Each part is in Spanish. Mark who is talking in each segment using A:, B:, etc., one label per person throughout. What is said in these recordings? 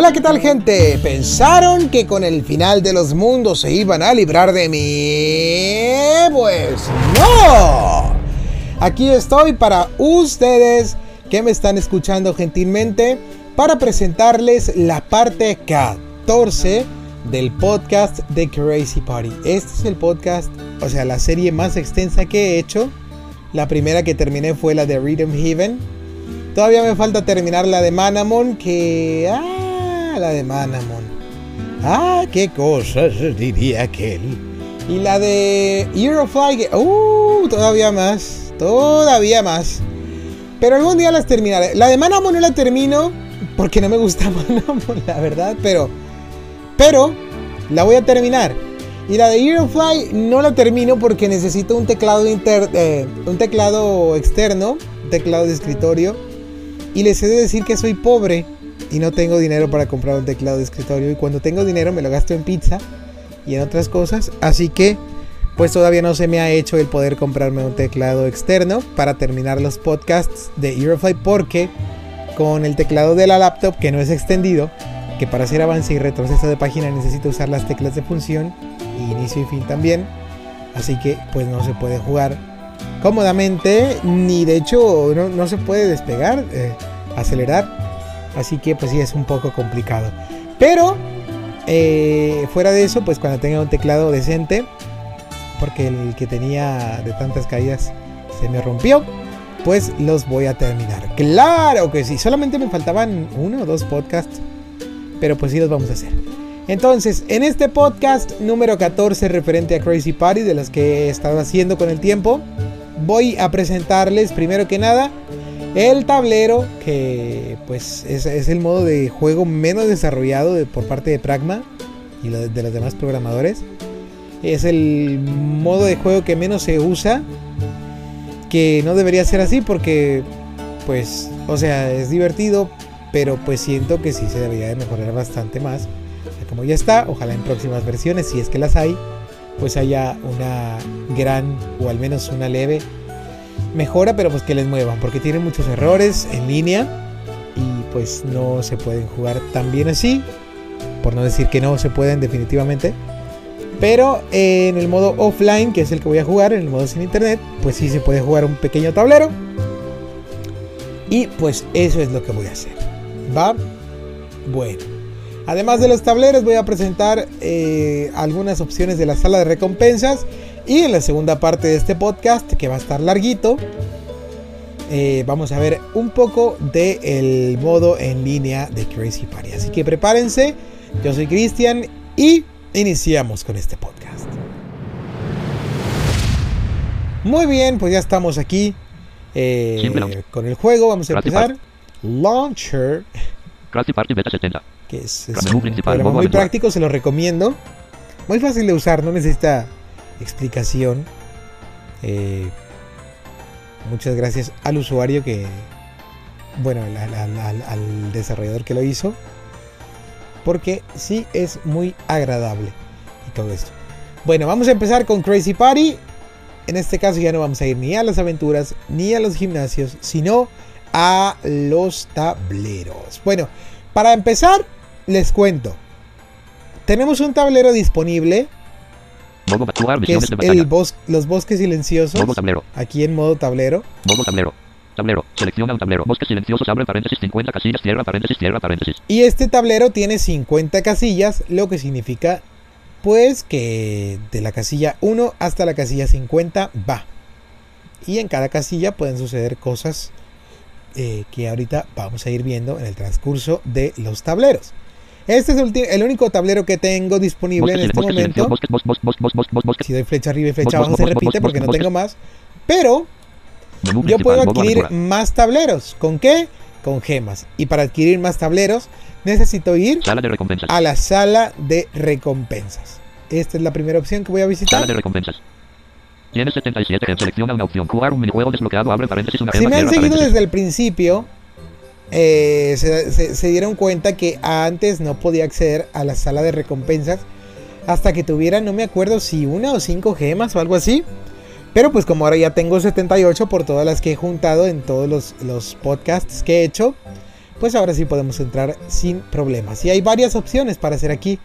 A: Hola, ¿qué tal gente? ¿Pensaron que con el final de los mundos se iban a librar de mí? Pues no. Aquí estoy para ustedes que me están escuchando gentilmente para presentarles la parte 14 del podcast de Crazy Party. Este es el podcast, o sea, la serie más extensa que he hecho. La primera que terminé fue la de Rhythm Heaven. Todavía me falta terminar la de Manamon, que... Ah, la de Manamon. Ah, qué cosas diría aquel. Y la de Eurofly, uh, todavía más, todavía más. Pero algún día las terminaré. La de Manamon no la termino porque no me gusta Manamon, la verdad, pero pero la voy a terminar. Y la de Eurofly no la termino porque necesito un teclado inter, eh, un teclado externo, un teclado de escritorio. Y les he de decir que soy pobre y no tengo dinero para comprar un teclado de escritorio. Y cuando tengo dinero me lo gasto en pizza y en otras cosas. Así que pues todavía no se me ha hecho el poder comprarme un teclado externo para terminar los podcasts de Eurofly porque con el teclado de la laptop que no es extendido que para hacer avance y retroceso de página necesito usar las teclas de función y inicio y fin también. Así que pues no se puede jugar cómodamente ni de hecho no, se puede despegar, eh, acelerar. Así que pues sí es un poco complicado. Pero eh, fuera de eso pues cuando tenga un teclado decente, porque el que tenía de tantas caídas se me rompió pues los voy a terminar. Claro que sí, solamente me faltaban uno o dos podcasts pero pues sí los vamos a hacer. Entonces, en este podcast número 14 referente a Crazy Party, de las que he estado haciendo con el tiempo, voy a presentarles primero que nada el tablero, que pues es, el modo de juego menos desarrollado por parte de Pragma y de los demás programadores. Es el modo de juego que menos se usa, que no debería ser así porque pues, o sea, es divertido, pero pues siento que sí se debería de mejorar bastante más. como ya está, ojalá en próximas versiones, si es que las hay, pues haya una gran o al menos una leve mejora, pero pues que les muevan, porque tienen muchos errores en línea y pues no se pueden jugar tan bien así, por no decir que no se pueden definitivamente. Pero en el modo offline, que es el que voy a jugar, en el modo sin internet, pues sí se puede jugar un pequeño tablero. Y pues eso es lo que voy a hacer. ¿Va? Bueno. Además de los tableros voy a presentar eh, algunas opciones de la sala de recompensas. Y en la segunda parte de este podcast, que va a estar larguito, eh, vamos a ver un poco del modo en línea de Crazy Party. Así que prepárense. Yo soy Cristian y iniciamos con este podcast. Muy bien, pues ya estamos aquí eh, con el juego. Vamos a empezar. Launcher. Que es, muy práctico, se lo recomiendo. Muy fácil de usar, no necesita explicación. Eh, muchas gracias al usuario que, bueno, al, desarrollador que lo hizo. Porque sí es muy agradable y todo esto. Bueno, vamos a empezar con Crazy Party. En este caso ya no vamos a ir ni a las aventuras ni a los gimnasios, sino a los tableros. Bueno, para empezar, les cuento. Tenemos un tablero disponible. Que es el los bosques silenciosos. Aquí en modo tablero.
B: Modo tablero. Tablero. Selecciona un tablero. Bosques silenciosos. Abre paréntesis 50 casillas. Cierra paréntesis. Cierra paréntesis.
A: Y este tablero tiene 50 casillas. Lo que significa pues que de la casilla 1 hasta la casilla 50 va. Y en cada casilla pueden suceder cosas eh, que ahorita vamos a ir viendo en el transcurso de los tableros. Este es el, único tablero que tengo disponible en este momento. Si doy flecha arriba y flecha abajo se repite porque no tengo más. Pero yo puedo adquirir más tableros. ¿Con qué? Con gemas. Y para adquirir más tableros necesito ir a la sala de recompensas. Esta es la primera opción que voy a visitar.
B: Sala de recompensas. Tienes 77 selecciona una opción. Jugar un minijuego desbloqueado, abre paréntesis, una
A: Si me han seguido desde el principio, eh, se, dieron cuenta que antes no podía acceder a la sala de recompensas hasta que tuviera, no me acuerdo si una o cinco gemas o algo así. Pero pues como ahora ya tengo 78 por todas las que he juntado en todos los, los podcasts que he hecho, pues ahora sí podemos entrar sin problemas. Y hay varias opciones para hacer aquí.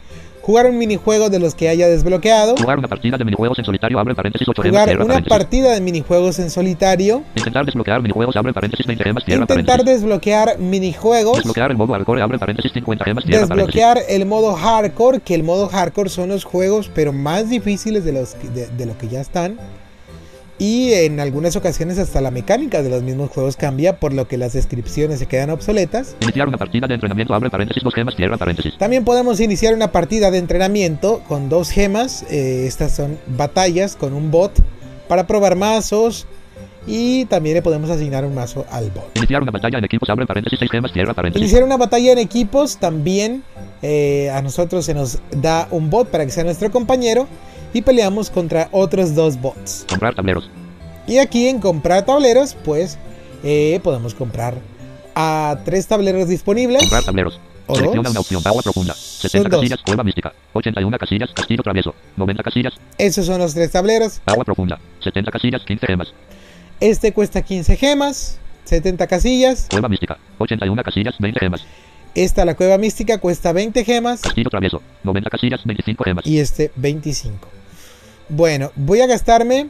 A: Jugar un minijuego de los que haya desbloqueado.
B: Jugar una partida de minijuegos en solitario, abre paréntesis 8 gemas,
A: Jugar una partida de minijuegos en solitario.
B: Intentar desbloquear minijuegos, abre paréntesis 20 gemas,
A: Intentar
B: paréntesis.
A: desbloquear minijuegos.
B: Desbloquear el modo hardcore, abre paréntesis 50 gemas, cierra paréntesis.
A: Desbloquear el modo hardcore, que el modo hardcore son los juegos pero más difíciles de, los, que- de, de lo que ya están. Y en algunas ocasiones hasta la mecánica de los mismos juegos cambia, por lo que las descripciones se quedan obsoletas.
B: Iniciar una partida de entrenamiento, abre paréntesis 2 gemas, cierra paréntesis.
A: También podemos iniciar una partida de entrenamiento con dos gemas. eh, estas son batallas con un bot para probar mazos. Y también le podemos asignar un mazo al bot.
B: Iniciar una batalla en equipos, abre paréntesis 6 gemas, cierra paréntesis.
A: Iniciar una batalla en equipos también eh, a nosotros se nos da un bot para que sea nuestro compañero y peleamos contra otros dos bots.
B: Comprar tableros.
A: Y aquí en comprar tableros pues eh, podemos comprar a tres tableros disponibles.
B: Comprar tableros.
A: O
B: Selecciona una opción, agua profunda. 70
A: dos.
B: casillas, cueva mística. 81 casillas, castillo travieso. 90 casillas,
A: Esos son los tres tableros.
B: agua profunda. 70 casillas, 15 gemas.
A: Este cuesta 15 gemas, 70 casillas.
B: Cueva mística. 81 casillas, 20 gemas.
A: Esta la cueva mística cuesta 20 gemas
B: Castillo travieso. 90 casillas, 25 gemas.
A: y este 25. Bueno, voy a gastarme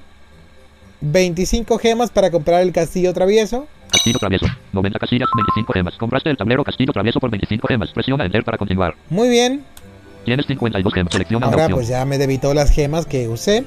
A: 25 gemas para comprar el castillo travieso.
B: Castillo travieso. 90 casillas, 25 gemas. Compraste el tablero castillo travieso por 25 gemas. Presiona Enter para continuar.
A: Muy bien.
B: Tienes 52 gemas. Selecciona
A: Ahora pues ya me debitó las gemas que usé.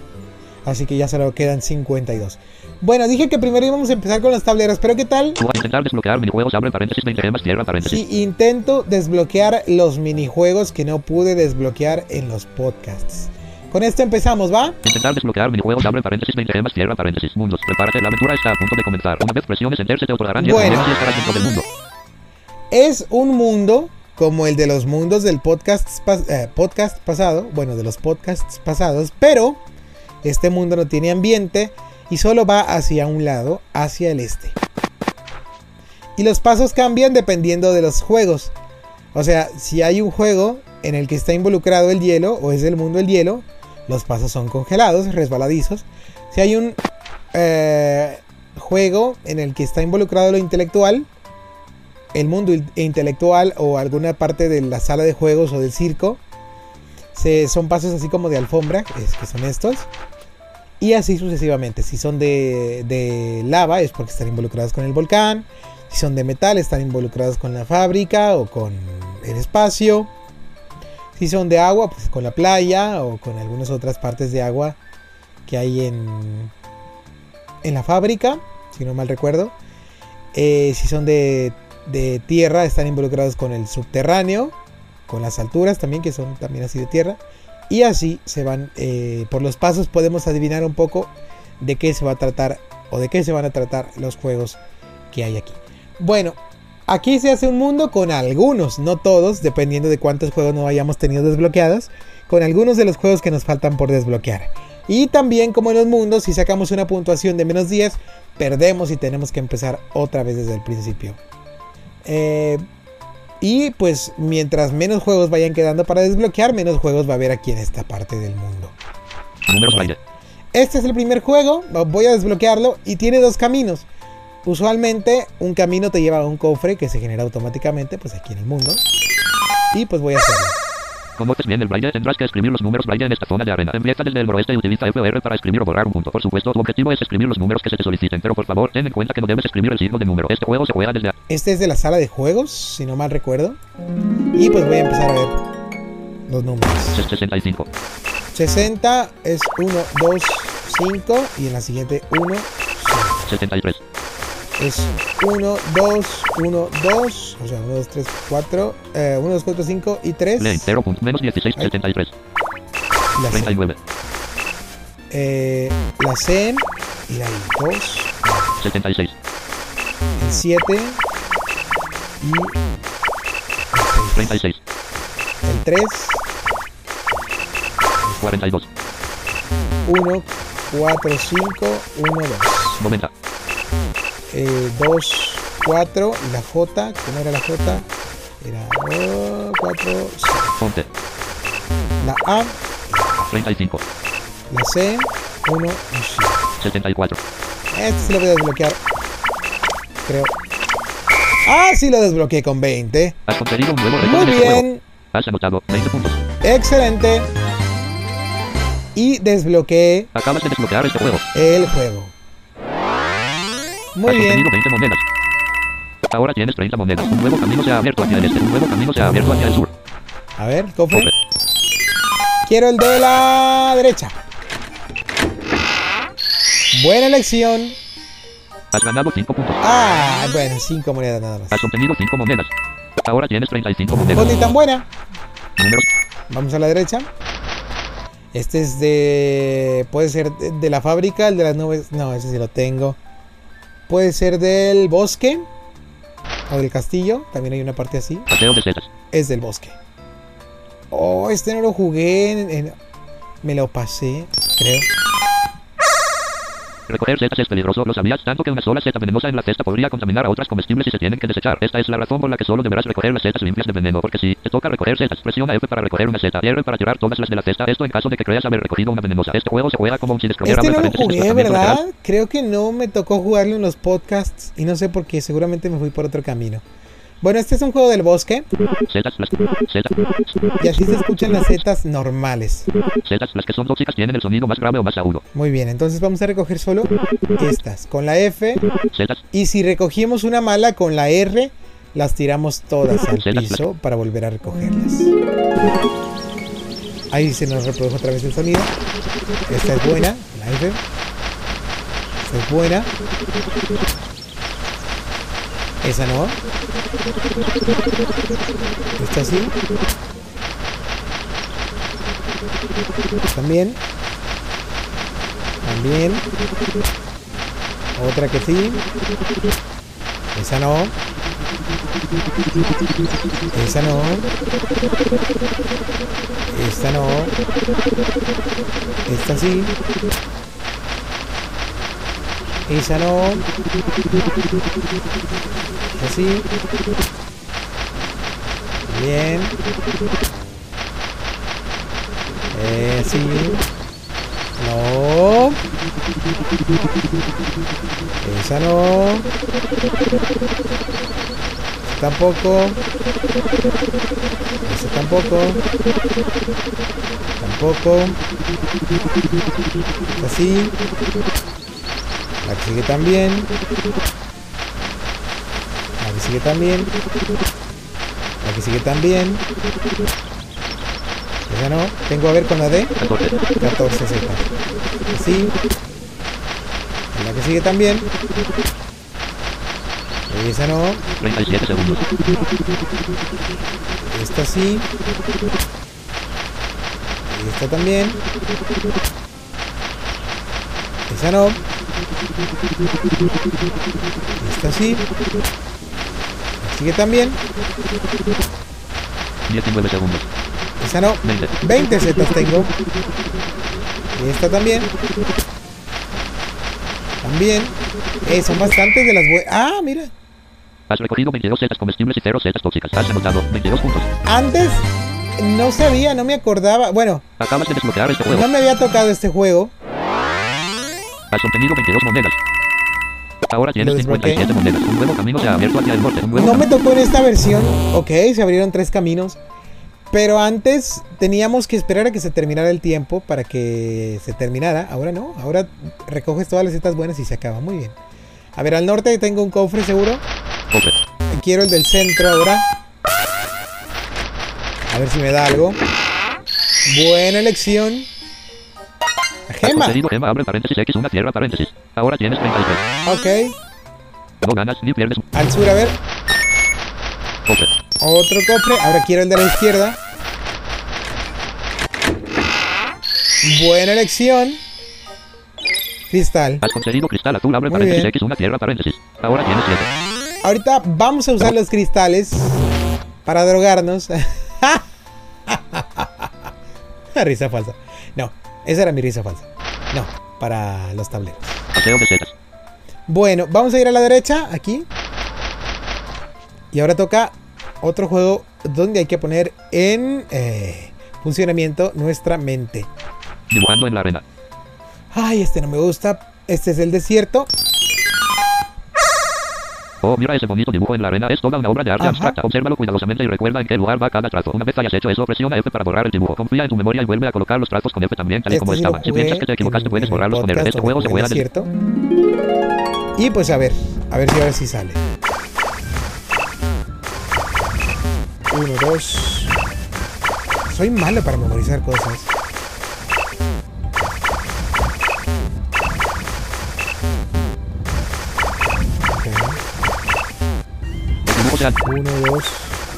A: Así que ya solo quedan 52. Bueno, dije que primero íbamos a empezar con los tableros, pero ¿qué tal?
B: Intentar desbloquear minijuegos, abre paréntesis 20 gemas, cierra paréntesis.
A: Si intento desbloquear los minijuegos que no pude desbloquear en los podcasts. Con esto empezamos, ¿va?
B: Intentar desbloquear minijuegos, abre paréntesis 20 gemas, cierra paréntesis. Mundos. Prepárate, la aventura está a punto de comenzar. Una vez presiones Enter se te otorgarán 10
A: Bueno.
B: y estarás dentro del mundo.
A: Es un mundo como el de los mundos del podcast, eh, podcast pasado, bueno, de los podcasts pasados, pero este mundo no tiene ambiente y solo va hacia un lado, hacia el este. Y los pasos cambian dependiendo de los juegos. O sea, si hay un juego en el que está involucrado el hielo o es del mundo del hielo, los pasos son congelados, resbaladizos. Si hay un eh, juego en el que está involucrado lo intelectual, el mundo in- intelectual o alguna parte de la sala de juegos o del circo, se, son pasos así como de alfombra, es que son estos. Y así sucesivamente. Si son de, de lava es porque están involucrados con el volcán. Si son de metal están involucrados con la fábrica o con el espacio. Si son de agua, pues con la playa o con algunas otras partes de agua que hay en, en la fábrica, si no mal recuerdo. Eh, si son de, de tierra, están involucrados con el subterráneo, con las alturas también, que son también así de tierra. Y así se van, eh, por los pasos podemos adivinar un poco de qué se va a tratar o de qué se van a tratar los juegos que hay aquí. Bueno, aquí se hace un mundo con algunos, no todos, dependiendo de cuántos juegos no hayamos tenido desbloqueados, con algunos de los juegos que nos faltan por desbloquear. Y también como en los mundos, si sacamos una puntuación de menos 10, perdemos y tenemos que empezar otra vez desde el principio. Eh, y pues mientras menos juegos vayan quedando para desbloquear, menos juegos va a haber aquí en esta parte del mundo. Este es el primer juego, voy a desbloquearlo y tiene dos caminos. Usualmente un camino te lleva a un cofre que se genera automáticamente pues aquí en el mundo. Y pues voy a hacerlo.
B: Conoces bien el braille, tendrás que escribir los números braille en esta zona de arena. Empieza desde el noroeste y utiliza FR para escribir o borrar un punto. Por supuesto, tu objetivo es escribir los números que se te soliciten, pero por favor, ten en cuenta que no debes escribir el signo de número. Este juego se juega desde...
A: Este es de la sala de juegos, si no mal recuerdo. Y pues voy a empezar a ver los números.
B: 65.
A: 60 es 1, 2, 5 y en la siguiente 1,
B: 73.
A: Es 1, 2, 1, 2, o sea, 1, 2, 3, 4, 1, 2, 4, 5 y 3.
B: Lane 0. Menos 16.
A: Ay.
B: 73.
A: La C,
B: 39.
A: eh, la C y la I, 2,
B: 76.
A: el 7 y el 6.
B: 36.
A: El 3,
B: 42.
A: 1, 4, 5, 1, 2.
B: 90.
A: Eh, 2, 4 y la J, ¿cómo era la J? Era 4, 5.
B: 11.
A: La A,
B: 35.
A: la C, 1 y 5.
B: 74.
A: Este se lo voy a desbloquear. Creo. Ah, sí lo desbloqueé con 20.
B: Has conseguido un nuevo
A: Muy
B: en este juego.
A: bien.
B: Has anotado 20 puntos.
A: Excelente. Y desbloqueé
B: Acabas de desbloquear este juego.
A: el juego. Muy
B: Has
A: bien.
B: obtenido 20 monedas. Ahora tienes 30 monedas. Un nuevo camino se ha abierto hacia el este. Un nuevo camino se ha abierto hacia el sur.
A: A ver, cofre.
B: Cofre.
A: Quiero el de la derecha. Buena elección.
B: Has ganado 5 puntos.
A: Ah, bueno, cinco monedas nada más.
B: Has obtenido 5 monedas. Ahora tienes 35 monedas.
A: Pues ni tan buena.
B: Números.
A: Vamos a la derecha. Este es de. Puede ser de, de la fábrica, el de las nubes. No, ese sí lo tengo. Puede ser del bosque. O del castillo. También hay una parte así.
B: De.
A: Es del bosque. Oh, este no lo jugué. en- en- me lo pasé, creo.
B: Recoger setas es peligroso, lo sabías, tanto que una sola seta venenosa en la cesta podría contaminar a otras comestibles y se tienen que desechar. Esta es la razón por la que solo deberás recoger las setas limpias de veneno, porque si te toca recoger setas, presiona F para recoger una seta, y R para tirar todas las de la cesta, esto en caso de que creas haber recogido una venenosa. Este juego se juega como si descubriera
A: Este no lo jugué, ¿verdad?
B: lateral.
A: Creo que no me tocó jugarlo en los podcasts. Y no sé por qué. Seguramente me fui por otro camino. Bueno, este es un juego del bosque. Y así se escuchan las setas normales.
B: las que son tóxicas tienen el sonido más grave o más agudo.
A: Muy bien, entonces vamos a recoger solo estas. Con la F. Y si recogimos una mala con la R, las tiramos todas al piso para volver a recogerlas. Ahí se nos reprodujo otra vez el sonido. Esta es buena, la F. Esta es buena. Esa no. Esta sí. También. También. Otra que sí. Esa no. Esa no. Esta no. Esta sí. Esa no. Esta sí. Bien. Eh, sí. No. Esa no. Tampoco. Esa tampoco. Tampoco. Así. La que sigue también. La que sigue también. La que sigue también. Esa no. Tengo a ver con la D.
B: 14,
A: 14 Z. Así. La que sigue también. Esa no.
B: 37 segundos.
A: Esta sí. Esta también. Esa no. Esta sí. La sigue también.
B: 19 segundos.
A: Esa no.
B: 20.
A: 20 zetas tengo. Y esta también. También. Eh, son bastantes de las buenas. Ah, mira.
B: Has recogido 22 setas comestibles y 0 setas tóxicas. Has anotado 22 puntos.
A: Antes no sabía, no me acordaba. Bueno,
B: Acabas de desbloquear este juego.
A: no me había tocado este juego.
B: Has obtenido 22 monedas. Ahora tienes
A: Lo desbloqueé.
B: 57 monedas. Un nuevo camino se ha abierto hacia el norte. Un nuevo
A: No me tocó en esta versión. Ok, se abrieron tres caminos. Pero antes teníamos que esperar a que se terminara el tiempo para que se terminara. Ahora no. Ahora recoges todas las setas buenas y se acaba. Muy bien. A ver, al norte tengo un cofre seguro.
B: Cofre.
A: Quiero el del centro ahora. A ver si me da algo. Buena elección. Gema.
B: gema, abre paréntesis, X, una cierra paréntesis. Ahora tienes 33.
A: Ok.
B: No ganas ni pierdes.
A: Al sur, a ver.
B: Cofre.
A: Otro cofre. Ahora quiero el de la izquierda. Buena elección. Cristal.
B: Has conseguido cristal azul, abre
A: Muy
B: paréntesis,
A: bien.
B: X, una cierra paréntesis. Ahora tienes 7.
A: Ahorita vamos a usar los cristales para drogarnos. Una risa falsa. Esa era mi risa falsa. No, para los tableros.
B: Paseo.
A: Bueno, vamos a ir a la derecha, aquí. Y ahora toca otro juego donde hay que poner en eh, funcionamiento nuestra mente.
B: Dibujando en la arena.
A: Ay, este no me gusta. Este es el desierto.
B: Oh, mira ese bonito dibujo en la arena. Es toda una obra de arte
A: Ajá.
B: abstracta. Obsérvalo cuidadosamente y recuerda en qué lugar va cada trazo. Una vez hayas hecho eso, presiona F para borrar el dibujo. Confía en tu memoria y vuelve a colocar los trazos con F también, tal y
A: Este
B: como estaban. Si piensas que te equivocaste, puedes
A: el
B: borrarlos con
A: podcast
B: Este juego se juega de...
A: desierto. Y pues a ver, a ver si ahora sí sale. Uno, dos. Soy malo para memorizar cosas. 1, 2,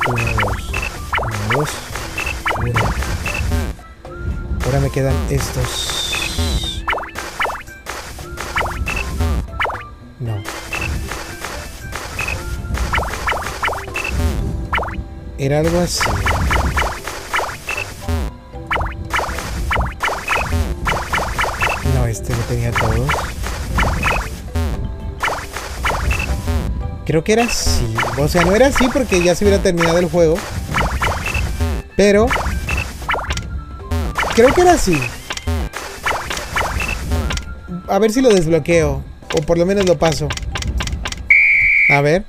A: 1, 2, 1, 2. Ahora me quedan estos. No. Era algo así. No, este no tenía todos. Creo que era así. O sea, no era así porque ya se hubiera terminado el juego. Pero... Creo que era así. A ver si lo desbloqueo. O por lo menos lo paso. A ver.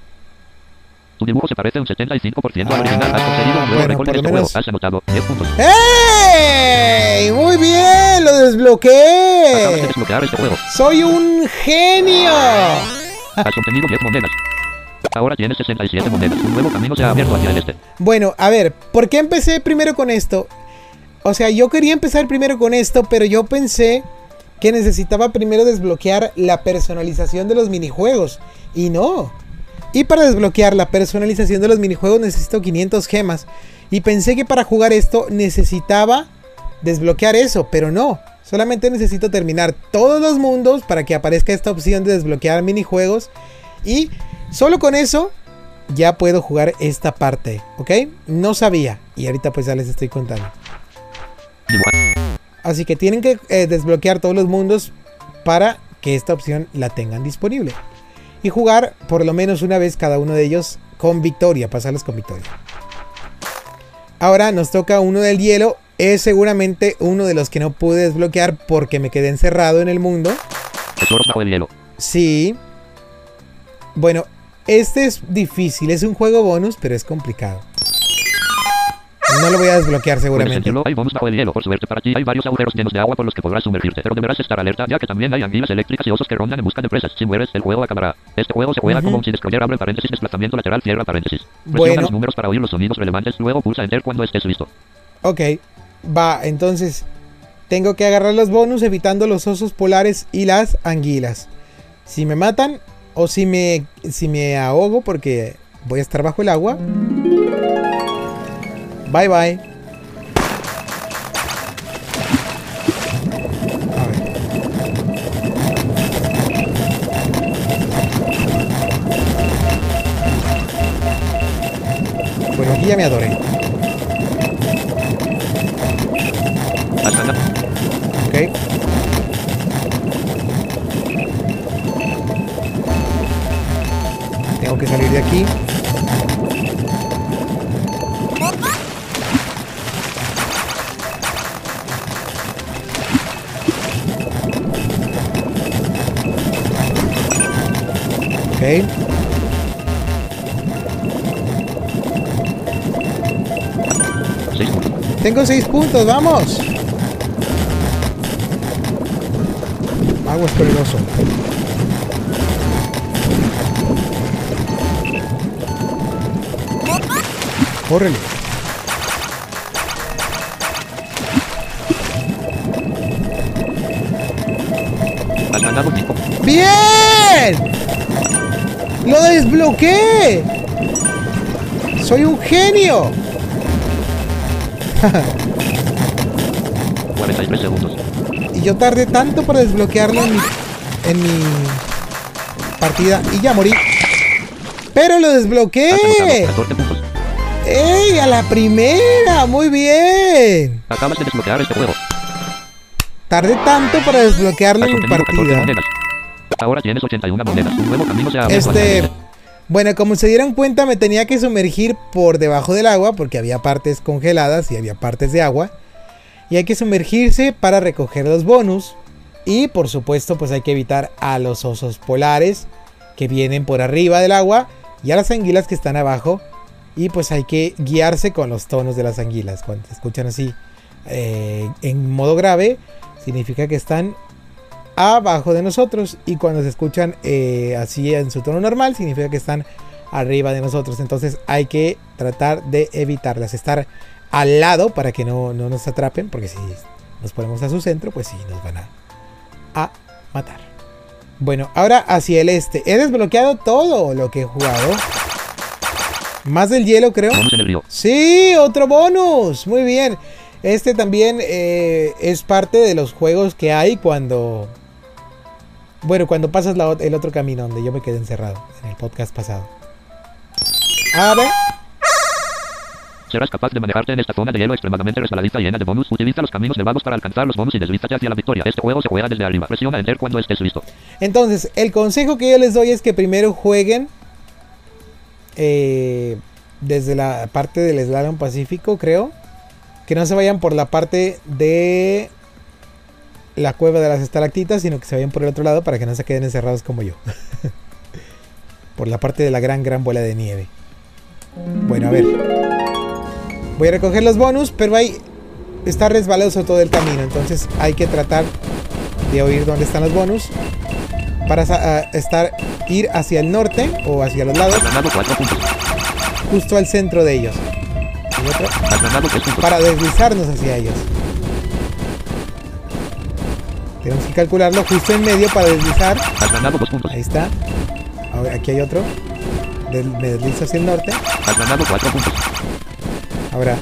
B: Tu dibujo se parece un 75%
A: Ah,
B: al original. Has conseguido un nuevo
A: bueno,
B: récord en este
A: menos-
B: juego. Has anotado 10 puntos.
A: ¡Ey! Muy bien, lo
B: Acabas de
A: desbloqueé.
B: desbloquear este juego.
A: Soy un genio.
B: Has obtenido 10 monedas. Ahora tienes 67 monedas. Un nuevo camino se ha abierto hacia el este.
A: Bueno, a ver, ¿por qué empecé primero con esto? O sea, yo quería empezar primero con esto, pero yo pensé que necesitaba primero desbloquear la personalización de los minijuegos. Y no. Y para desbloquear la personalización de los minijuegos necesito 500 gemas. Y pensé que para jugar esto necesitaba desbloquear eso, pero no. Solamente necesito terminar todos los mundos para que aparezca esta opción de desbloquear minijuegos. Y solo con eso ya puedo jugar esta parte, ¿ok? No sabía. Y ahorita pues ya les estoy contando. Así que tienen que eh, desbloquear todos los mundos para que esta opción la tengan disponible. Y jugar por lo menos una vez cada uno de ellos con victoria, pasarlos con victoria. Ahora nos toca uno del hielo. Es seguramente uno de los que no pude desbloquear porque me quedé encerrado en el mundo.
B: Bajo el hielo.
A: Sí. Bueno, este es difícil. Es un juego bonus, pero es complicado. No lo voy a desbloquear seguramente.
B: sentirlo, hay bajo el hielo. Por suerte para ti hay varios agujeros llenos de agua por los que podrás sumergirte. Pero deberás estar alerta ya que también hay anguilas eléctricas y osos que rondan en busca de presas. Si mueres, el juego acabará. Este juego se juega
A: Ujú.
B: como un si descroller abre paréntesis, desplazamiento lateral, cierra paréntesis. Presiona
A: Bueno.
B: los números para oír los sonidos relevantes. Luego pulsa enter cuando estés listo.
A: Ok, va, entonces tengo que agarrar los bonus evitando los osos polares y las anguilas. Si me matan o si me, si me ahogo porque voy a estar bajo el agua. Bye bye. A ver. Bueno, aquí ya me adoré. Ok. Que salir de aquí. Ok. Tengo seis puntos, vamos. Agua es peligroso. Córrele.
B: Has ganado 5.
A: ¡Bien! ¡Lo desbloqueé! ¡Soy un genio!
B: 43 segundos.
A: Y yo tardé tanto para desbloquearlo en mi, en mi partida y ya morí. Pero lo desbloqueé.
B: anotado 14 puntos.
A: ¡Ey! A la primera. Muy bien.
B: Acabas de desbloquear este juego.
A: Tardé tanto para desbloquearlo en mi
B: obtenido 14
A: partida.
B: Ahora tienes 81 monedas. Un nuevo camino se
A: Este.
B: este.
A: Bueno, como se dieron cuenta, me tenía que sumergir por debajo del agua porque había partes congeladas y había partes de agua. Y hay que sumergirse para recoger los bonus. Y por supuesto, pues hay que evitar a los osos polares que vienen por arriba del agua y a las anguilas que están abajo. Y pues hay que guiarse con los tonos de las anguilas. Cuando se escuchan así eh, en modo grave, significa que están abajo de nosotros. Y cuando se escuchan eh, así en su tono normal, significa que están arriba de nosotros. Entonces hay que tratar de evitarlas. Estar al lado para que no, no nos atrapen. Porque si nos ponemos a su centro, pues sí, nos van a, a matar. Bueno, ahora hacia el este. He desbloqueado todo lo que he jugado. Más del hielo, creo.
B: Bonus en el río.
A: Sí, otro bonus. Muy bien. Este también eh, es parte de los juegos que hay cuando... Bueno, cuando pasas la el otro camino donde yo me quedé encerrado en el podcast pasado. A ver.
B: Serás capaz de manejarte en esta zona de hielo extremadamente resbaladiza y llena de bonus. Utiliza los caminos nevados para alcanzar los bonus y deslízate hacia la victoria. Este juego se juega desde arriba. Presiona Enter cuando estés listo.
A: Entonces, el consejo que yo les doy es que primero jueguen eh, desde la parte del slalom pacífico, creo. Que no se vayan por la parte de la cueva de las estalactitas, sino que se vayan por el otro lado para que no se queden encerrados como yo. por la parte de la gran, gran bola de nieve. Bueno, a ver. Voy a recoger los bonus, pero ahí está resbaloso todo el camino. Entonces hay que tratar de oír dónde están los bonus para a- estar ir hacia el norte o hacia los lados,
B: Has ganado 4 puntos.
A: justo al centro de ellos. Y otro
B: Has ganado 3 puntos.
A: para deslizarnos hacia ellos. Tenemos que calcularlo justo en medio para deslizar.
B: Has ganado 2 puntos.
A: Ahí está. Ahora aquí hay otro. Del- me deslizo hacia el norte.
B: Has ganado 4 puntos.
A: Ahora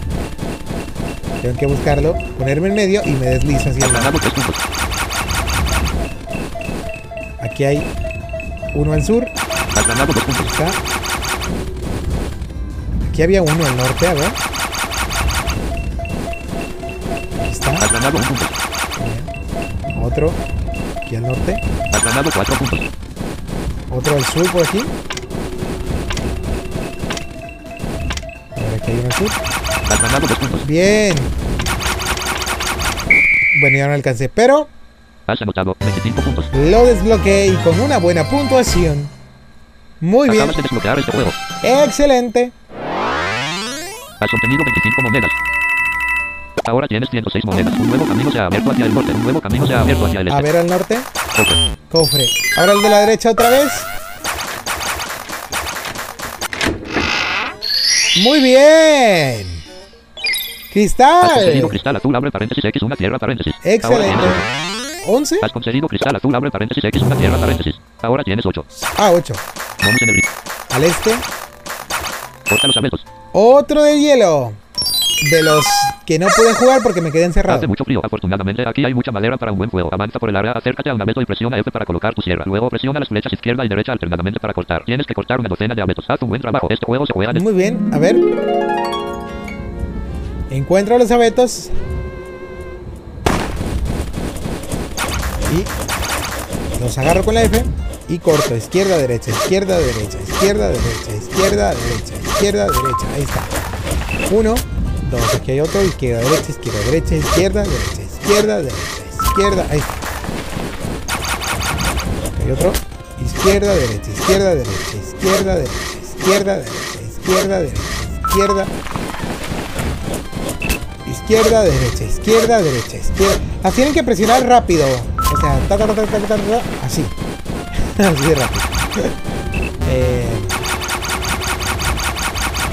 A: tengo que buscarlo, ponerme en medio y me deslizo hacia el norte.
B: Ganado 3 puntos.
A: Aquí hay uno al sur.
B: Has ganado 2 puntos.
A: Está. Aquí había uno al norte, a ver. Aquí está.
B: Has ganado 1 punto.
A: Otro. Aquí al norte.
B: Has ganado 4 puntos.
A: Otro al sur por aquí. A ver, aquí hay uno al sur.
B: Has ganado 2 puntos.
A: Bien. Bueno, ya no alcancé, pero
B: Has anotado 25 puntos.
A: lo desbloqueé y con una buena puntuación. Muy bien.
B: Acabas de desbloquear este juego.
A: Excelente.
B: Has obtenido 25 monedas. Ahora tienes 106 monedas. Un nuevo camino se ha abierto hacia el norte. Un nuevo camino se ha abierto hacia el
A: A
B: este.
A: ver al norte.
B: Cofre.
A: Cofre. Ahora el de la derecha otra vez. Muy bien. Cristal.
B: conseguido cristal azul, abre paréntesis X, una tierra, paréntesis. Ahora
A: Excelente.
B: Tienes ocho.
A: 11.
B: Has conseguido cristal azul, abre paréntesis X, una tierra, paréntesis. Ahora tienes 8.
A: Ah, 8.
B: Bonus en el.
A: Al este.
B: Corta los abetos.
A: Otro de hielo. De los que no pude jugar porque me quedé encerrado.
B: Hace mucho frío. Afortunadamente, aquí hay mucha madera para un buen fuego. Avanza por el área, acércate a un abeto y presiona F para colocar tu sierra. Luego presiona las flechas izquierda y derecha alternadamente para cortar. Tienes que cortar una docena de abetos. Haz un buen trabajo. Este juego se juega desde...
A: Muy bien, a ver. Encuentro los abetos. Y los agarro con la F y corto. Izquierda, derecha, izquierda, derecha, izquierda, derecha, izquierda, derecha, izquierda, derecha. Ahí está. Uno, dos, aquí hay otro. Izquierda, derecha, izquierda, derecha, izquierda, derecha, izquierda, derecha, izquierda. Ahí está. Aquí hay otro. Izquierda, derecha, izquierda, derecha, izquierda, derecha, izquierda, derecha, izquierda, derecha, izquierda. Izquierda, derecha, izquierda, derecha, izquierda. Las tienen que presionar rápido. O sea, ta, ta, así. así de rápido. Eh,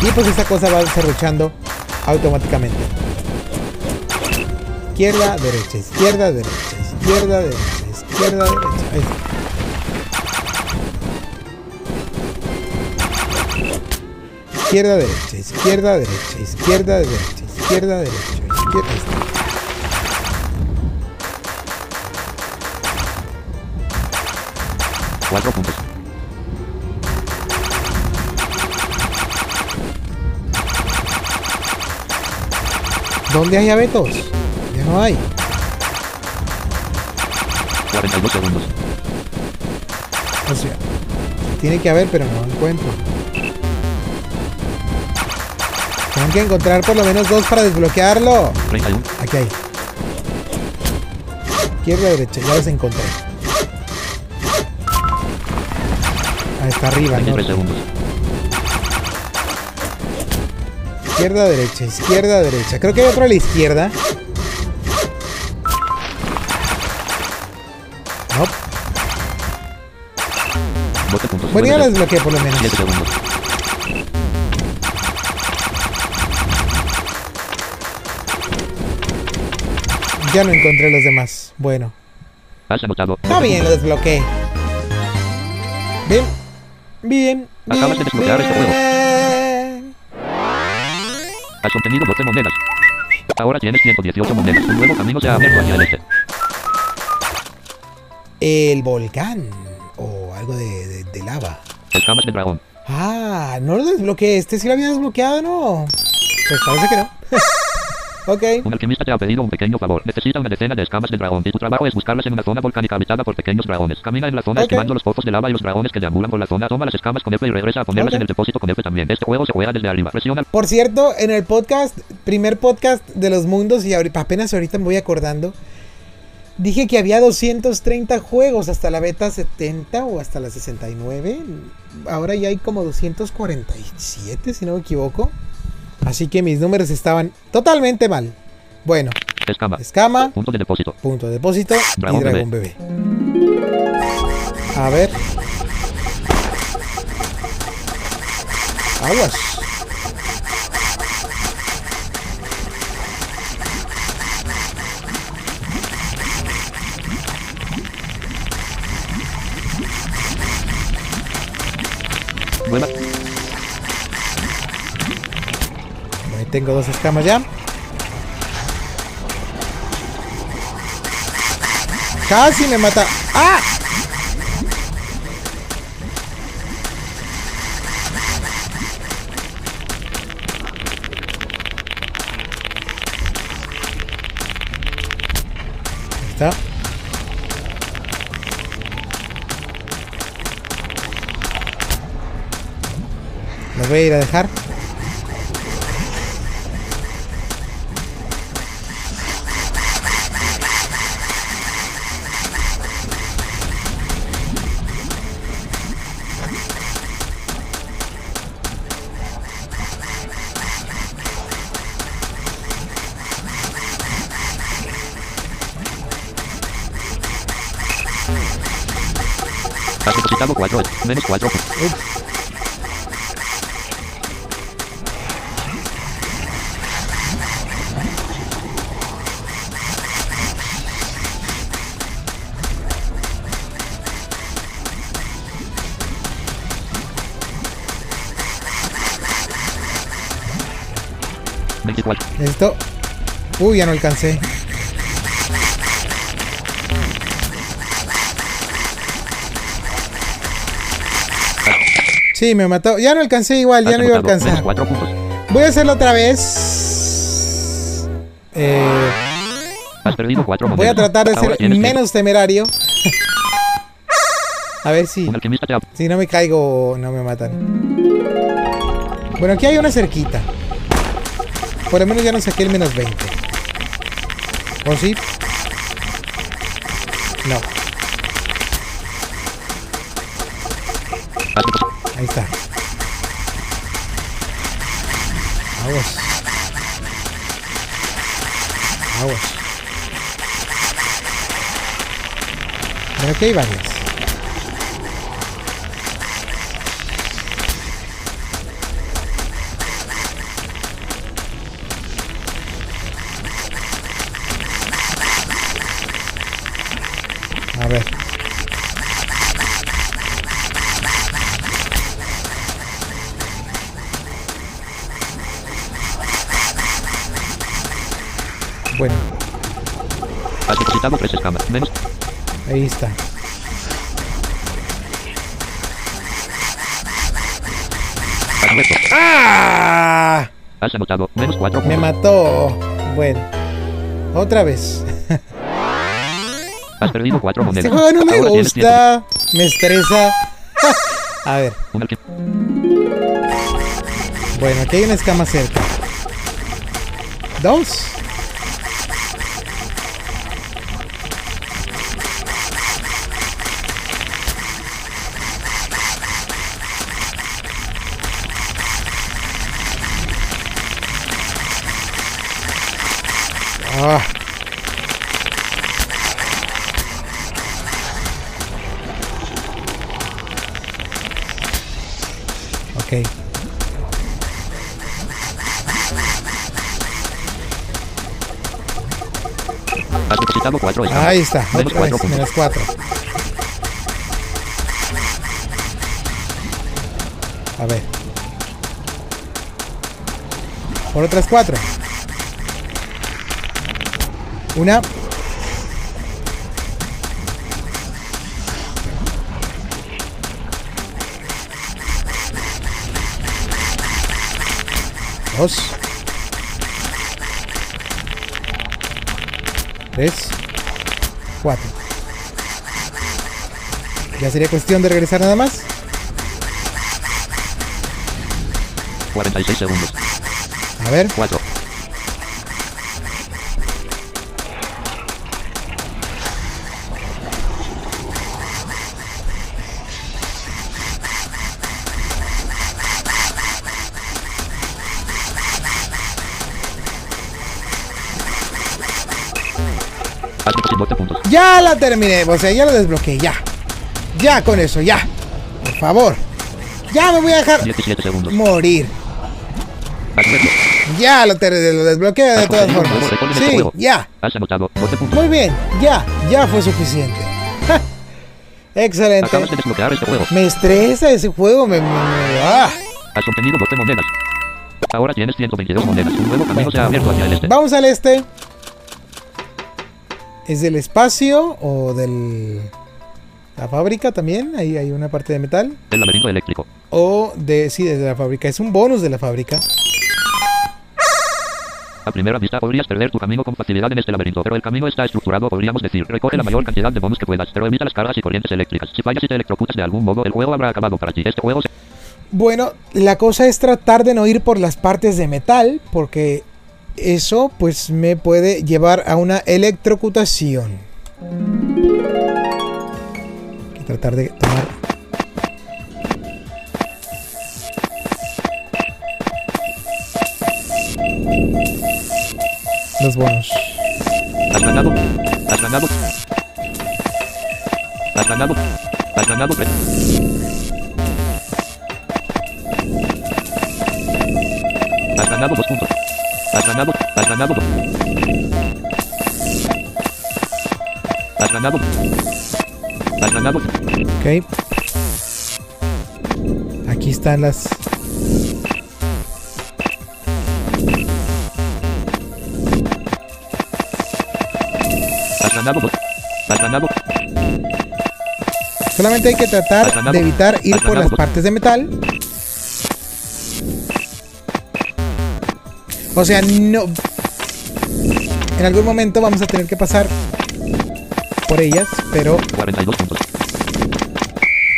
A: y pues esta cosa va serruchando automáticamente. Izquierda, derecha, izquierda, derecha, izquierda, derecha, izquierda, derecha. Izquierda, derecha, izquierda, derecha, izquierda, derecha, izquierda, derecha, izquierda. está.
B: Cuatro puntos.
A: ¿Dónde hay abetos? Ya no hay.
B: 42 segundos.
A: O sea, tiene que haber, pero no lo encuentro. Tengo que encontrar por lo menos dos para desbloquearlo.
B: 31.
A: Aquí hay. Izquierda, derecha, ya los encontré. Ahí está arriba, ¿no?
B: 23 segundos.
A: Izquierda, derecha, izquierda, derecha. Creo que hay otro a la izquierda. No.
B: 12 puntos.
A: Bueno, ya
B: 9
A: la desbloqueé por lo menos.
B: 7 segundos.
A: Ya no encontré los demás. Bueno.
B: Has anotado.
A: Está bien, lo desbloqueé. Bien. Bien. bien,
B: Acabas de desbloquear este juego.
A: bien.
B: Has obtenido 12 monedas. Ahora tienes 118 monedas. Un nuevo camino se ha abierto hacia el este.
A: El volcán. O algo de, de- de lava.
B: Escamas de dragón.
A: Ah, no lo desbloqueé. Este sí lo había desbloqueado, ¿no? Pues parece que no. ok.
B: Un alquimista te ha pedido un pequeño favor. Necesita una decena de escamas de dragón y tu trabajo es buscarlas en una zona volcánica habitada por pequeños dragones. Camina en la zona
A: Ok.
B: esquivando los pozos de lava y los dragones que deambulan por la zona. Toma las escamas con F y regresa a ponerlas
A: Ok.
B: en el depósito con F también. Este juego se juega desde arriba. Presiona
A: Por cierto, en el podcast, primer podcast de los mundos, y ahorita- apenas ahorita me voy acordando, dije que había 230 juegos hasta la beta 70 o hasta la 69. Ahora ya hay como 247, si no me equivoco. Así que mis números estaban totalmente mal. Bueno,
B: escama.
A: escama,
B: Punto de depósito.
A: punto de depósito
B: Dragón
A: y dragón bebé. A ver. Aguas.
B: Nueva.
A: Tengo dos escamas ya. Casi me mata. ¡Ah! Está. Lo voy a ir a dejar.
B: Depositado 4. Menos 4. Veinticuatro.
A: Esto. Uy, ya no alcancé. Sí, me mató. Ya no alcancé igual, ya
B: Has
A: no iba a alcanzar.
B: Menos 4 puntos.
A: Voy a hacerlo otra vez. Eh,
B: Has perdido 4 monedas.
A: voy a tratar de ser menos temerario. A ver si, si no me caigo, no me matan. Bueno, aquí hay una cerquita. Por lo menos ya no saqué el menos 20. ¿O sí? No. Ahí está. Aguas. Aguas. Pero aquí hay varias.
B: Muerto.
A: ¡Ah!
B: Has anotado. Menos 4
A: Me mató. Bueno, otra vez.
B: Has perdido 4 monedas.
A: Este juego no me
B: Ahora
A: gusta. Me estresa. A ver, bueno, aquí hay una escama cerca. Dos. Ah. Ok.
B: Has depositado 4 escamas.
A: Ahí está.
B: Menos
A: Otra vez,
B: 4 puntos.
A: menos 4. A ver. Por otras 4. Una. Dos. Tres. Cuatro. Ya sería cuestión de regresar nada más.
B: 46 segundos.
A: A ver.
B: 4.
A: Ya la terminé. O sea, ya lo desbloqueé. Ya. Ya con eso, ya. Por favor. Ya me voy a dejar
B: 17 segundos.
A: morir. Ya lo, lo desbloqueé de todas formas.
B: este
A: Sí,
B: juego.
A: ya.
B: Has anotado 12 puntos.
A: Muy bien. Ya. Ya fue suficiente. Excelente.
B: Acabas de desbloquear este juego.
A: Me estresa ese juego. Me, me- me- ah.
B: Has obtenido 12 monedas. Ahora tienes 122 monedas. Un nuevo camino se ha abierto hacia el este.
A: Vamos al este. ¿Es del espacio o del... La fábrica también? Ahí hay una parte de metal.
B: El laberinto eléctrico.
A: O de... Sí, desde la fábrica. Es un bonus de la fábrica.
B: A primera vista podrías perder tu camino con facilidad en este laberinto, pero el camino está estructurado, podríamos decir. Recoge la mayor cantidad de bonus que puedas, pero evita las cargas y corrientes eléctricas. Si fallas y te electrocutas de algún modo, el juego habrá acabado para ti. Este juego se...
A: Bueno, la cosa es tratar de no ir por las partes de metal, porque eso pues me puede llevar a una electrocutación. Hay que tratar de tomar... Los bonos.
B: Has ganado. Has ganado. Has ganado. Has ganado. Has ganado dos puntos. Has ganado. Has ganado. Has ganado. Has ganado.
A: Ok. Aquí están las... Solamente hay que tratar de evitar ir por las partes de metal. O sea, no... En algún momento vamos a tener que pasar por ellas, pero
B: 42 puntos.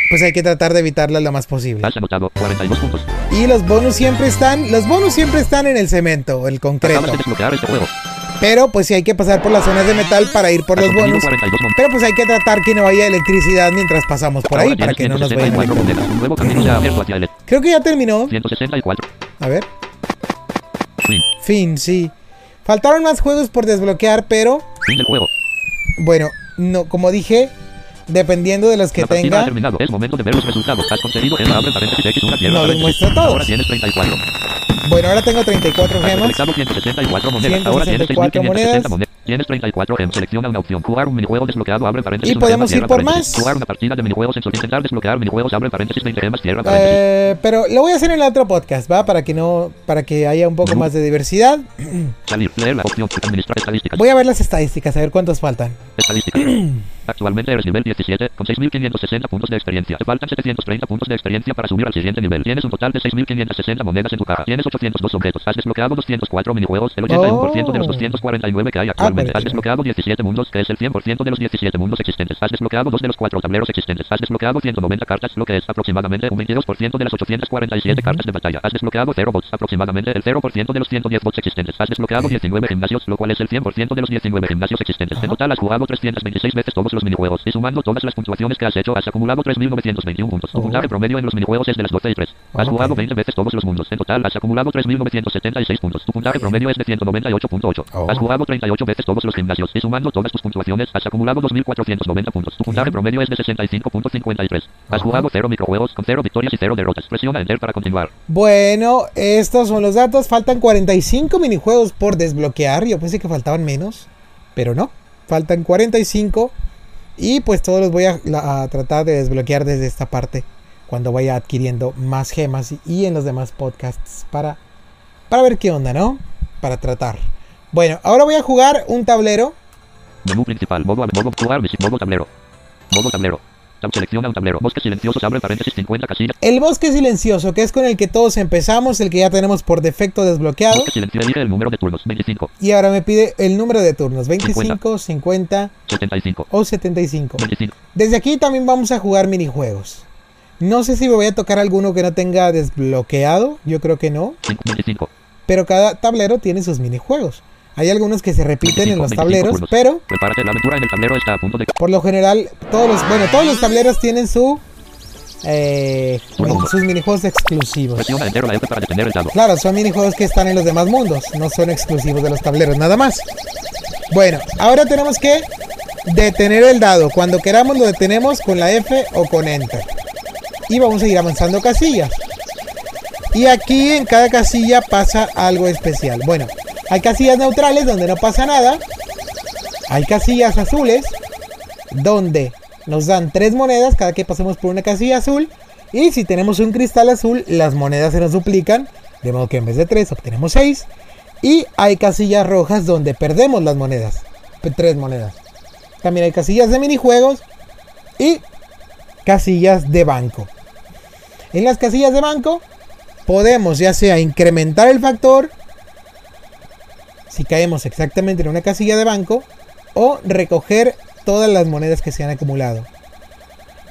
A: pues hay que tratar de evitarlas lo más posible.
B: Has anotado 42 puntos.
A: Y los bonus siempre están, los bonus siempre están en el cemento, el concreto.
B: Acabas de desbloquear este juego.
A: Pero pues sí hay que pasar por las zonas de metal para ir por los bonus.
B: 42 monedas.
A: Pero pues hay que tratar que no haya electricidad mientras pasamos por ahí para que no nos vayan a
B: 164 monedas.
A: electrocutar.
B: Un nuevo camino se ha abierto hacia el.
A: Creo que ya terminó.
B: 164.
A: A ver.
B: Fin.
A: Fin, sí. Faltaron más juegos por desbloquear, pero
B: Fin del juego.
A: bueno, no, como dije, dependiendo de los que
B: La partida ha
A: tenga.
B: terminado. Es momento de ver los resultados. Has conseguido en abre paréntesis X una tierra
A: No
B: paréntesis.
A: muestra todos.
B: Ahora tienes 34.
A: Bueno, ahora tengo 34
B: Has
A: gemas.
B: recolectado 164 monedas. Ahora tienes
A: 164
B: 6560 monedas. Tienes 34 gemas. Selecciona una opción. Jugar un minijuego desbloqueado. Abre paréntesis.
A: ¿Y podemos ir por más?
B: Jugar una partida de minijuegos en. Intentar desbloquear minijuegos. Abre paréntesis 20 gemas. Cierra paréntesis.
A: Eh, pero lo voy a hacer en el otro podcast, ¿va? Para que no, para que haya un poco más de diversidad.
B: Salir. Leer la opción. Administrar estadísticas.
A: Voy a ver las estadísticas, a ver cuántos faltan.
B: Estadísticas. Actualmente eres nivel 17 con 6.560 puntos de experiencia. Te faltan 730 puntos de experiencia para subir al siguiente nivel. Tienes un total de 6.560 monedas en tu caja. Tienes 802 objetos. Has desbloqueado 204 minijuegos, el 81% de los
A: Oh.
B: 249 que hay actualmente.
A: por
B: Has desbloqueado 17 mundos, que es el 100% de los 17 mundos existentes. Has desbloqueado dos de los cuatro tableros existentes. Has desbloqueado 190 cartas, lo que es aproximadamente un 22% de las 847 cartas de batalla. Has desbloqueado 0 bots, aproximadamente el 0% de los 110 bots existentes. Has desbloqueado 19 gimnasios, lo cual es el 100% de los 19 gimnasios existentes. En total has jugado 326 veces todos los minijuegos y sumando todas las puntuaciones que has hecho has acumulado 3.921 puntos. Tu
A: Oh.
B: puntaje promedio en los minijuegos es de las 12 y 3. Has
A: Ok.
B: jugado 20 veces todos los mundos. En total has acumulado 3.976 puntos. Tu puntaje promedio es de 198.8.
A: Oh.
B: Has jugado 38 veces todos los gimnasios y sumando todas tus puntuaciones has acumulado 2.490 puntos. Tu puntaje promedio es de 65.53. Has jugado 0 microjuegos con 0 victorias y 0 derrotas. Presiona Enter para continuar.
A: Bueno, estos son los datos. Faltan 45 minijuegos por desbloquear. Yo pensé que faltaban menos, pero no. Faltan 45. Y pues todos los voy a, tratar de desbloquear desde esta parte. Cuando vaya adquiriendo más gemas y, en los demás podcasts. Para, para ver qué onda, ¿no? Para tratar. Bueno, ahora voy a jugar un tablero.
B: Menú principal. Modo, tablero. Tablero. Selecciona un tablero. Bosque silencioso, abre paréntesis 50 casillas.
A: El bosque silencioso, que es con el que todos empezamos. El que ya tenemos por defecto desbloqueado.
B: Bosque silencioso, elige el número de turnos. 25,
A: Y ahora me pide el número de turnos. 25, 50
B: 75,
A: o 75.
B: 25.
A: Desde aquí también vamos a jugar minijuegos. No sé si me voy a tocar alguno que no tenga desbloqueado. Yo creo que no.
B: 5, 25.
A: Pero cada tablero tiene sus minijuegos. Hay algunos que se repiten en
B: 25,
A: los
B: 25
A: tableros, pero
B: Prepárate, la aventura en el tablero está a punto de...
A: por lo general todos los, bueno, todos los tableros tienen su eh, sus minijuegos exclusivos.
B: Presiona Enter o la F para detener el dado.
A: Claro, son minijuegos que están en los demás mundos, no son exclusivos de los tableros, nada más. Bueno, ahora tenemos que detener el dado. Cuando queramos lo detenemos con la F o con Enter. Y vamos a ir avanzando casillas. Y aquí en cada casilla pasa algo especial. Bueno, hay casillas neutrales donde no pasa nada. Hay casillas azules donde nos dan tres monedas cada que pasemos por una casilla azul. Y si tenemos un cristal azul, las monedas se nos duplican. De modo que en vez de tres obtenemos seis. Y hay casillas rojas donde perdemos las monedas. Tres monedas. También hay casillas de minijuegos y casillas de banco. En las casillas de banco podemos ya sea incrementar el factor si caemos exactamente en una casilla de banco o recoger todas las monedas que se han acumulado.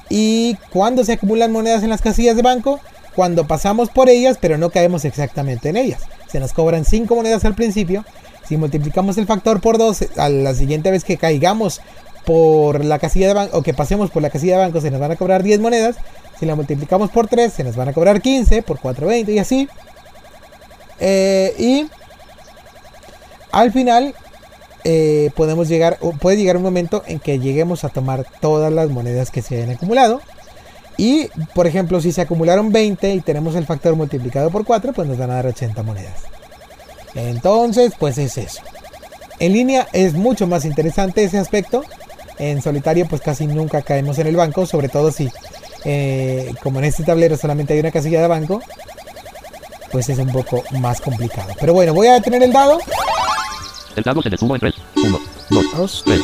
A: ¿Y cuándo se acumulan monedas en las casillas de banco? Cuando pasamos por ellas pero no caemos exactamente en ellas. Se nos cobran 5 monedas al principio. Si multiplicamos el factor por 2, a la siguiente vez que caigamos por la casilla de banco o que pasemos por la casilla de banco se nos van a cobrar 10 monedas. Si la multiplicamos por 3 se nos van a cobrar 15, por 4 20 y así. Eh, y al final eh, podemos llegar, o puede llegar un momento en que lleguemos a tomar todas las monedas que se hayan acumulado. Y, por ejemplo, si se acumularon 20 y tenemos el factor multiplicado por 4, pues nos van a dar 80 monedas. Entonces, pues es eso. En línea es mucho más interesante ese aspecto. En solitario, pues casi nunca caemos en el banco, sobre todo si, eh, como en este tablero solamente hay una casilla de banco, pues es un poco más complicado. Pero bueno, voy a detener el dado.
B: El dado se detuvo en 3, 1, 2,
A: Dos,
B: 3.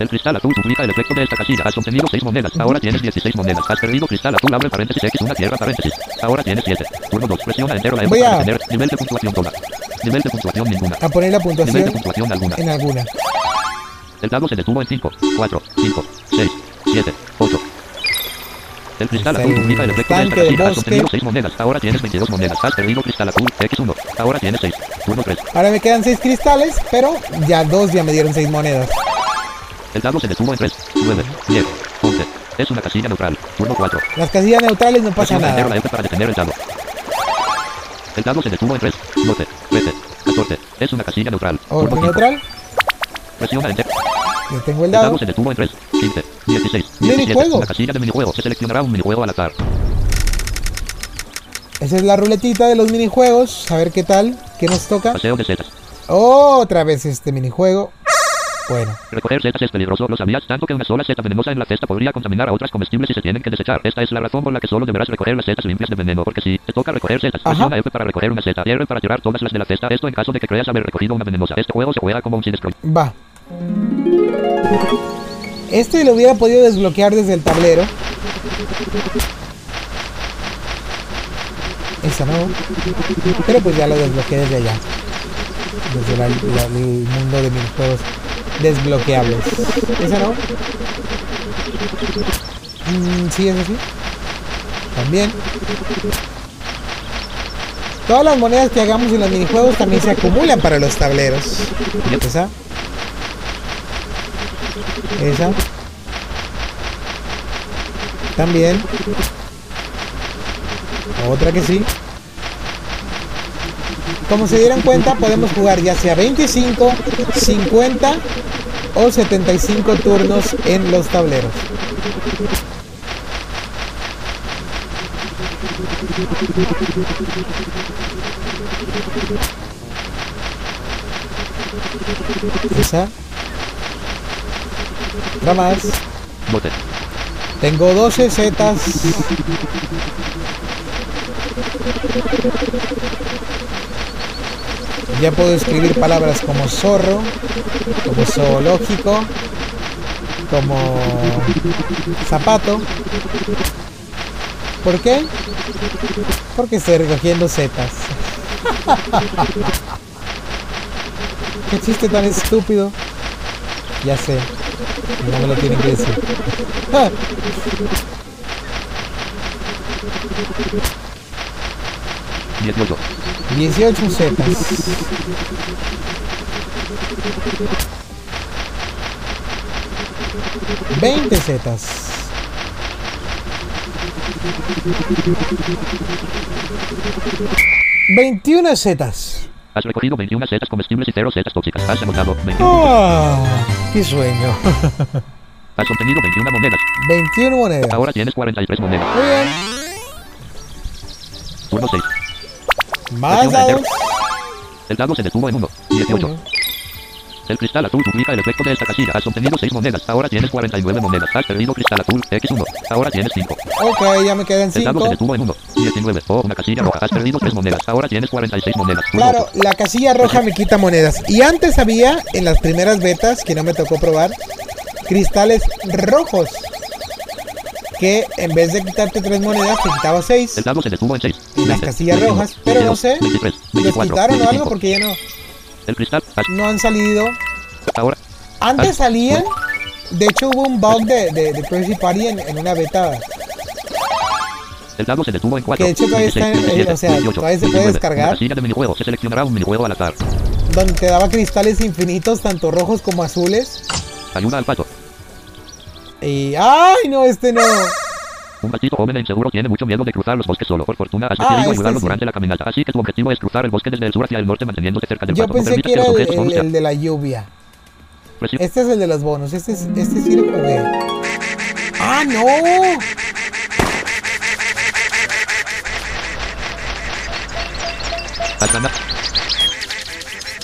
B: El cristal azul duplica el efecto de esta casilla. Has obtenido 6 monedas. Ahora tienes 16 monedas. Has perdido cristal azul, abre paréntesis X, una tierra paréntesis. Ahora tienes 7. Turno 2. Presiona entero la
A: Voy
B: para
A: a-
B: detener. Nivel de puntuación toda. Nivel de puntuación ninguna.
A: a poner la
B: Nivel de
A: puntuación
B: puntuación alguna.
A: en alguna.
B: El dado se detuvo en 5, 4, 5, 6, 7, 8. El cristal azul duplica el efecto
A: del.
B: Has obtenido 6 monedas. Ahora tienes 22 monedas. Has perdido cristal azul X1. Ahora tienes 6. Turno 3.
A: Ahora me quedan 6 cristales, pero ya dos ya me dieron 6 monedas.
B: El dado se detuvo en 3, 9, 10, 11. Es una casilla neutral. Turno 4.
A: Las casillas neutrales no pasa
B: Presiona la
A: nada.
B: F para detener el dado. El dado se detuvo en 3, 12, 13, 14. Es una casilla neutral.
A: Otro
B: Turno 5.
A: neutral.
B: Presiona enter.
A: Yo tengo el dado.
B: se detuvo en 3, 15, 16, 17.
A: Minijuego.
B: Una casilla de minijuego. Se seleccionará un minijuego al azar.
A: Esa es la ruletita de los minijuegos. A ver qué tal. ¿Qué nos toca?
B: Paseo de setas.
A: Otra vez este minijuego. Bueno,
B: Recoger setas es peligroso, lo sabías, tanto que una sola seta venenosa en la cesta podría contaminar a otras comestibles y se tienen que desechar. Esta es la razón por la que solo deberás recoger las setas limpias de veneno, porque si te toca recoger setas,
A: Ajá.
B: presiona F para recoger una seta, R para tirar todas las de la cesta, esto en caso de que creas haber recogido una venenosa. Este juego se juega como un sin
A: va. Este lo hubiera podido desbloquear desde el tablero. Esa no. Pero pues ya lo desbloqueé desde allá. Desde el mundo de minijuegos desbloqueables. Esa no. Mm, sí, es así. También. Todas las monedas que hagamos en los minijuegos también se acumulan para los tableros. Esa. También. Otra que sí. Como se dieron cuenta, podemos jugar ya sea 25, 50 o 75 turnos en los tableros. Esa. Otra más.
B: Bote.
A: Tengo 12 setas. Ya puedo escribir palabras como zorro, como zoológico, como zapato. ¿Por qué? Porque estoy recogiendo setas. Qué chiste tan estúpido. Ya sé. No me lo tienen que decir.
B: 18.
A: 18 setas. Veinte setas. Veintiuna setas.
B: Has recogido 21 setas comestibles y 0 setas tóxicas. Has anotado 21 puntos.
A: ¡Ah! ¡Qué sueño!
B: Has obtenido 21 monedas.
A: 21 monedas.
B: Ahora tienes 43 monedas.
A: Muy bien.
B: Turno 6.
A: Más dados.
B: El dado se detuvo en 1. 18.
A: Uno.
B: El cristal azul duplica el efecto de esta casilla. Has obtenido 6 monedas. Ahora tienes 49 monedas. Has perdido cristal azul X1. Ahora tienes 5.
A: Ok, ya me quedan
B: El dado se
A: 5.
B: detuvo en 1. 19. Oh, una casilla roja. Has perdido 3 monedas. Ahora tienes 46 monedas.
A: Claro, la casilla roja me quita monedas. Y antes había, en las primeras betas, que no me tocó probar, cristales rojos. Que en vez de quitarte tres monedas, te quitaba seis.
B: El dado se detuvo en 6.
A: Y las casillas rojas, pero no sé,
B: 23,
A: ¿Los
B: 24,
A: quitaron o algo?
B: 25.
A: Porque ya no,
B: El cristal.
A: no han salido.
B: Ahora.
A: Antes salían. De hecho, hubo un bug de, de, de Crazy Party en, en una beta.
B: El dado se detuvo en 4.
A: Que de hecho todavía está en- eh, o sea, todavía se puede descargar.
B: La casilla de minijuego. Se seleccionará un minijuego al azar.
A: Donde te daba cristales infinitos, tanto rojos como azules.
B: Ayuda al pato.
A: Y. ¡Ay, no! Este no.
B: Un gatito joven e inseguro tiene mucho miedo de cruzar los bosques solo. Por fortuna, has
A: Ah,
B: decidido
A: este
B: ayudarlo
A: sí.
B: durante la caminata. Así que tu objetivo es cruzar el bosque desde el sur hacia el norte manteniéndote cerca del
A: Yo
B: pato. No
A: pensé
B: permitas
A: que era
B: los
A: el, de la lluvia.
B: Presiona-
A: Este es el de los bonos. Este, es, este sí lo jugué. ¡Ah, no!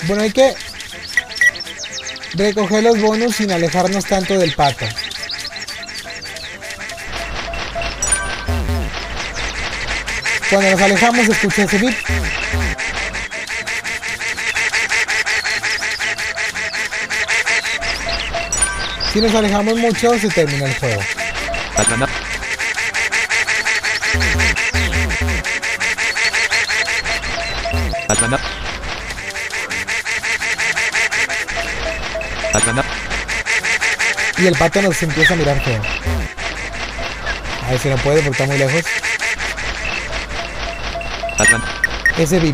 A: Bueno, hay que recoger los bonos sin alejarnos tanto del pato. Cuando nos alejamos, escucha ese beat. Si nos alejamos mucho, se termina el juego. Y el pato nos empieza a mirar feo. A ver si no puede porque está muy lejos. Ese.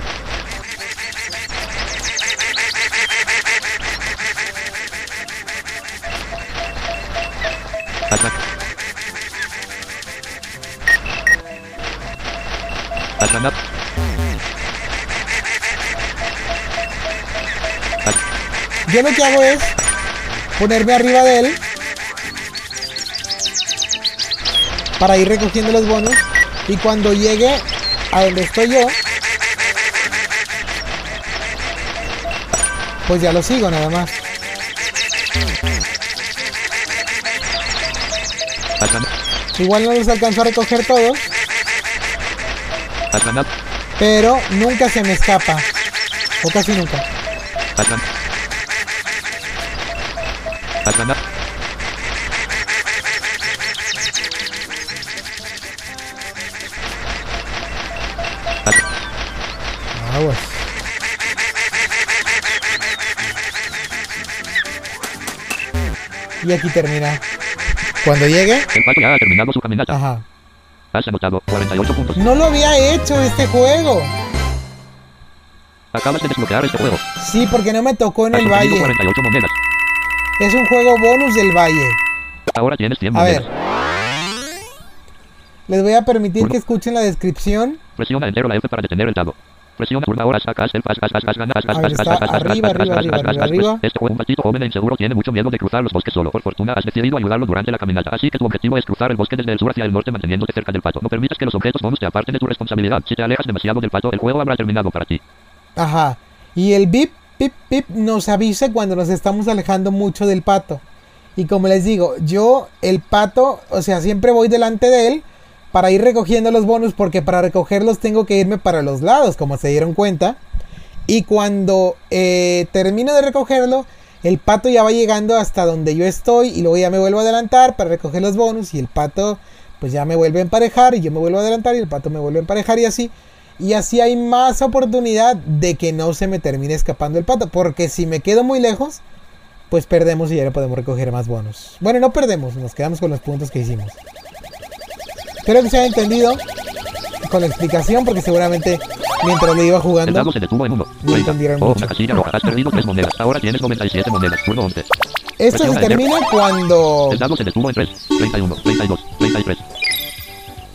B: Has-
A: Yo lo que hago es ponerme arriba de él para ir recogiendo los bonos y cuando llegue a donde estoy yo pues ya lo sigo nada más. Igual no los alcanzo a recoger todos, pero nunca se me escapa. O casi nunca. Y aquí termina. Cuando llegue,
B: El pato ya ha terminado su caminata.
A: ajá.
B: Has anotado 48 puntos.
A: No lo había hecho este juego.
B: Acabas de desbloquear este juego.
A: Sí, porque no me tocó en
B: Has
A: el valle.
B: 48 monedas.
A: Es un juego bonus del Valle.
B: Ahora tienes 100
A: A ver.
B: monedas.
A: Les voy a permitir que escuchen la descripción.
B: Presiona entero la F para detener el dado. Presiona turno ahora sacas el pas pas pas pas ganas
A: A ver, está arriba, arriba, arriba, arriba, arriba.
B: Este joven, un maldito joven e inseguro tiene mucho miedo de cruzar los bosques solo. Por fortuna has decidido ayudarlo durante la caminata. Así que tu objetivo es cruzar el bosque desde el sur hacia el norte manteniéndote cerca del pato. No permitas que los objetos bonus te aparten de tu responsabilidad. Si te alejas demasiado del pato, el juego habrá terminado para ti.
A: Ajá. Y el bip, bip, bip nos avisa cuando nos estamos alejando mucho del pato. Y como les digo, yo, el pato, o sea, siempre voy delante de él para ir recogiendo los bonus porque para recogerlos tengo que irme para los lados, como se dieron cuenta. Y cuando eh, termino de recogerlo, el pato ya va llegando hasta donde yo estoy y luego ya me vuelvo a adelantar para recoger los bonus y el pato pues ya me vuelve a emparejar y yo me vuelvo a adelantar y el pato me vuelve a emparejar y así. Y así hay más oportunidad de que no se me termine escapando el pato. Porque si me quedo muy lejos, pues perdemos y ya no podemos recoger más bonus. Bueno, no perdemos, nos quedamos con los puntos que hicimos. Espero que se haya entendido con la explicación porque seguramente mientras lo iba
B: El
A: jugando
B: dado se detuvo en 1.
A: No entendieron
B: Oh,
A: mucho.
B: una casilla roja. Has perdido 3 monedas. Ahora tienes 97 monedas. Turno 11.
A: Esto se
B: enter.
A: termina cuando,
B: El dado se detuvo en 3. 31, 32, 33.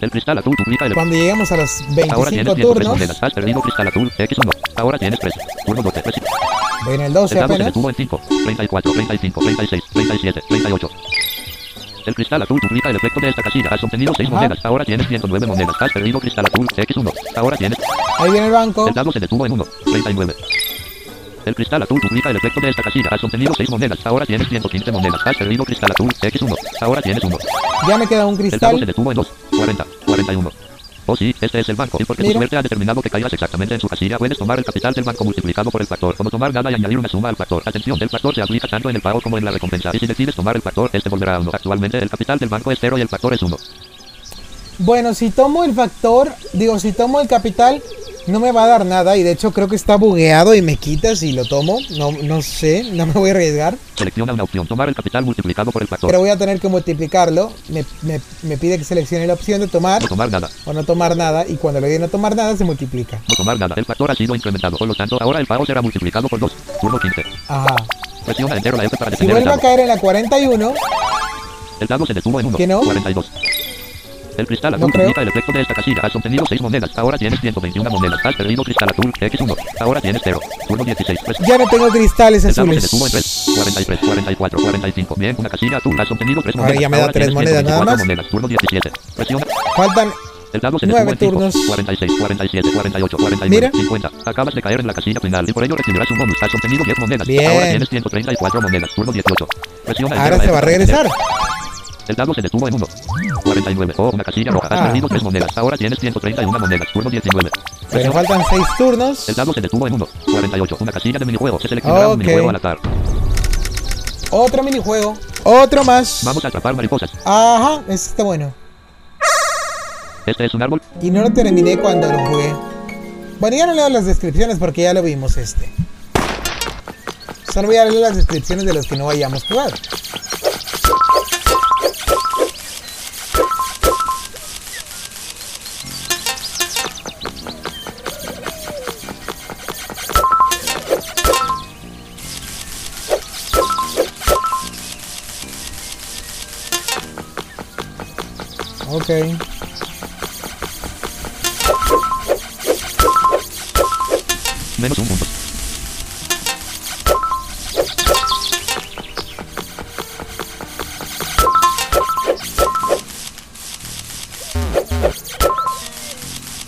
B: El cristal azul duplica el...
A: cuando lleguemos a los
B: Ahora
A: 25
B: tienes 103
A: turnos.
B: monedas. Has perdido cristal azul X1. Ahora tienes 3. Turno 12. Presi-
A: Voy en el 12
B: El dado se detuvo en 5, 34, 35, 36, 37, 38. El cristal azul duplica el efecto de esta casilla. Has obtenido 6
A: Ajá.
B: monedas. Ahora tienes 109 monedas. Has perdido cristal azul X1. Ahora tienes...
A: Ahí viene el banco.
B: El dado se detuvo en 1, 39. El cristal azul duplica el efecto de esta casilla. Has obtenido 6 monedas. Ahora tienes 115 monedas. Has perdido cristal azul X1. Ahora tienes 1.
A: Ya me queda un
B: El dado se
A: cristal.
B: detuvo en 2, 40, 41. Oh sí, este es el banco. Y porque tu
A: Mira.
B: suerte ha determinado que caigas exactamente en su casilla, puedes tomar el capital del banco multiplicado por el factor, como tomar nada y añadir una suma al factor. Atención, el factor se aplica tanto en el pago como en la recompensa. Y si decides tomar el factor, este volverá a 1. Actualmente el capital del banco es 0 y el factor es 1.
A: Bueno, si tomo el factor, digo, si tomo el capital, no me va a dar nada. Y de hecho creo que está bugueado y me quita si lo tomo. No, no sé, no me voy a arriesgar.
B: Selecciona una opción, tomar el capital multiplicado por el factor.
A: Pero voy a tener que multiplicarlo. Me, me- me pide que seleccione la opción de tomar
B: No tomar nada,
A: o no tomar nada. Y cuando le doy no tomar nada, se multiplica.
B: no tomar nada. El factor ha sido incrementado. Por lo tanto, ahora el pago será multiplicado por 2. Turno 15.
A: Ajá.
B: Presiona entero la F para
A: Si
B: detener el
A: vuelve a caer en la 41,
B: El dado se detuvo en 1.
A: ¿Que no?
B: 42. El cristal azul duplica el efecto de esta casilla. Has obtenido 6 monedas. Ahora tienes 121 monedas. Has perdido cristal azul X1. Ahora tienes 0. Turno 16. Pues,
A: ya no tengo cristales
B: detuvo en
A: azules.
B: 3. 43, 44, 45. Bien, una casilla azul. Has obtenido 3
A: Ahora
B: monedas.
A: ya me da tres
B: tienes
A: monedas, nada
B: 124
A: más.
B: monedas. Turno 17. Presiona.
A: Faltan
B: El dado se
A: Nueve
B: detuvo en 5.
A: turnos.
B: 46, 47, 48, 49,
A: Mira.
B: 50. Acabas de caer en la casilla final y por ello recibirás un bonus. Has obtenido 10 monedas.
A: Bien.
B: Ahora tienes 134 monedas. Turno 18. Presiona
A: Ahora se va a regresar.
B: El dado se detuvo en 1. 49. Oh, una casilla roja. Has
A: Ah.
B: perdido 3 monedas. Ahora tienes 131 monedas. Turno 19.
A: Pero faltan 6 turnos.
B: El dado se detuvo en 1. 48. Una casilla de minijuego. Se seleccionará
A: Ok.
B: un minijuego al azar.
A: Otro minijuego. Otro más.
B: Vamos a atrapar mariposas.
A: Ajá, ese está bueno.
B: Este es un árbol.
A: Y no lo terminé cuando lo jugué. Bueno, ya no leo las descripciones porque ya lo vimos este. Solo voy a leer las descripciones de los que no vayamos a jugar. Ok.
B: Menos un punto.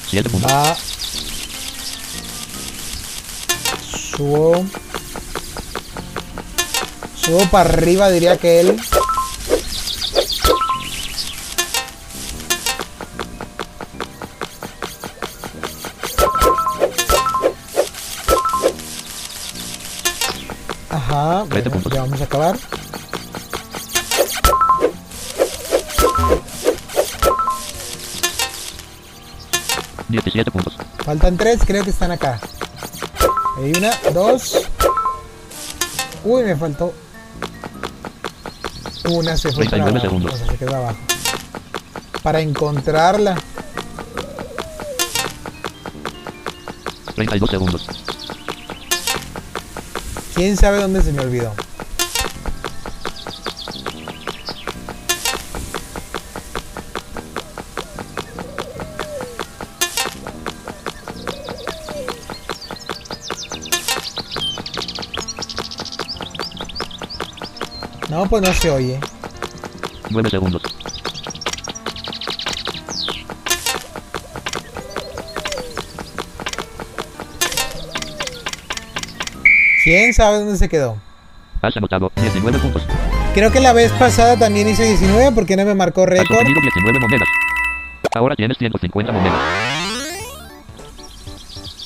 B: Siete puntos.
A: Va. Subo. Subo para arriba, diría que él. Ajá, bueno, ya vamos a acabar.
B: Diecisiete puntos.
A: Faltan tres, creo que están acá. Hay una, dos. Uy, me faltó. Una se fue para
B: 39
A: abajo.
B: segundos.
A: o sea, se quedó abajo. Para encontrarla.
B: 32 segundos.
A: ¿Quién sabe dónde se me olvidó? No, pues no se oye.
B: 9 segundos.
A: ¿Quién sabe dónde se quedó?
B: Has anotado 19 puntos.
A: Creo que la vez pasada también hice 19 porque no me marcó
B: Has
A: récord.
B: obtenido 19 monedas. Ahora tienes 150 monedas.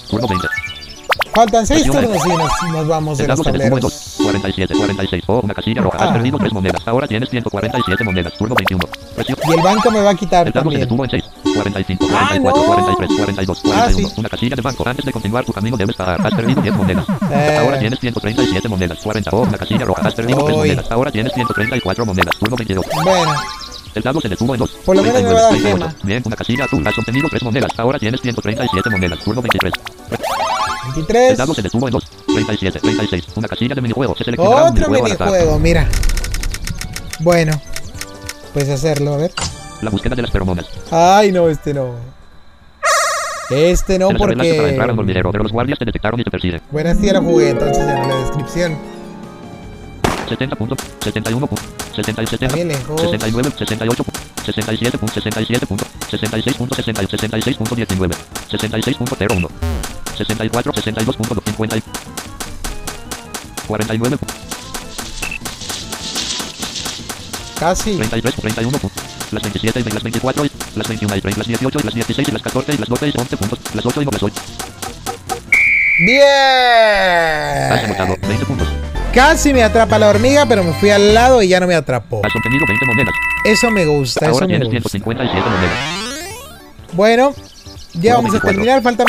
B: Turno 20.
A: Faltan 6
B: Presiona.
A: turnos y nos, nos vamos de
B: El
A: los tableros.
B: 2. 47, 46. Oh, una casilla roja.
A: Ah.
B: Has perdido 3 monedas. Ahora tienes 147 monedas. Turno 21. Presiona.
A: Y el banco me va a quitar
B: El dado se
A: también.
B: detuvo en 6. 45,
A: Ah,
B: 44,
A: no.
B: 43, 42, 41.
A: Ah, sí.
B: Una casilla de banco. Antes de continuar tu camino debes pagar. Has perdido 10 monedas.
A: Eh.
B: Ahora tienes 137 monedas. 40. Oh, una casilla roja. Has perdido 3
A: Uy.
B: monedas. Ahora tienes 134 monedas. Turno 22.
A: Bueno,
B: El dado se detuvo en 2.
A: Por lo menos me va a dar
B: 38.
A: gema.
B: Bien, una casilla azul. Has obtenido 3 monedas. Ahora tienes 137 monedas. Turno 23. El
A: 23.
B: dado se detuvo en 2. 37, 36. Una casilla de minijuego. Se seleccionará un
A: Otro
B: minijuego al azar.
A: minijuego, mira. Bueno, pues hacerlo, a ver.
B: La búsqueda de las feromonas.
A: Ay, no, este no. Este no,
B: revelaste para
A: porque.
B: hormiguero, pero los guardias te detectaron y te persiguen.
A: Bueno, este ya lo jugué, entonces no la descripción.
B: 70 puntos, 71 puntos, 60 y 70,
A: Está bien lejos.
B: 69, 68 puntos, 67 puntos, 67 puntos, 66 puntos, 60 y 66 puntos, 19, 66.01, 64, 62 puntos, 50 y 49 puntos,
A: Casi.
B: 33, 31 puntos, las 27 y las 24 y las 21 y 30, las 18 y las 16 y las 14 y las 12 y 11 puntos, las 8 y no las 8. Has anotado
A: Bien.
B: 20 puntos.
A: Casi me atrapa la hormiga, pero me fui al lado y ya no me atrapó.
B: Has obtenido 20 monedas.
A: Eso me gusta, eso me gusta.
B: 157 monedas.
A: Bueno, ya vamos a
B: 24.
A: terminar. Faltan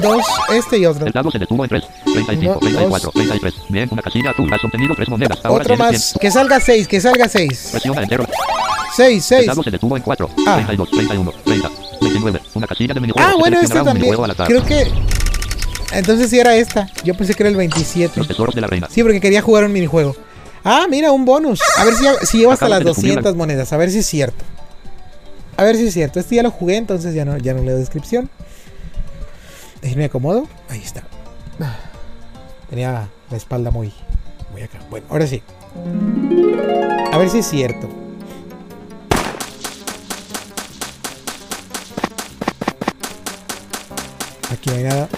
A: dos, este y otro.
B: El dado se detuvo en 3, 35,
A: Uno,
B: 34,
A: dos.
B: 33. Bien, una casilla azul. Has obtenido 3 monedas. Ahora
A: Otro más. Que salga 6, que salga 6.
B: 100. Presiona entero.
A: 6,
B: El
A: 6.
B: dado se detuvo en 4,
A: Ah.
B: 32, 31, 30, 29. Una casilla de minijuego.
A: Ah, bueno, este también. Creo que. Entonces sí era esta. Yo pensé que era el 27.
B: Los tesoros de la reina.
A: Sí, porque quería jugar un minijuego. Ah, mira, un bonus. A ver si, si llevo hasta las
B: de descubrir
A: 200 monedas. A ver si es cierto. A ver si es cierto. Este ya lo jugué, entonces ya no, ya no leo descripción. Déjenme acomodo. Ahí está. Tenía la espalda muy, muy acá. Bueno, ahora sí. A ver si es cierto. Aquí no hay nada.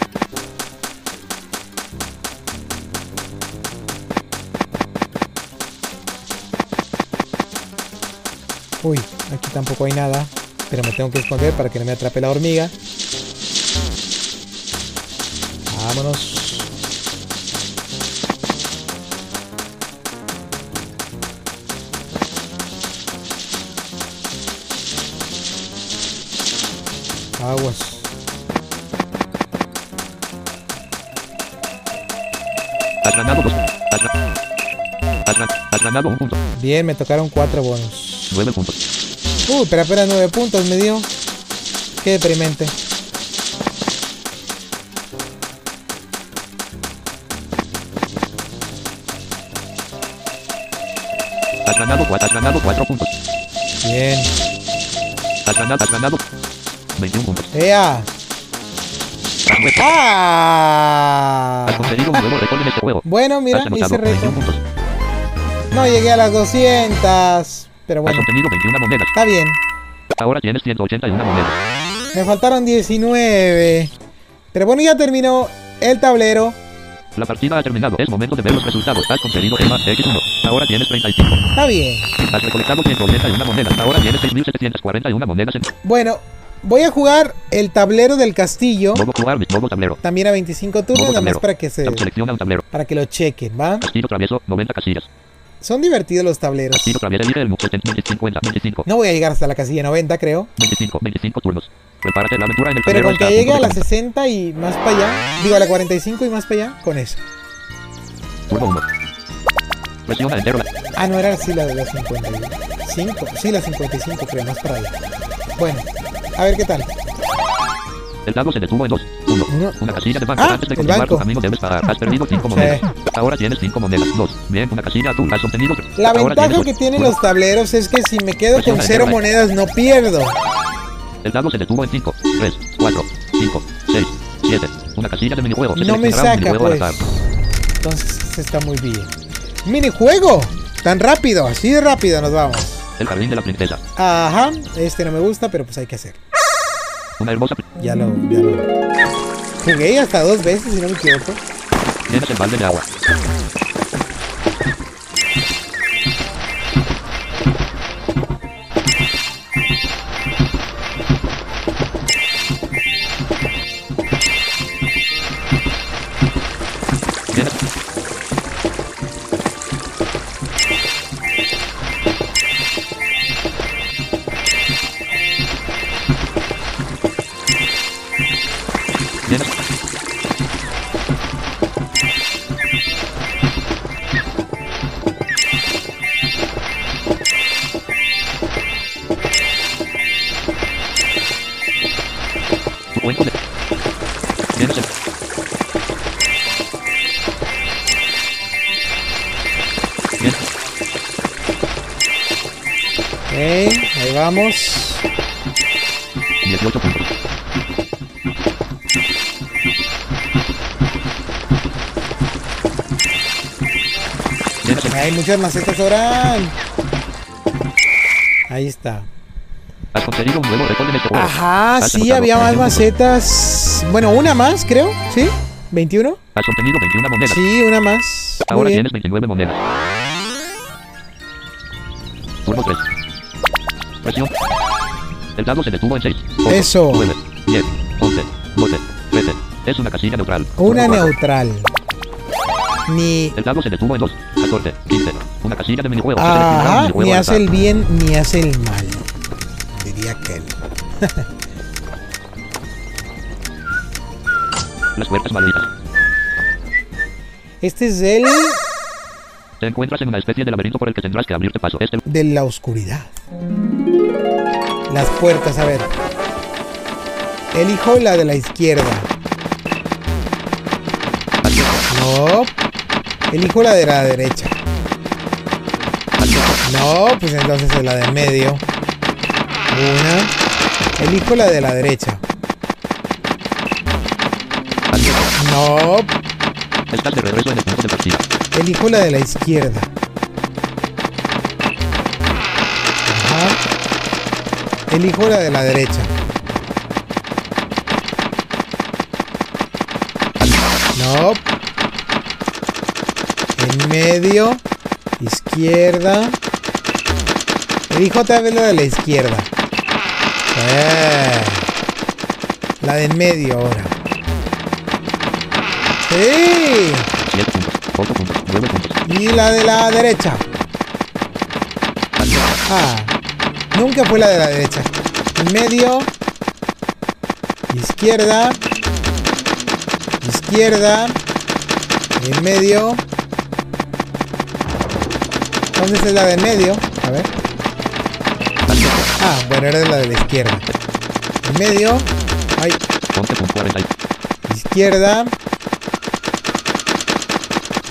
A: Uy, aquí tampoco hay nada. Pero me tengo que esconder para que no me atrape la hormiga. Vámonos. Aguas.
B: Has ganado 2. Has, ga- has, ga- has ganado un punto.
A: Bien, me tocaron cuatro bonos.
B: 9 puntos.
A: Uy, pero apenas nueve puntos me dio. Qué deprimente.
B: Has ganado 4. Has ganado 4 puntos.
A: Bien.
B: Has ganado. Has ganado 21 puntos.
A: ¡Ea!
B: Has
A: ¡Ah!
B: conseguido un nuevo récord en este juego.
A: Bueno, mira, hice
B: 21
A: récord. No llegué a las 200. Pero
B: Has
A: bueno,
B: obtenido 21 monedas.
A: está bien.
B: Ahora tienes 181 monedas.
A: Me faltaron 19. Pero bueno, ya terminó el tablero.
B: La partida ha terminado. Es momento de ver los resultados. Has conseguido Emma X1. Ahora tienes 35.
A: Está bien.
B: Has recolectado 181 monedas. Ahora tienes 6.741 monedas en
A: Bueno, voy a jugar el tablero del castillo.
B: modo jugar, modo tablero.
A: También a 25 turnos, nada más para que se
B: Selecciona un tablero.
A: para que lo chequen, ¿va?
B: Castillo travieso, 90 casillas.
A: Son divertidos los tableros.
B: Castillo travieso, elige el 70, 50, 25,
A: No voy a llegar hasta la casilla 90, creo.
B: 25, 25 turnos. Prepárate la aventura en el
A: Pero con que llegue a la
B: de
A: 60 y más para allá, digo a la 45 y más para allá, con eso.
B: Turno 1. Presiona entero la...
A: Ah, no era así la de la 55. Sí, la 55, creo, más para allá. Bueno, a ver qué tal.
B: El dado se detuvo en 2. 1.
A: Uno.
B: Una casilla de banco.
A: Ah,
B: Antes de continuar tu camino debes pagar. Has perdido 5
A: Sí.
B: monedas. Ahora tienes 5 monedas. 2. Bien, una casilla azul. Has obtenido 3.
A: La
B: Ahora
A: ventaja que tienen los tableros es que si me quedo con cero
B: entero la-
A: monedas no pierdo.
B: El dado se detuvo en 5, 3, 4, 5, 6, 7. Una casilla de minijuego. Se
A: No me saca, pues. Entonces está muy bien. ¡Minijuego! Tan rápido, así de rápido nos vamos.
B: El jardín de la princesa.
A: Ajá, este no me gusta, pero pues hay que hacer.
B: Una hermosa...
A: Ya lo, ya lo. Jugué hasta dos veces, si no me equivoco.
B: Tienes el balde de agua.
A: Ahí vamos.
B: 18 puntos.
A: Hay muchas macetas sobran. Ahí está.
B: Has conseguido un nuevo récord en este juego.
A: Ajá,
B: Has
A: sí, había más
B: 21 puntos.
A: macetas. Bueno, una más, creo. ¿Sí? ¿21?
B: Has obtenido 21 monedas.
A: Sí, una más.
B: Ahora tienes 29 monedas. El dado se detuvo en 6.
A: Eso.
B: 9, 10, 11, 12, 13. Es una casilla neutral.
A: Una neutral. Ni.
B: El dado se detuvo en 2, 14, 15. Una casilla de minijuegos.
A: Ajá,
B: minijuego
A: ni hace el bien ni hace el mal. Diría aquel.
B: Las puertas malditas.
A: Este es el
B: Te encuentras en una especie de laberinto por el que tendrás que abrirte paso. Este
A: de la oscuridad. Las puertas, a ver. Elijo la de la izquierda. No. Elijo la de la derecha. No, pues entonces es la del medio. Una. Elijo la de la derecha. No,
B: Estás de regreso en el de partida.
A: elijo la de la izquierda. Elijo la de la derecha. No. En medio. Izquierda. Elijo otra vez la de la izquierda. Eh. La de en medio ahora. Sí.
B: 7 puntos, 8 puntos, 9 puntos.
A: Y la de la derecha. Ah. Nunca fue la de la derecha. En medio. Izquierda. Izquierda. En medio. ¿Dónde es la de en medio? A ver. Ah, bueno, era la de la izquierda. En medio. Ay,
B: 11.40.
A: izquierda.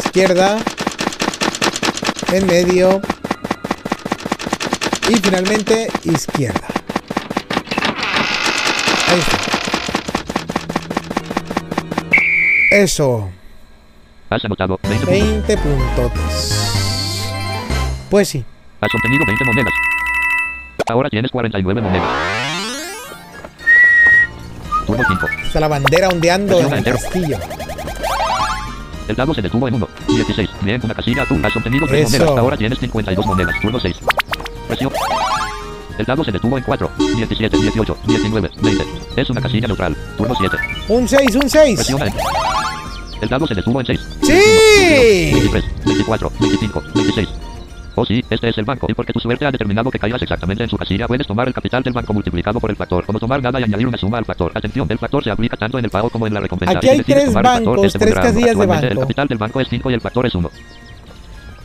A: Izquierda. En medio. Y finalmente izquierda. Ahí está. Eso.
B: Has anotado 20 puntos.
A: 20 puntotes. Pues sí.
B: Has obtenido 20 monedas. Ahora tienes 49 monedas. Turno 5.
A: Está la bandera ondeando en el castillo.
B: El dado se detuvo en 1. 16. Bien, una casilla azul. Has obtenido 3
A: Eso.
B: monedas. Ahora tienes 52 monedas. Turno 6. Presión. El dado se detuvo en 4. 17, 18, 19, 20. Es una casilla neutral. Turno 7.
A: Un 6, un 6.
B: Presiona en. El dado se detuvo en 6.
A: ¡Sí!
B: 23, 24, 25, 26. Oh sí, este es el banco. Y porque tu suerte ha determinado que caigas exactamente en su casilla, puedes tomar el capital del banco multiplicado por el factor. O no tomar nada y añadir una suma al factor. Atención, el factor se aplica tanto en el pago como en la recompensa.
A: Aquí
B: si
A: hay
B: decides
A: tres
B: tomar el factor,
A: bancos,
B: este
A: tres casillas de banco.
B: El capital del banco es 5 y el factor es 1.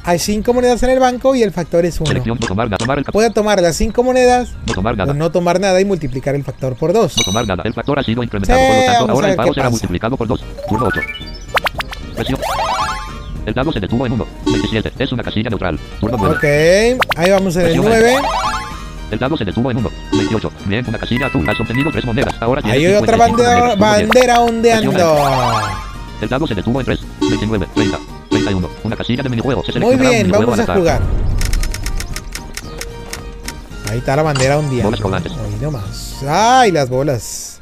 A: Hay 5 monedas en el banco y el factor es 1.
B: Selección no tomar. Tomar el
A: Puedo tomar las 5 monedas
B: no tomar nada.
A: o no tomar nada y multiplicar el factor por 2.
B: No tomar nada. El factor ha sido incrementado.
A: Sí,
B: por lo tanto, ahora el pago será
A: pasa.
B: multiplicado por 2. Turno 8. Presión. El dado se detuvo en 1. 27. Es una casilla neutral. Turno 9.
A: Ok, ahí vamos en el
B: Presiona
A: 9.
B: El dado se detuvo en 1. 28. Bien, una casilla azul. Has obtenido 3 monedas. Ahora
A: Ahí hay otra
B: 55
A: bandera,
B: monedas. Turno 10.
A: bandera ondeando.
B: El dado se detuvo en 3. 29. 30. 31. Una casilla de minijuego. Se
A: Muy
B: un
A: bien, vamos a jugar. Ahí está la bandera un día.
B: Bolas rodantes.
A: Ahí nomás. ¡Ay, las bolas!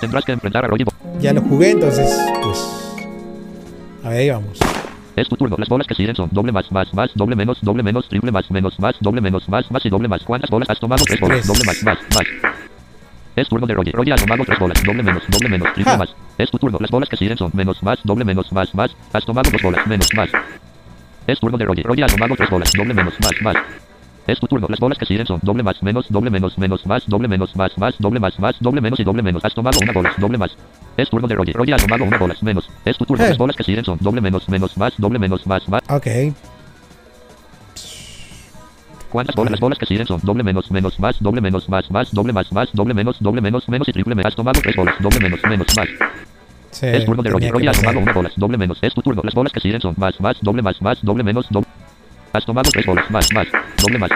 B: Tendrás que enfrentar a Roy y Bo-
A: Ya lo jugué, entonces, pues. A ver, ahí vamos.
B: Es tu turno. Las bolas que siguen son doble más, más, más, doble menos, doble menos, triple más, menos, más, doble menos, más, más y doble más. ¿Cuántas bolas has tomado? Tres bolas. Doble más, más, más. Es turno de Roger. Roger ha tomado tres bolas. Doble menos, doble menos, triple
A: Ja.
B: más. Es tu turno. Las bolas que siguen son menos, más, doble menos, más, más. Has tomado dos bolas. Menos, más. Es turno de Roger. Roger ha tomado tres bolas. Doble menos, más, más. Es tu turno. Las bolas que siguen son doble más, menos, doble menos, menos, más, doble menos, más, más, doble más, más, doble menos y doble menos. Has tomado una bola. Doble más. Es turno de Roger. Roger ha tomado una bola. Menos. Es tu turno.
A: Eh.
B: Las bolas que siguen son doble menos, menos, más, doble menos, más, más.
A: Ok.
B: ¿Cuántas bolas? Las bolas que siguen son doble menos, menos, más, doble menos, más, más, doble más, más, doble menos, doble menos, menos y triple menos. Has tomado tres bolas, doble menos, menos, más.
A: Sí,
B: Es turno de Roger. Roger ha tomado una bola, doble menos. Es tu turno. Las bolas que siguen son más, más, doble más, más, doble menos, doble. Has tomado tres bolas, más, más, doble más.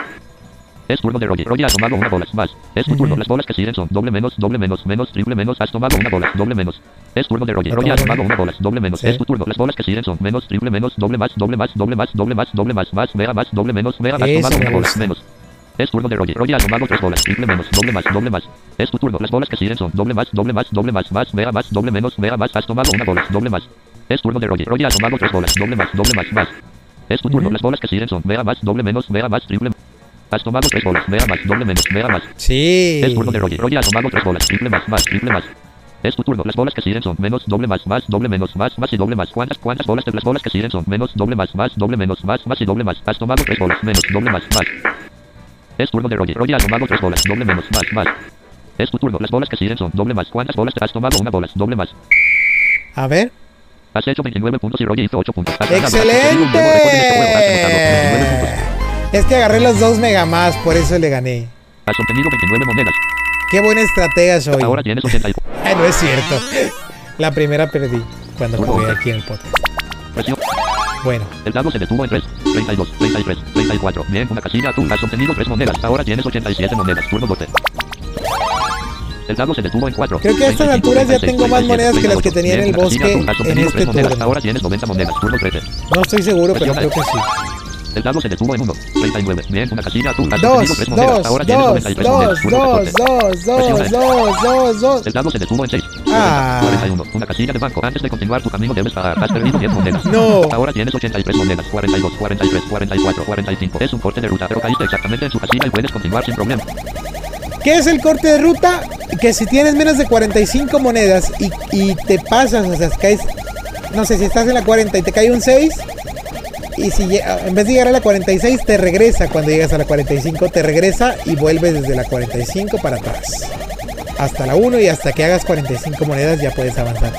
B: Es turno de Roger. Roger ha tomado una bola, más. Es tu turno. Las bolas que siguen son doble menos, doble menos, menos, triple menos. Has tomado una bola, doble menos. Es turno de Roger. Roger ha
A: tomado
B: una bola, doble menos. Es tu turno. Las bolas que siguen son menos, triple menos, doble más, doble más, doble más, doble más, doble más, más, mega más, doble menos, mega. Has tomado una bola, menos. Es turno de Roger. Roger ha tomado tres bolas, triple menos, doble más, doble más. Es tu turno. Las bolas que siguen son doble más, doble más, doble más, más, mega más, doble menos, mega más. Has tomado una bola, doble más. Es turno de Roger. Roger ha tomado tres bolas, doble más, doble más, más. Es tu turno. Las bolas que siguen son mega más, doble menos, mega más, triple. Has tomado tres bolas, mega más, doble menos, mega más.
A: Sí.
B: Es turno de Roger. Roger ha tomado tres bolas, triple más, más, triple más. Es tu turno. Las bolas que siguen son menos, doble más, más, doble menos, más, más y doble más. ¿Cuántas, cuántas bolas de las bolas que siguen son menos, doble más, más, doble menos, más, más y doble más? Has tomado tres bolas, menos, doble más, más. Es turno de Roger. Roger ha tomado tres bolas, doble menos, más, más. Es tu turno. Las bolas que siguen son doble más. ¿Cuántas bolas te has tomado? Una bola, doble más.
A: A ver.
B: Has hecho 29 puntos y Roger hizo 8 puntos. Has ganado. Este juego. 29 puntos.
A: Es que agarré los dos mega más, por eso le gané.
B: Has obtenido 29 monedas.
A: Qué buena estratega soy.
B: Ahora tienes 84.
A: Ay, no es cierto. La primera perdí cuando jugué aquí en el podcast.
B: Presión.
A: Bueno,
B: El dado se detuvo en 3, 32, 33, 34. Bien, una casilla azul. Has obtenido 3 monedas. Ahora tienes 87 monedas. Turno 12. El dado se detuvo en 4.
A: Creo que a estas alturas ya tengo más monedas que las que tenía en el bosque en este
B: monedas.
A: turno.
B: Ahora tienes 90 monedas. Turno 13.
A: no estoy seguro, pero creo que sí.
B: El dado se detuvo en 1, 39. Bien, una casilla azul.
A: Dos,
B: obtenido 3 monedas.
A: dos,
B: Ahora tienes
A: dos,
B: 93 monedas.
A: dos,
B: Turno
A: dos,
B: 14.
A: dos, dos, dos, dos, dos.
B: El dado se detuvo en 6.
A: Ah.
B: 41. Una casilla de banco. Antes de continuar tu camino debes pagar. Has perdido 10 monedas.
A: No.
B: Ahora tienes 83 monedas. 42, 43, 44, 45. Es un corte de ruta, pero caíste exactamente en su casilla y puedes continuar sin problema.
A: ¿Qué es el corte de ruta? Que si tienes menos de 45 monedas y, y te pasas, o sea, caes, no sé, si estás en la 40 y te cae un 6, y si lle- en vez de llegar a la 46, te regresa cuando llegas a la 45, te regresa y vuelves desde la 45 para atrás. Hasta la 1 y hasta que hagas 45 monedas ya puedes avanzar.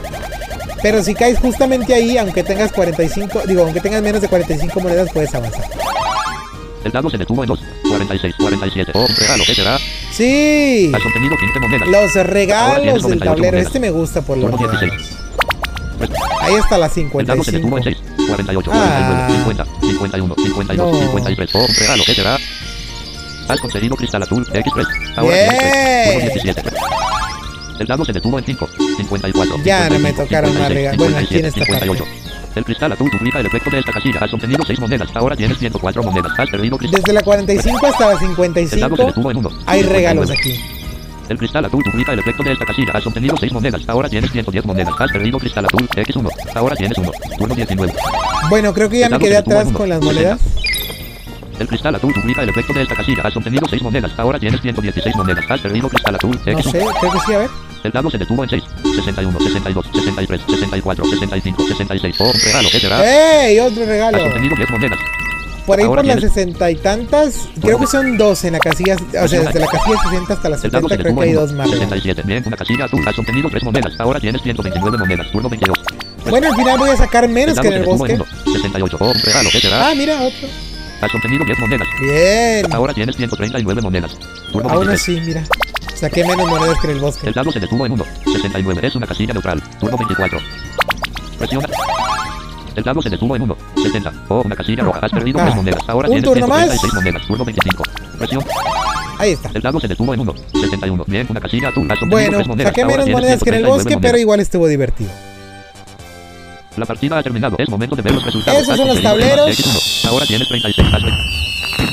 A: Pero si caes justamente ahí, aunque tengas 45, digo, aunque tengas menos de 45 monedas, puedes avanzar.
B: El dado se detuvo en 2, 46, 47. Oh, un regalo, ¿qué será?
A: Sí.
B: Has obtenido 15 monedas.
A: Los regalos del
B: 98
A: tablero.
B: monedas.
A: Este me gusta por
B: 16.
A: regalos. Ahí está la
B: El dado se detuvo
A: 55.
B: en 6, 48,
A: Ah.
B: 49, 50, 51, 52,
A: No.
B: 53. Oh, un regalo, ¿qué será? Has conseguido cristal azul X3. Ahora
A: Bien.
B: tienes 3, turno 17. El dado se detuvo en 5, 54.
A: Ya no me
B: 55,
A: tocaron más
B: 56,
A: regalos. Bueno, aquí en
B: 57,
A: esta
B: 58. El cristal azul duplica el efecto de esta casilla. Has obtenido 6 monedas. Ahora tienes 104 monedas. Has perdido cristal.
A: Desde la 45 hasta la
B: El dado se
A: 55
B: detuvo en 1.
A: hay regalos aquí.
B: El cristal azul duplica el efecto de esta casilla. Has obtenido 6 monedas. Ahora tienes 110 monedas. Has perdido cristal azul X1. Ahora tienes 1. Turno 19.
A: Bueno, creo que ya me quedé atrás con las monedas.
B: El cristal azul duplica el efecto de esta casilla. Has obtenido 6 monedas. Ahora tienes 116 monedas. Has perdido cristal azul
A: No
B: X1.
A: sé, creo que sí, a ver.
B: El dado se detuvo en 6. 61, 62, 63, 64, 65, 66. Oh, un regalo. ¿Qué será?
A: ¡Ey! Otro regalo.
B: Has obtenido 10 monedas.
A: Por ahí
B: Ahora
A: por las 60 y tantas, creo que son dos en la casilla, o sea, desde la casilla 60 hasta la
B: El dado
A: 70
B: se
A: creo que hay dos
B: 1.
A: más regalos.
B: 67. Bien, una casilla azul. Has obtenido 3 monedas. Ahora tienes 129 monedas. Turno 22.
A: Bueno, al final voy a sacar menos que en el bosque.
B: 1. 68. Oh, un regalo. ¿Qué será?
A: Ah, mira, otro.
B: Has obtenido 10 monedas.
A: Bien.
B: Ahora tienes 139 monedas. Turno
A: Aún
B: 23.
A: así, mira. Saqué menos monedas que en el bosque.
B: El dado se detuvo en 1. 69. Es una casilla neutral. Turno 24. Presiona. El dado se detuvo en 1. 70. Oh, una casilla roja. Has perdido
A: Ah.
B: 3 monedas. Ahora
A: Un
B: tienes
A: turno más.
B: 136 monedas. Turno 25. Presión.
A: Ahí está.
B: El dado se detuvo en 1. 71. Bien, una casilla azul. Has obtenido
A: Bueno,
B: 3 monedas.
A: saqué menos monedas que en el
B: 139
A: bosque, pero igual estuvo divertido.
B: La partida ha terminado. Es momento de ver los resultados.
A: Esos son los tableros.
B: X1. Ahora tienes 36. Hazle.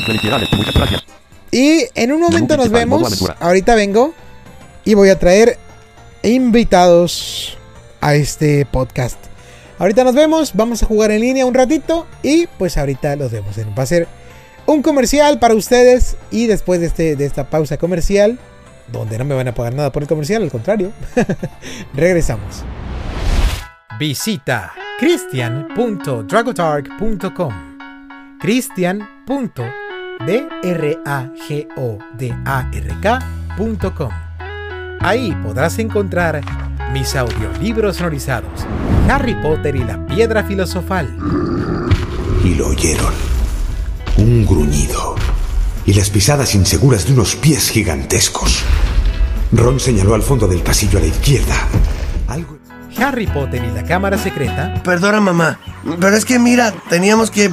B: Felicidades. Muchas gracias.
A: Y en un momento nos vemos. Ahorita vengo y voy a traer invitados a este podcast. Ahorita nos vemos, vamos a jugar en línea un ratito y pues ahorita los vemos. Va a ser un comercial para ustedes y después de, este, de esta pausa comercial, donde no me van a pagar nada por el comercial, al contrario, regresamos. Visita christian.dragotark.com christian.dragodark.com Ahí podrás encontrar mis audiolibros sonorizados, Harry Potter y la Piedra Filosofal,
C: Y lo oyeron. Un gruñido. Y las pisadas inseguras de unos pies gigantescos. Ron señaló al fondo del pasillo a la izquierda. Algo...
A: Harry Potter y la Cámara Secreta,
D: Perdona, mamá, pero es que mira, teníamos que...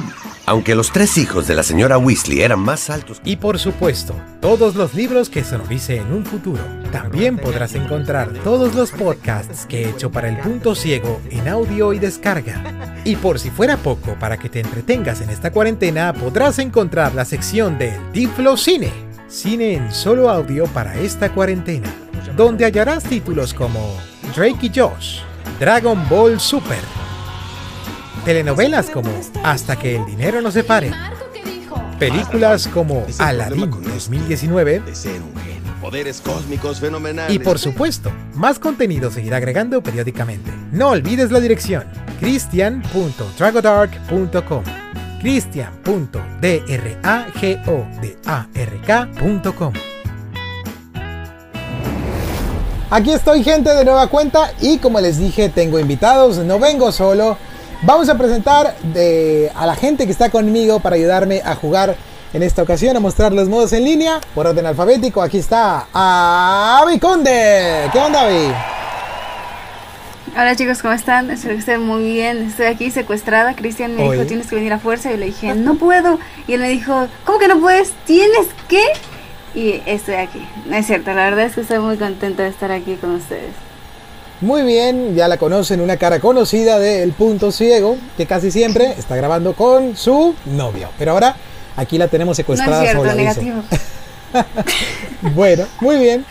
D: Aunque los tres hijos de la señora Weasley eran más altos...
A: y por supuesto, todos los libros que sonorice en un futuro. También podrás encontrar todos los podcasts que he hecho para el punto ciego en audio y descarga. Y por si fuera poco, para que te entretengas en esta cuarentena, podrás encontrar la sección del Tiflo Cine, cine en solo audio para esta cuarentena, donde hallarás títulos como Drake y Josh, Dragon Ball Super, telenovelas como Hasta que el dinero nos separe, películas como Aladdin 2019
E: de ser un genio. Poderes cósmicos fenomenales.
A: y por supuesto, más contenido seguirá agregando periódicamente. No olvides la dirección christian.dragodark.com christian.dragodark.com Aquí estoy gente de nueva cuenta y como les dije tengo invitados, no vengo solo. Vamos a presentar de, a la gente que está conmigo para ayudarme a jugar en esta ocasión, a mostrar los modos en línea por orden alfabético. Aquí está Avi Conde. ¿Qué onda Avi?
F: Hola chicos, ¿cómo están? Espero que estén muy bien. Estoy aquí secuestrada. Cristian me dijo, tienes que venir a fuerza. Y le dije, no puedo. Y él me dijo, ¿cómo que no puedes? ¿Tienes que? Y estoy aquí. No es cierto, la verdad es que estoy muy contenta de estar aquí con ustedes.
A: Muy bien, ya la conocen, una cara conocida de El Punto Ciego, que casi siempre está grabando con su novio. Pero ahora aquí la tenemos
F: No
A: secuestrada
F: es cierto,
A: sola,
F: negativo.
A: Bueno, muy bien.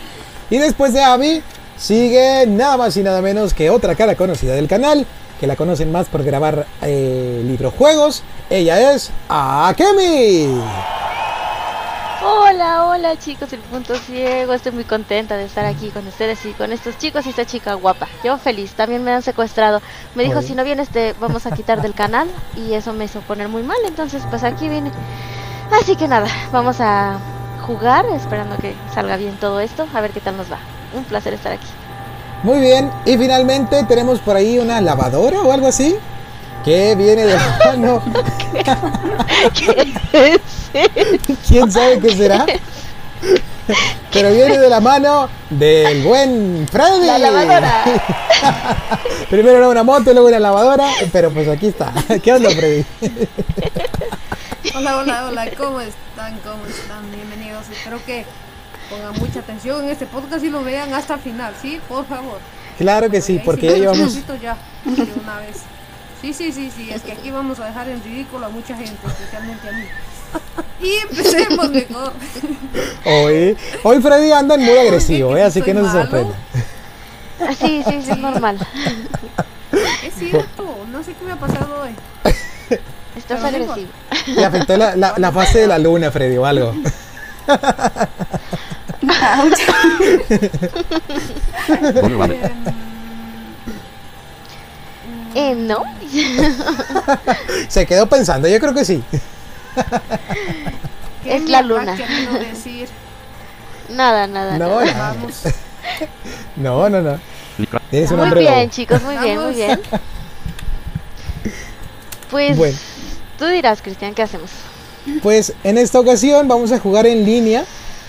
A: Y después de Abby sigue nada más y nada menos que otra cara conocida del canal, que la conocen más por grabar eh, librojuegos. Ella es Akemi.
G: Hola, hola chicos, el punto ciego. Estoy muy contenta de estar aquí con ustedes y con estos chicos y esta chica guapa. Yo feliz, también me han secuestrado. Me dijo,
A: Oye.
G: si no vienes te vamos a quitar del canal y eso me hizo poner muy mal. Entonces, pues aquí vine. Así que nada, vamos a jugar esperando que salga bien todo esto. A ver qué tal nos va. Un placer estar aquí.
A: Muy bien. Y finalmente tenemos por ahí una lavadora o algo así. Que viene de la mano. ¿Quién sabe qué será? Pero viene de la mano del buen Freddy.
G: La lavadora.
A: Primero era una moto, luego una lavadora, pero pues aquí está. ¿Qué onda, Freddy?
H: Hola, hola, hola, ¿cómo están? ¿Cómo están? Bienvenidos. Espero que pongan mucha atención en este podcast y lo vean hasta el final, ¿sí? Por favor.
A: Claro que sí, porque ya llevamos.
H: necesito ya, de una vez. Sí, sí, sí, sí, es que aquí vamos a dejar en ridículo a mucha gente, especialmente a mí. Y empecemos mejor.
A: Hoy, hoy Freddy anda en muy agresivo, ¿eh? así que no se
H: Soy
A: sorprenda.
G: Sí, sí, sí, es normal.
H: Es cierto, no sé qué me ha pasado hoy.
G: Estás
H: Pero
G: agresivo.
A: Le afectó la, la- la fase de la luna, Freddy, o algo.
G: Eh, no.
A: Se quedó pensando, yo creo que sí.
H: ¿Qué
G: Es la luna.
H: decir?
G: Nada, nada.
A: No,
G: nada.
A: no,
H: Vamos.
A: no, no, no.
B: Licra-
A: Eres un
G: Muy bien,
A: lobo.
G: chicos, muy bien, muy bien. Pues
A: Bueno.
G: tú dirás, Cristian, ¿qué hacemos?
A: Pues en esta ocasión vamos a jugar en línea.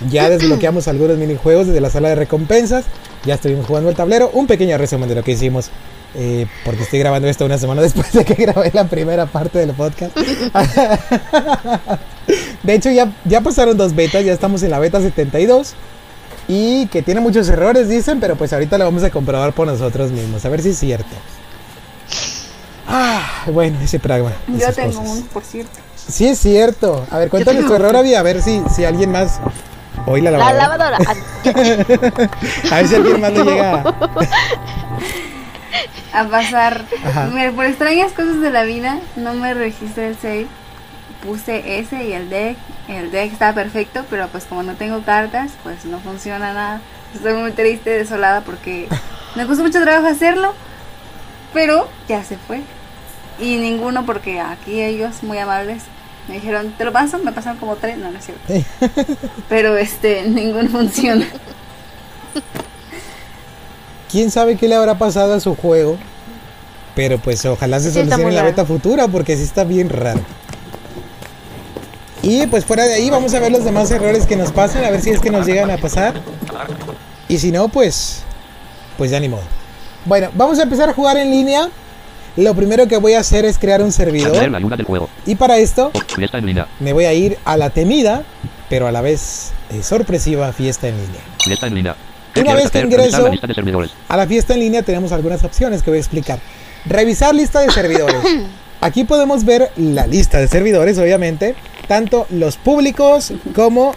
A: Ya desbloqueamos algunos minijuegos desde la sala de recompensas. Ya estuvimos jugando el tablero. Un pequeño resumen de lo que hicimos. Eh, porque estoy grabando esto una semana después de que grabé la primera parte del podcast. de hecho, ya, ya pasaron dos betas. Ya estamos en la beta 72. Y que tiene muchos errores, dicen. Pero pues ahorita lo vamos a comprobar por nosotros mismos. A ver si es cierto. Ah, bueno, ese pragma.
F: Yo tengo
A: cosas.
F: uno, por cierto.
A: Sí, es cierto. A ver, cuéntanos tu error, Avi, a ver si, si alguien más. Hoy la
G: La
A: lavadora.
G: lavadora. Ah,
A: a ver si alguien más le llega.
F: A pasar. Mira, por extrañas cosas de la vida, no me registré el save. Puse ese y el deck. El deck está perfecto, pero pues como no tengo cartas, pues no funciona nada. Estoy muy triste, desolada, porque me costó mucho trabajo hacerlo, pero ya se fue. Y ninguno, porque aquí ellos, muy amables, me dijeron, ¿te lo paso? Me pasaron como tres, no, no es cierto. Pero este, ninguno funciona.
A: ¿Quién sabe qué le habrá pasado a su juego? Pero pues ojalá se
G: Sí,
A: solucione la beta futura porque sí está bien raro. Y pues fuera de ahí vamos a ver los demás errores que nos pasan, a ver si es que nos llegan a pasar. Y si no, pues pues ya ni modo. Bueno, vamos a empezar a jugar en línea. Lo primero que voy a hacer es crear un servidor.
B: la luna del juego.
A: Y para esto
B: O fiesta en línea.
A: me voy a ir a la temida, pero a la vez eh, sorpresiva fiesta en línea.
B: Fiesta en línea. ¿Qué
A: Una vez que ingreso-. A la fiesta en línea tenemos algunas opciones que voy a explicar. Revisar lista de servidores. Aquí podemos ver la lista de servidores, obviamente, tanto los públicos como,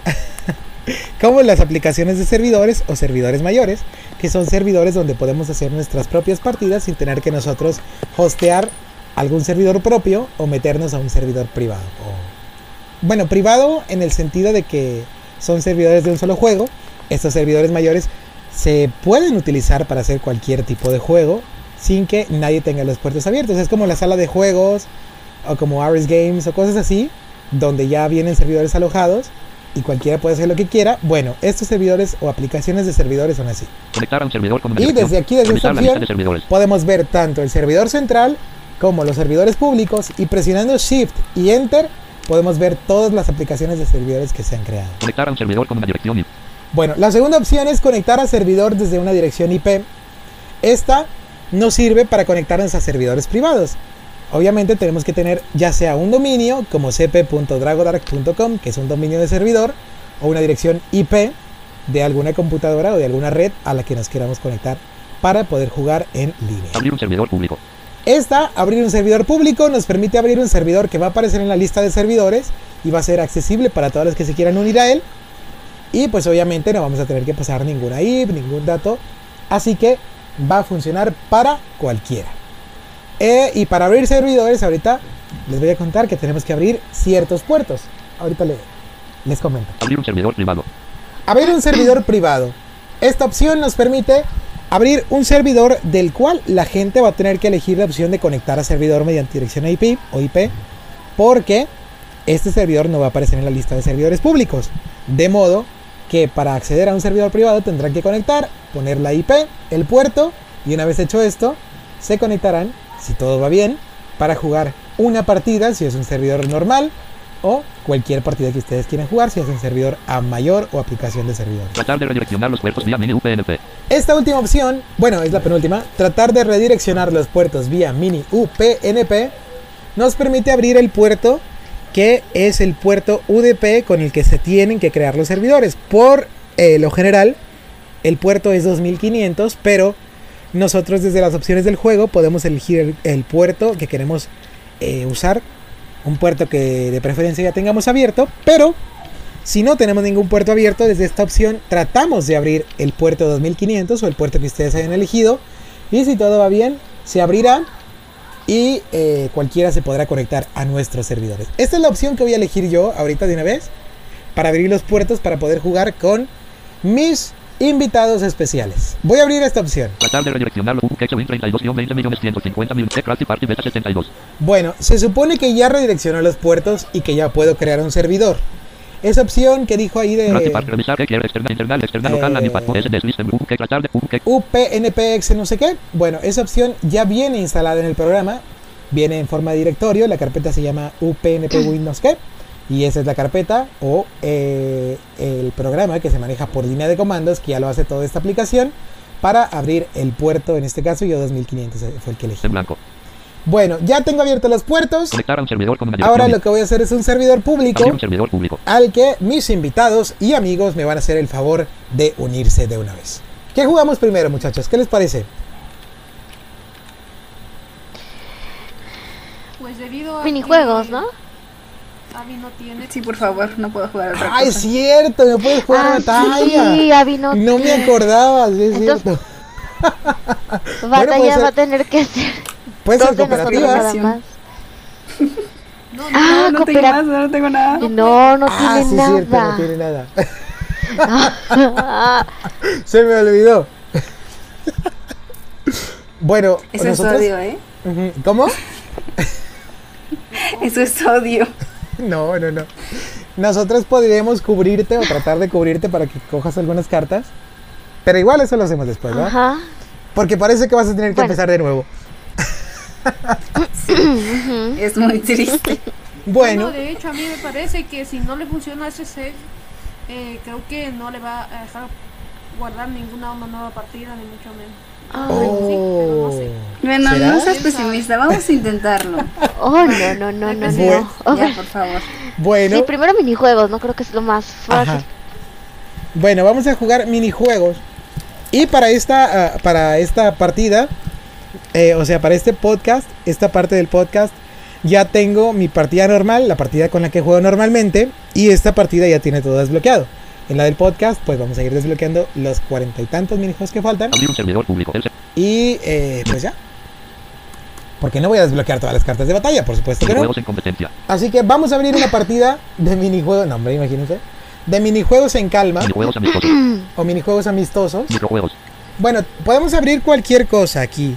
A: como las aplicaciones de servidores o servidores mayores, que son servidores donde podemos hacer nuestras propias partidas sin tener que nosotros hostear algún servidor propio o meternos a un servidor privado. O- bueno, privado en el sentido de que son servidores de un solo juego. Estos servidores mayores se pueden utilizar para hacer cualquier tipo de juego sin que nadie tenga los puertos abiertos. Es como la sala de juegos o como Ares Games o cosas así, donde ya vienen servidores alojados y cualquiera puede hacer lo que quiera. Bueno, estos servidores o aplicaciones de servidores son así.
B: Conectar a un servidor con
A: Y desde aquí, desde esta opción,
B: de
A: podemos ver tanto el servidor central como los servidores públicos y presionando Shift y Enter podemos ver todas las aplicaciones de servidores que se han creado.
B: Conectar a un servidor con una dirección IP.
A: Bueno, la segunda opción es conectar a servidor desde una dirección IP. Esta nos sirve para conectarnos a servidores privados. Obviamente tenemos que tener ya sea un dominio como cp.dragodark.com, que es un dominio de servidor, o una dirección IP de alguna computadora o de alguna red a la que nos queramos conectar para poder jugar en línea.
B: Abrir un servidor público.
A: Esta, abrir un servidor público, nos permite abrir un servidor que va a aparecer en la lista de servidores y va a ser accesible para todos los que se quieran unir a él. Y pues obviamente no vamos a tener que pasar ninguna IP, ningún dato. Así que va a funcionar para cualquiera. Eh, y para abrir servidores, ahorita les voy a contar que tenemos que abrir ciertos puertos. Ahorita le- les comento.
B: Abrir un servidor privado.
A: Abrir un servidor privado. Esta opción nos permite abrir un servidor del cual la gente va a tener que elegir la opción de conectar a servidor mediante dirección IP o IP, porque este servidor no va a aparecer en la lista de servidores públicos. De modo que para acceder a un servidor privado tendrán que conectar, poner la IP, el puerto, y una vez hecho esto, se conectarán, si todo va bien, para jugar una partida si es un servidor normal o cualquier partida que ustedes quieran jugar si es un servidor a mayor o aplicación de servidores.
B: Tratar de redireccionar los puertos vía mini UPnP.
A: Esta última opción, bueno, es la penúltima, tratar de redireccionar los puertos vía mini UPnP nos permite abrir el puerto que es el puerto UDP con el que se tienen que crear los servidores. Por eh, lo general, el puerto es 2500, pero nosotros desde las opciones del juego podemos elegir el, puerto que queremos eh, usar. Un puerto que de preferencia ya tengamos abierto, pero si no tenemos ningún puerto abierto, desde esta opción tratamos de abrir el puerto 2500 o el puerto que ustedes hayan elegido. Y si todo va bien, se abrirá y eh, cualquiera se podrá conectar a nuestros servidores. Esta es la opción que voy a elegir yo ahorita de una vez para abrir los puertos para poder jugar con mis invitados especiales. Voy a abrir esta opción.
B: Tratar de redireccionar los UPnP 32 20 millones 150 mil Crafty Party Beta 72.
A: Bueno, se supone que ya redireccionó los puertos y que ya puedo crear un servidor. Esa opción que dijo ahí de
B: local,
A: Eh. UPnPX no sé qué. Bueno, esa opción ya viene instalada en el programa. Viene en forma de directorio. La carpeta se llama UPnP Windows qué. Y esa es la carpeta o eh, el programa que se maneja por línea de comandos que ya lo hace toda esta aplicación para abrir el puerto. En este caso yo 2500 fue el que elegí.
B: En blanco.
A: Bueno, ya tengo abiertos los puertos.
B: Conectar a un servidor con
A: Ahora lo que voy a hacer es un servidor público
B: un servidor público.
A: al que mis invitados y amigos me van a hacer el favor de unirse de una vez. ¿Qué jugamos primero, muchachos? ¿Qué les parece?
H: debido a
G: Minijuegos,
H: que
G: ¿no?
H: Abby no tiene.
F: Sí, por favor, no puedo jugar otra
A: Ah, es
F: cosa.
A: cierto, me puedes jugar
G: Ah,
A: batalla.
G: sí, Abby no
A: No me acordaba, sí, es
G: Entonces,
A: cierto.
G: Batalla
A: puede ser-
G: va a tener que ser
A: Puede ser cooperativa.
H: No, no,
G: Ah,
F: No, no tengo
G: coopera-
F: más, no tengo nada.
G: No, no
A: Ah,
G: tiene
A: sí,
G: nada.
A: cierto, no tiene nada. Se me olvidó. bueno,
F: Eso es odio, ¿eh?
A: ¿Cómo?
F: Eso es odio.
A: No, no, no. Nosotros podríamos cubrirte o tratar de cubrirte para que cojas algunas cartas. Pero igual eso lo hacemos después, ¿no?
G: Ajá.
A: Porque parece que vas a tener que
G: Bueno.
A: empezar de nuevo.
F: Es muy triste.
A: Bueno,
H: No, de hecho, a mí me parece que si no le funciona ese save, eh, creo que no le va a dejar guardar ninguna una nueva partida, ni mucho menos.
G: Ah.
A: oh,
F: Bueno,
A: ¿Será?
F: no seas pesimista, vamos a intentarlo.
G: Oh, no, no, no, no,
A: Bueno.
G: no.
F: Ya, por favor.
A: bueno,
G: Sí, primero minijuegos, no creo que es lo más fácil.
A: Ajá. Bueno, vamos a jugar minijuegos. Y para esta, ah, para esta partida, eh, o sea, para este podcast, esta parte del podcast, ya tengo mi partida normal, la partida con la que juego normalmente. Y esta partida ya tiene todo desbloqueado. En la del podcast, pues vamos a ir desbloqueando los cuarenta y tantos minijuegos que faltan.
B: Abrir un servidor público.
A: Y eh, pues ya. Porque no voy a desbloquear todas las cartas de batalla, por supuesto que no.
B: En competencia.
A: Así que vamos a abrir una partida de minijuegos. No, hombre, imagínense. De minijuegos en calma
B: Minijuegos amistosos.
A: o minijuegos amistosos.
B: Microjuegos.
A: Bueno, podemos abrir cualquier cosa aquí.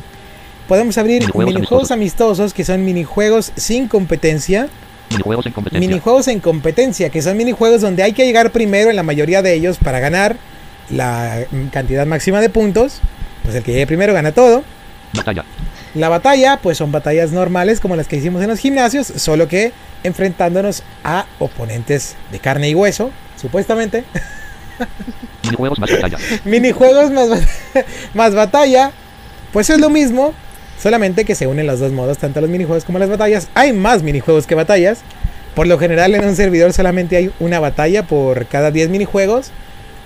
A: Podemos abrir
B: Minijuegos
A: minijuegos amistosos que son minijuegos sin competencia.
B: Minijuegos en competencia.
A: Minijuegos en competencia, que son minijuegos donde hay que llegar primero en la mayoría de ellos para ganar la mm, cantidad máxima de puntos. Pues el que llegue primero gana todo.
B: Batalla.
A: La batalla, pues son batallas normales como las que hicimos en los gimnasios, solo que enfrentándonos a oponentes de carne y hueso, supuestamente.
B: Minijuegos más batalla.
A: Minijuegos más, ba- más batalla, pues es lo mismo, solamente que se unen los dos modos, tanto los minijuegos como las batallas. Hay más minijuegos que batallas. Por lo general en un servidor solamente hay una batalla por cada 10 minijuegos,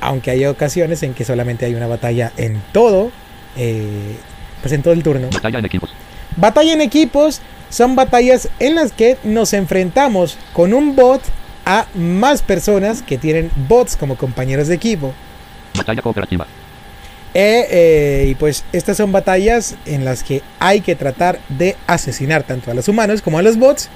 A: aunque hay ocasiones en que solamente hay una batalla en todo, eh, pues en todo el turno.
B: Batalla en equipos.
A: Batalla en equipos son batallas en las que nos enfrentamos con un bot a más personas que tienen bots como compañeros de equipo.
B: Batalla cooperativa.
A: Eh, eh, y pues estas son batallas en las que hay que tratar de asesinar tanto a los humanos como a los bots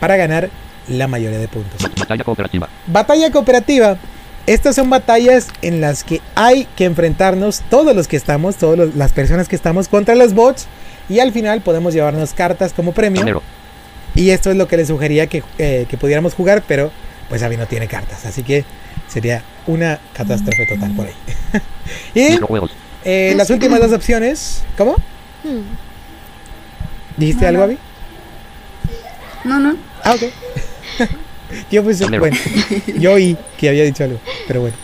A: para ganar la mayoría de puntos.
B: Batalla cooperativa.
A: Batalla cooperativa. Estas son batallas en las que hay que enfrentarnos todos los que estamos, todas las personas que estamos contra los bots. Y al final podemos llevarnos cartas como premio. Y esto es lo que les sugería que, eh, que pudiéramos jugar, pero pues Abby no tiene cartas. Así que sería una catástrofe total por ahí. y eh, las últimas dos opciones. ¿Cómo?
G: Hmm.
A: ¿Dijiste
F: No,
A: algo. Abby?
F: No, no.
A: Ah, ok. yo pues,
B: Tablero.
A: bueno, yo oí que había dicho algo, pero bueno.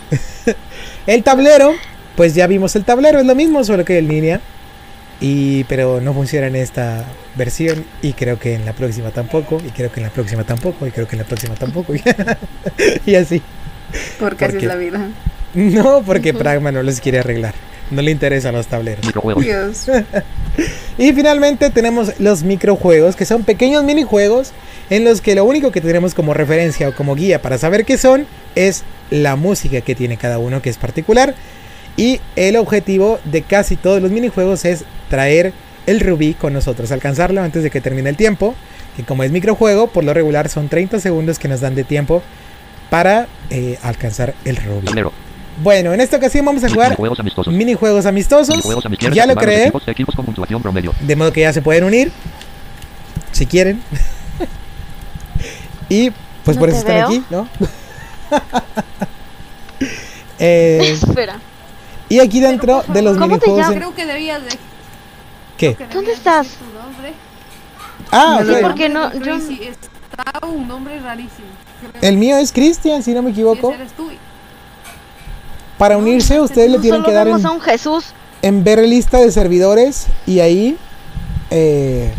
A: el tablero, pues ya vimos el tablero, es lo mismo, solo que en línea. Y, pero no funciona en esta versión y creo que en la próxima tampoco, y creo que en la próxima tampoco, y creo que en la próxima tampoco, y así.
F: Porque así
A: ¿Por qué?
F: es la vida.
A: No, porque Pragma no les quiere arreglar, no le interesan los tableros.
F: Dios.
A: Y finalmente tenemos los microjuegos, que son pequeños minijuegos en los que lo único que tenemos como referencia o como guía para saber qué son es la música que tiene cada uno, que es particular. Y el objetivo de casi todos los minijuegos es traer el rubí con nosotros, alcanzarlo antes de que termine el tiempo, que como es microjuego, por lo regular son 30 segundos que nos dan de tiempo para eh, alcanzar el rubí. Bueno, en esta ocasión vamos a jugar
B: Minijuegos amistosos.
A: minijuegos amistosos.
B: Minijuegos amistosos.
A: Ya lo creé.
B: Equipos, equipos con puntuación promedio.
A: De modo que ya se pueden unir. Si quieren. y pues
G: No
A: por eso
G: te
A: están
G: veo.
A: aquí, ¿no? Eh,
G: Espera.
A: y aquí dentro de los
G: ¿Cómo te
A: minijuegos.
G: llamas?
A: en-
H: Creo que debías de.
G: ¿Dónde estás?
H: decir tu nombre.
A: Ah,
F: No lo
A: ok.
F: veo.
G: ¿Por qué no? Yo-
H: está un nombre rarísimo.
A: El mío es Cristian, si no me equivoco. Para unirse, ustedes le tienen que dar en,
G: a un Jesús.
A: en ver lista de servidores y ahí. eh,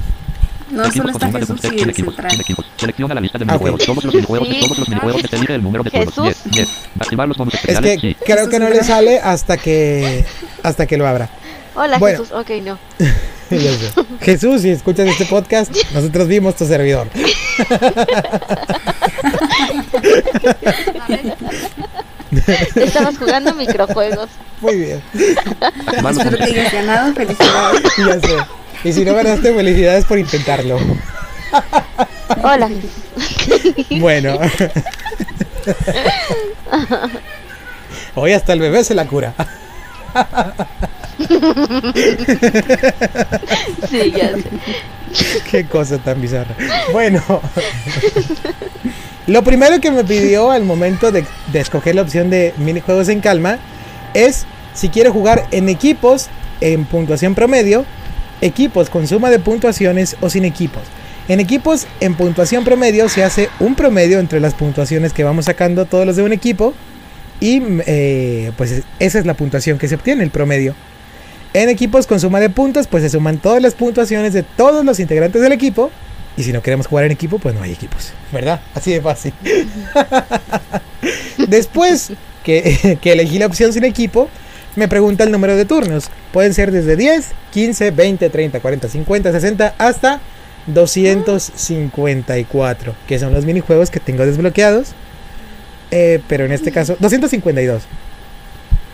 F: No, solo está Jesús y el central.
B: Selecciona la lista de
A: Ah.
B: Todos los minijuegos.
G: Sí.
B: Todos los minijuegos. Se elige el número de turnos.
G: Jesús.
B: 10. 10. Activar los bonus
A: es que
B: Sí.
A: creo
F: Jesús
A: que no le sale hasta que hasta que lo abra.
G: Hola
A: Bueno.
G: Jesús. Ok, no.
A: Ya sé. Jesús, si escuchas este podcast, nosotros vimos tu servidor.
G: Estabas jugando microjuegos.
A: Muy bien.
F: Espero que hayas ganado. Felicidades.
A: Ya sé. Y si no ganaste, felicidades por intentarlo.
G: Hola.
A: Bueno. Hoy hasta el bebé se la cura.
G: Sí, ya sé.
A: Qué cosa tan bizarra. Bueno. Lo primero que me pidió al momento de, de escoger la opción de minijuegos en calma es si quiere jugar en equipos en puntuación promedio, equipos con suma de puntuaciones o sin equipos. En equipos en puntuación promedio se hace un promedio entre las puntuaciones que vamos sacando todos los de un equipo y eh, pues esa es la puntuación que se obtiene, el promedio. En equipos con suma de puntos pues se suman todas las puntuaciones de todos los integrantes del equipo y si no queremos jugar en equipo pues no hay equipos, ¿verdad? Así de fácil. Después que, que elegí la opción sin equipo, me pregunta el número de turnos. Pueden ser desde 10, 15, 20, 30, 40, 50, 60 hasta 254, que son los minijuegos que tengo desbloqueados. Eh, pero en este caso, 252.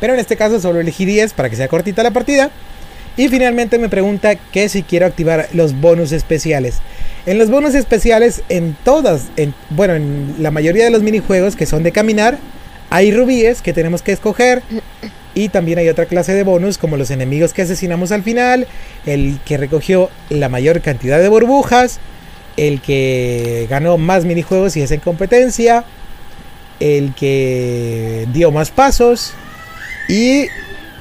A: Pero en este caso solo elegí 10 para que sea cortita la partida. Y finalmente me pregunta que si quiero activar los bonus especiales. En los bonus especiales, en todas, en, bueno, en la mayoría de los minijuegos que son de caminar, hay rubíes que tenemos que escoger. Y también hay otra clase de bonus como los enemigos que asesinamos al final, el que recogió la mayor cantidad de burbujas, el que ganó más minijuegos y es en competencia, el que dio más pasos y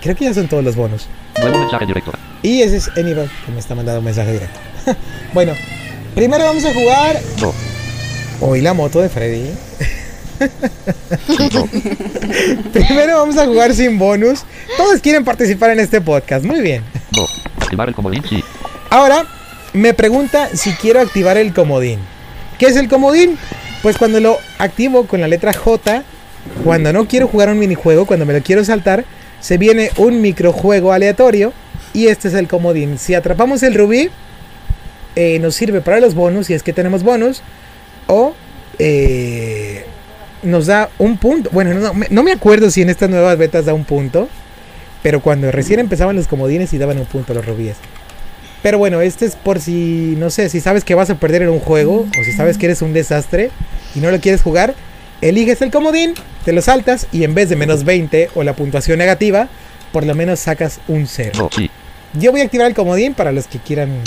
A: creo que ya son todos los bonus.
B: Nuevo mensaje directo.
A: Y ese es Aníbal que me está mandando un mensaje directo. bueno, primero vamos a jugar
B: No.
A: hoy la moto de Freddy. primero vamos a jugar sin bonus. Todos quieren participar en este podcast. Muy bien.
B: No. Activar el comodín, sí.
A: Ahora me pregunta si quiero activar el comodín. ¿Qué es el comodín? Pues cuando lo activo con la letra J, cuando no quiero jugar un minijuego, cuando me lo quiero saltar, se viene un microjuego aleatorio y este es el comodín. Si atrapamos el rubí, eh, nos sirve para los bonus, si es que tenemos bonus, o eh, nos da un punto. Bueno, no, no me acuerdo si en estas nuevas betas da un punto, pero cuando recién empezaban los comodines y daban un punto los rubíes. Pero bueno, este es por si, no sé, si sabes que vas a perder en un juego o si sabes que eres un desastre y no lo quieres jugar, eliges el comodín, te lo saltas y en vez de menos 20 o la puntuación negativa, por lo menos sacas un 0.
B: No, sí.
A: Yo voy a activar el comodín para los que quieran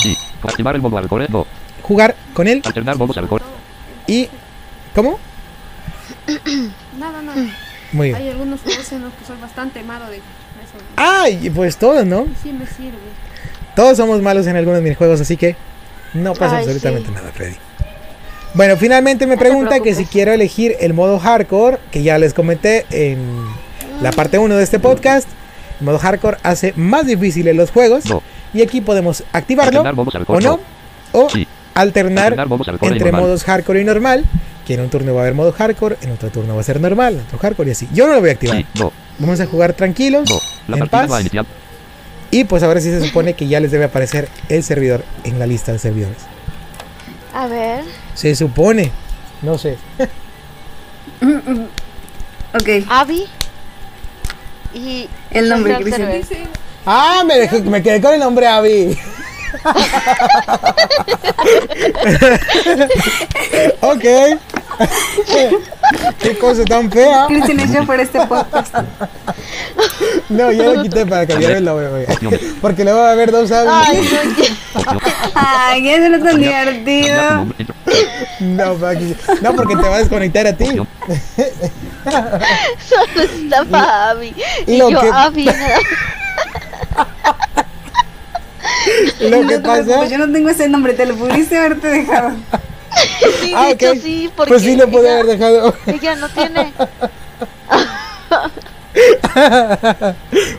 A: jugar con él y... ¿Cómo?
H: Nada, nada.
A: Muy bien.
H: Hay algunos juegos en los que soy bastante malo de eso.
A: ¡Ay! Pues todos, ¿no?
H: Sí me sirve.
A: Todos somos malos en algunos minijuegos, así que no pasa
G: Ay,
A: absolutamente
G: sí.
A: nada, Freddy. Bueno, finalmente me
G: No
A: pregunta que si quiero elegir el modo hardcore, que ya les comenté en la parte 1 de este podcast. El modo hardcore hace más difíciles los juegos
B: No.
A: y aquí podemos activarlo
B: Alternar
A: o no, o
B: Sí.
A: alternar entre
B: normal.
A: modos hardcore y normal, que en un turno va a haber modo hardcore, en otro turno va a ser normal, en otro hardcore y así. Yo no lo voy a activar.
B: Sí. No.
A: Vamos a jugar tranquilos
B: No. La
A: En paz.
B: va a iniciar.
A: Y pues ahora sí se supone que ya les debe aparecer el servidor en la lista de servidores.
G: A ver.
A: Se supone. No sé.
F: Ok,
G: Abby. Y.
F: El nombre.
G: Server.
A: Ah, me, dejé- me quedé con el nombre Abby. ok. Qué cosa tan fea.
F: Cristian hecho por este podcast.
A: No, ya lo quité para cambiar el nombre. Porque luego va a haber dos.
B: Opción.
F: Ay, eso no es tan divertido.
A: No, que- no, porque te va a desconectar a ti.
G: Solo estaba Abby. Y
A: Lo
G: yo,
A: que-
G: Abby.
A: Lo
F: No
A: que pasa.
F: Yo no tengo ese nombre, te lo pudiste haberte dejado.
G: Sí,
A: Ah,
G: de hecho
A: ok.
G: sí, porque.
A: Pues sí lo pude haber dejado.
G: Ella no tiene.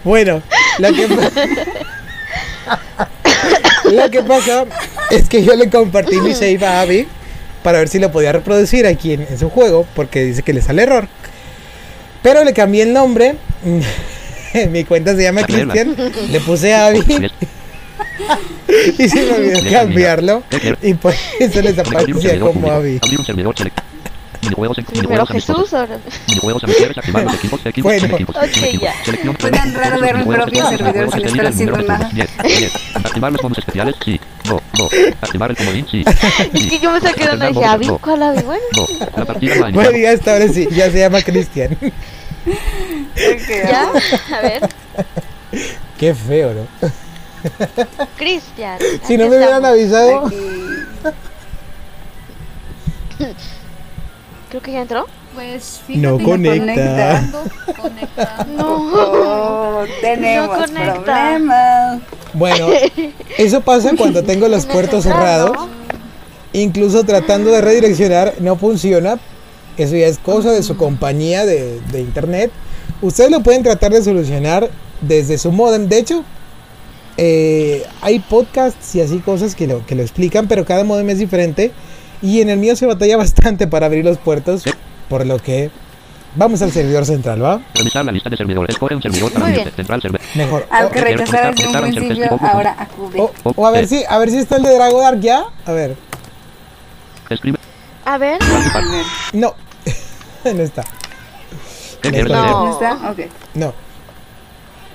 A: Bueno, lo que, lo que pasa es que yo le compartí mi save a Abby para ver si lo podía reproducir aquí en, en su juego, porque dice que le sale error. Pero le cambié el nombre. mi cuenta se llama. Cristian. Le puse Abby. y se me olvidó cambiarlo. Y por eso les aparecía como Abby.
B: Minijuegos en.
G: Jesús, ahora.
B: Minijuegos amistosos, activar los equipos, equipos,
A: Bueno.
B: equipos,
G: Ok,
B: sin equipos.
G: ya.
B: Selección
F: Fue tan raro ver mi
B: minijuegos
F: propio
B: especiales,
F: servidor sin estar haciendo.
B: Activar los modos especiales, sí. No, no. Activar el comodín, sí.
G: Es que yo me saqué de onda y dije, ¿Avi? ¿Cuál Avi? Bueno.
B: No. La partida va a
A: Bueno, ya hasta ahora sí, ya se llama Cristian.
G: ¿Ya? A ver.
A: Qué feo, ¿no?
G: Cristian.
A: Si no me hubieran avisado.
F: Aquí.
G: Creo que ya entró.
H: Pues
A: No conecta.
H: Conectando, conectando.
G: No.
F: Oh, tenemos
G: No conecta.
F: problemas.
A: Bueno, eso pasa cuando tengo los puertos cerrados. Incluso tratando de redireccionar no funciona. Eso ya es cosa de su compañía de, de internet. Ustedes lo pueden tratar de solucionar desde su modem. De hecho, eh, hay podcasts y así cosas que lo, que lo explican, pero cada modem es diferente. Y en el mío se batalla bastante para abrir los puertos. Por lo que vamos al servidor central, ¿va?
B: Revisar la lista de servidores. Escoge un servidor para
G: Muy
B: unirte.
G: bien.
B: Central server.
A: Mejor.
F: Al
A: O-
F: que rechazar desde un principio, ahora acude.
A: o, o a ver si a ver si está el de Drago Dark ya. A ver.
B: Escribe.
G: A ver.
A: No. no está.
B: ¿Qué quieres
A: No.
B: hacer?
F: ¿No está? Ok.
A: No.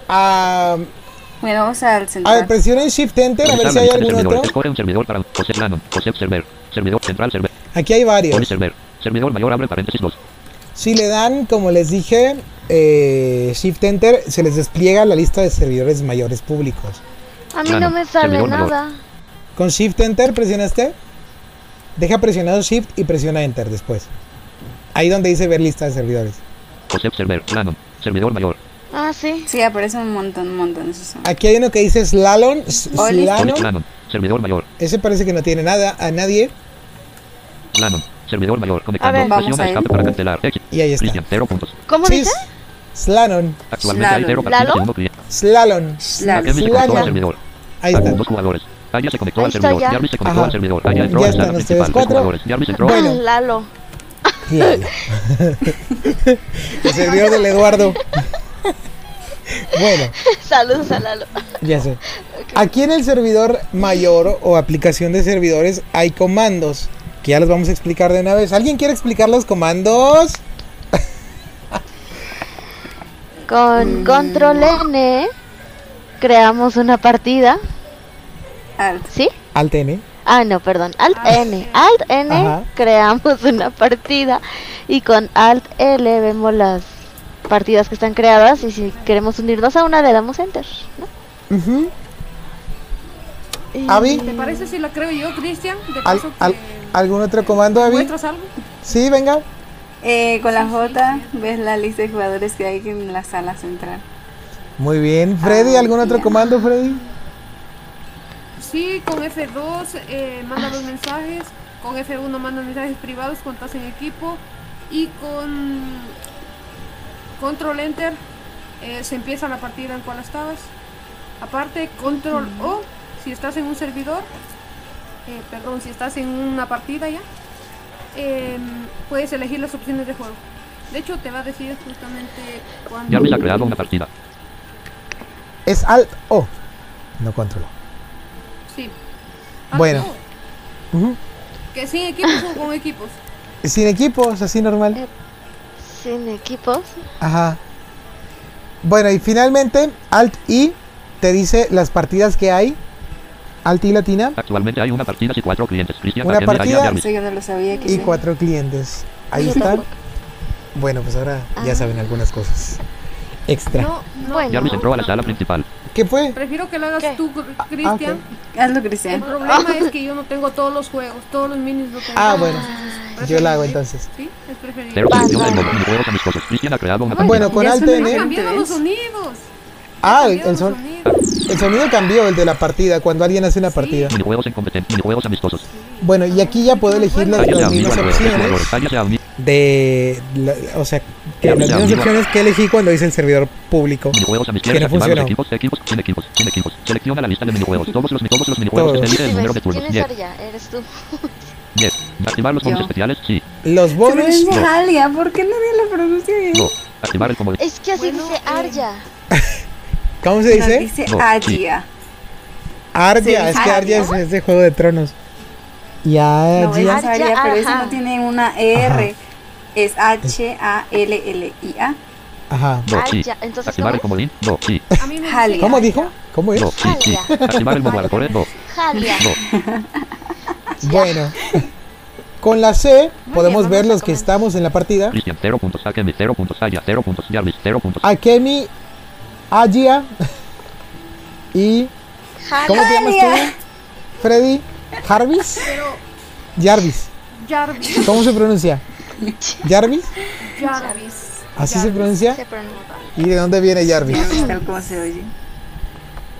A: Ah,
F: Bueno, vamos al
A: a ver, presionen Shift Enter a ver si hay algún
B: servidores.
A: otro.
B: Escoge un servidor para José Lanon. José Server. Servidor central server.
A: Aquí hay varios.
B: server. Servidor mayor abre paréntesis 2.
A: Si le dan, como les dije, eh, Shift Enter, se les despliega la lista de servidores mayores públicos.
G: A mí
B: Plano,
G: no me sale nada.
A: Con Shift Enter presionaste. Deja presionado Shift y presiona Enter después. Ahí donde dice ver lista de servidores.
B: José Server. Lanon. Servidor mayor.
G: Ah, sí.
F: Sí, aparece un montón, un montón. Son.
A: Aquí hay uno que dice Slalom. Slalom.
B: Servidor mayor.
A: Ese parece que no tiene nada a nadie.
B: Lanon. Servidor mayor. Conectando.
G: ver.
F: Vamos a
B: escape para cancelar.
A: Y ahí está.
B: Cristian. 0 puntos.
G: ¿Cómo
A: Sí,
G: dice?
A: Slalom.
B: Actualmente hay
F: Slalom.
B: 0 partidas
G: ¿Lalo?
B: y 1 cliente.
A: Slalom.
F: Slalom.
A: Slalom.
B: al servidor.
A: Ahí está.
B: Dos jugadores. Aya se conectó
G: Ahí
B: al
G: está
B: servidor.
G: ya.
B: Jarvis se conectó
A: Ajá.
B: al servidor. Aya entró a principal.
A: Cuatro.
B: jugadores. Jarvis entró.
A: Bueno.
G: Lalo.
A: Lalo. El servidor del Eduardo. bueno,
G: Saludos a Lalo.
A: ya sé. Aquí en el servidor mayor o aplicación de servidores hay comandos que ya los vamos a explicar de una vez. ¿Alguien quiere explicar los comandos?
G: Con control N creamos una partida.
F: Alt.
G: ¿Sí?
A: Alt N.
G: Ah, no, perdón. Alt N. Alt N
A: Ajá.
G: creamos una partida. Y con Alt L vemos las partidas que están creadas. Y si queremos unirnos a una, le damos Enter. ¿no?
A: Avi,
H: ¿Te parece si la creo yo, Cristian? De
A: ¿al-
H: paso
A: al-
H: que
A: ¿algún otro comando, Avi?
H: muestras algo.
A: Sí, venga.
F: Eh, con la J ves la lista de jugadores que hay en la sala central.
A: Muy bien. Freddy,
F: Ah,
A: ¿algún otro
F: ya.
A: comando, Freddy?
H: Sí, con F2 eh, manda los mensajes, con F1 manda mensajes privados cuando estás en equipo y con Control Enter eh, se empieza la partida en cual estabas. Aparte, Control O si estás en un servidor, eh, perdón, si estás en una partida ya, em, puedes elegir las opciones de juego. De hecho, te va a decir justamente cuando...
B: Jarvis ha creado una partida.
A: Es Alt O. No controlo.
H: Sí.
A: Bueno.
H: Que sin equipos o con equipos.
A: Sin equipos, así normal.
G: Sin equipos.
A: Ajá. Bueno, y finalmente, Alt I te dice las partidas que hay. Alt I latina
B: Actualmente hay una partida y cuatro clientes. Cristian,
A: Una partida
B: Jarvis.
F: Eso yo no lo sabía que
A: y
F: sí.
A: cuatro clientes. Ahí
G: Yo
A: están.
G: tampoco.
A: Bueno, pues ahora ya
G: Ah.
A: saben algunas cosas. Extra.
H: No, no.
G: Bueno.
B: Jarvis entró a la sala principal.
A: ¿Qué fue?
H: Prefiero que lo hagas
G: ¿Qué?
H: tú,
A: Ah,
H: Cristian.
F: Hazlo,
H: El
F: Cristian.
H: problema es que yo no tengo todos los juegos, todos los minis no tengo.
A: Ah, bueno.
H: Entonces,
A: Yo la hago entonces.
H: Sí, es preferible.
A: Bueno, con
F: Ya
A: Alt
F: son
H: Han
A: N.
H: cambiado los
F: ¿ves?
H: sonidos.
A: Ah, el, el son- el sonido cambió, el de la partida, cuando alguien hace una partida. Bueno, y aquí ya puedo elegir las, mismas opciones de... la- o sea, que las mismas opciones que elegí cuando hice el servidor público.
B: Minijuegos a mi
A: Que no funcionó.
B: equipos, equipos, sin equipos, sin equipos. Selecciona la lista de minijuegos. Todos los, todos los minijuegos.
A: Todos.
B: Elige el
G: Sí,
B: número de
G: ves,
B: turnos.
G: ¿Quién es
B: Yes.
G: Arya? Eres tú.
B: Yes. Activar los bonos especiales. Sí.
A: Los bonos...
F: Alia, ¿por qué nadie lo pronuncia bien?
B: No. Activar el comodín.
G: Es que así
H: Bueno,
G: dice
H: eh,
G: Arya.
A: ¿Cómo se dice?
F: dice
B: No, sí.
F: Alia.
A: Arya, es que Arya es, es de Juego de Tronos. Y
F: No,
A: Arya.
F: es Aria, pero
G: Ajá.
F: no tiene una R. Es H-A-L-L-I-A.
A: Ajá.
B: Sí.
G: Arya, entonces,
B: Activar el
G: ¿cómo
B: comodín.
H: A mí me gusta
A: ¿Cómo dijo? ¿Cómo es?
G: Jalia.
B: Activar el modo aleatorio. No,
G: Jalia.
B: no.
A: Bueno. Con la C podemos
G: bien,
A: ver los que estamos en la partida.
B: Cristian, 0 puntos. Akemi, 0 puntos. Aya, 0 puntos. Jarvis, 0 puntos.
A: Akemi, Agia y... ¿Cómo te llamas tú? Freddy. Jarvis.
H: Pero
A: Jarvis.
H: Jarvis,
A: ¿Cómo se pronuncia? Jarvis.
H: Jarvis.
A: ¿Así se
H: Jarvis.
A: pronuncia?
G: Se pronuncia.
A: ¿Y de dónde viene Jarvis?
F: Tal como se oye.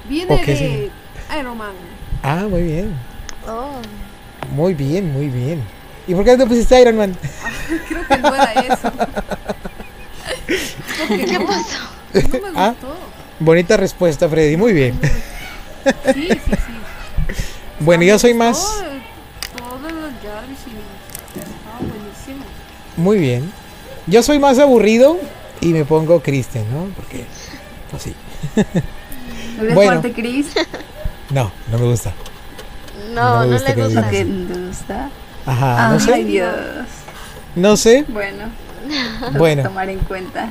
H: Viene
A: Ok,
H: de
A: sí.
H: Iron Man.
A: Ah, muy bien.
G: Oh.
A: Muy bien, muy bien. ¿Y por qué no te pusiste Iron Man?
H: Creo que no era eso. Porque
G: ¿Qué
H: no,
G: pasó?
H: no me gustó.
A: Ah. Bonita respuesta, Freddy. Muy bien.
H: Sí, sí, sí.
A: Bueno, yo soy más...
H: Todo, todos los Jarvis.
A: Muy bien. Yo soy más aburrido y me pongo Kristen, ¿no? Porque, pues sí.
F: ¿No eres
A: Bueno.
F: fuerte, Chris?
A: No, no me gusta.
G: No,
A: No me
G: no,
A: gusta
G: le
A: que
G: gusta.
A: digas.
F: ¿Qué te gusta?
A: Ajá, no
F: Ay,
A: sé.
F: Dios.
A: No sé.
F: Bueno,
A: Bueno.
F: tomar en cuenta.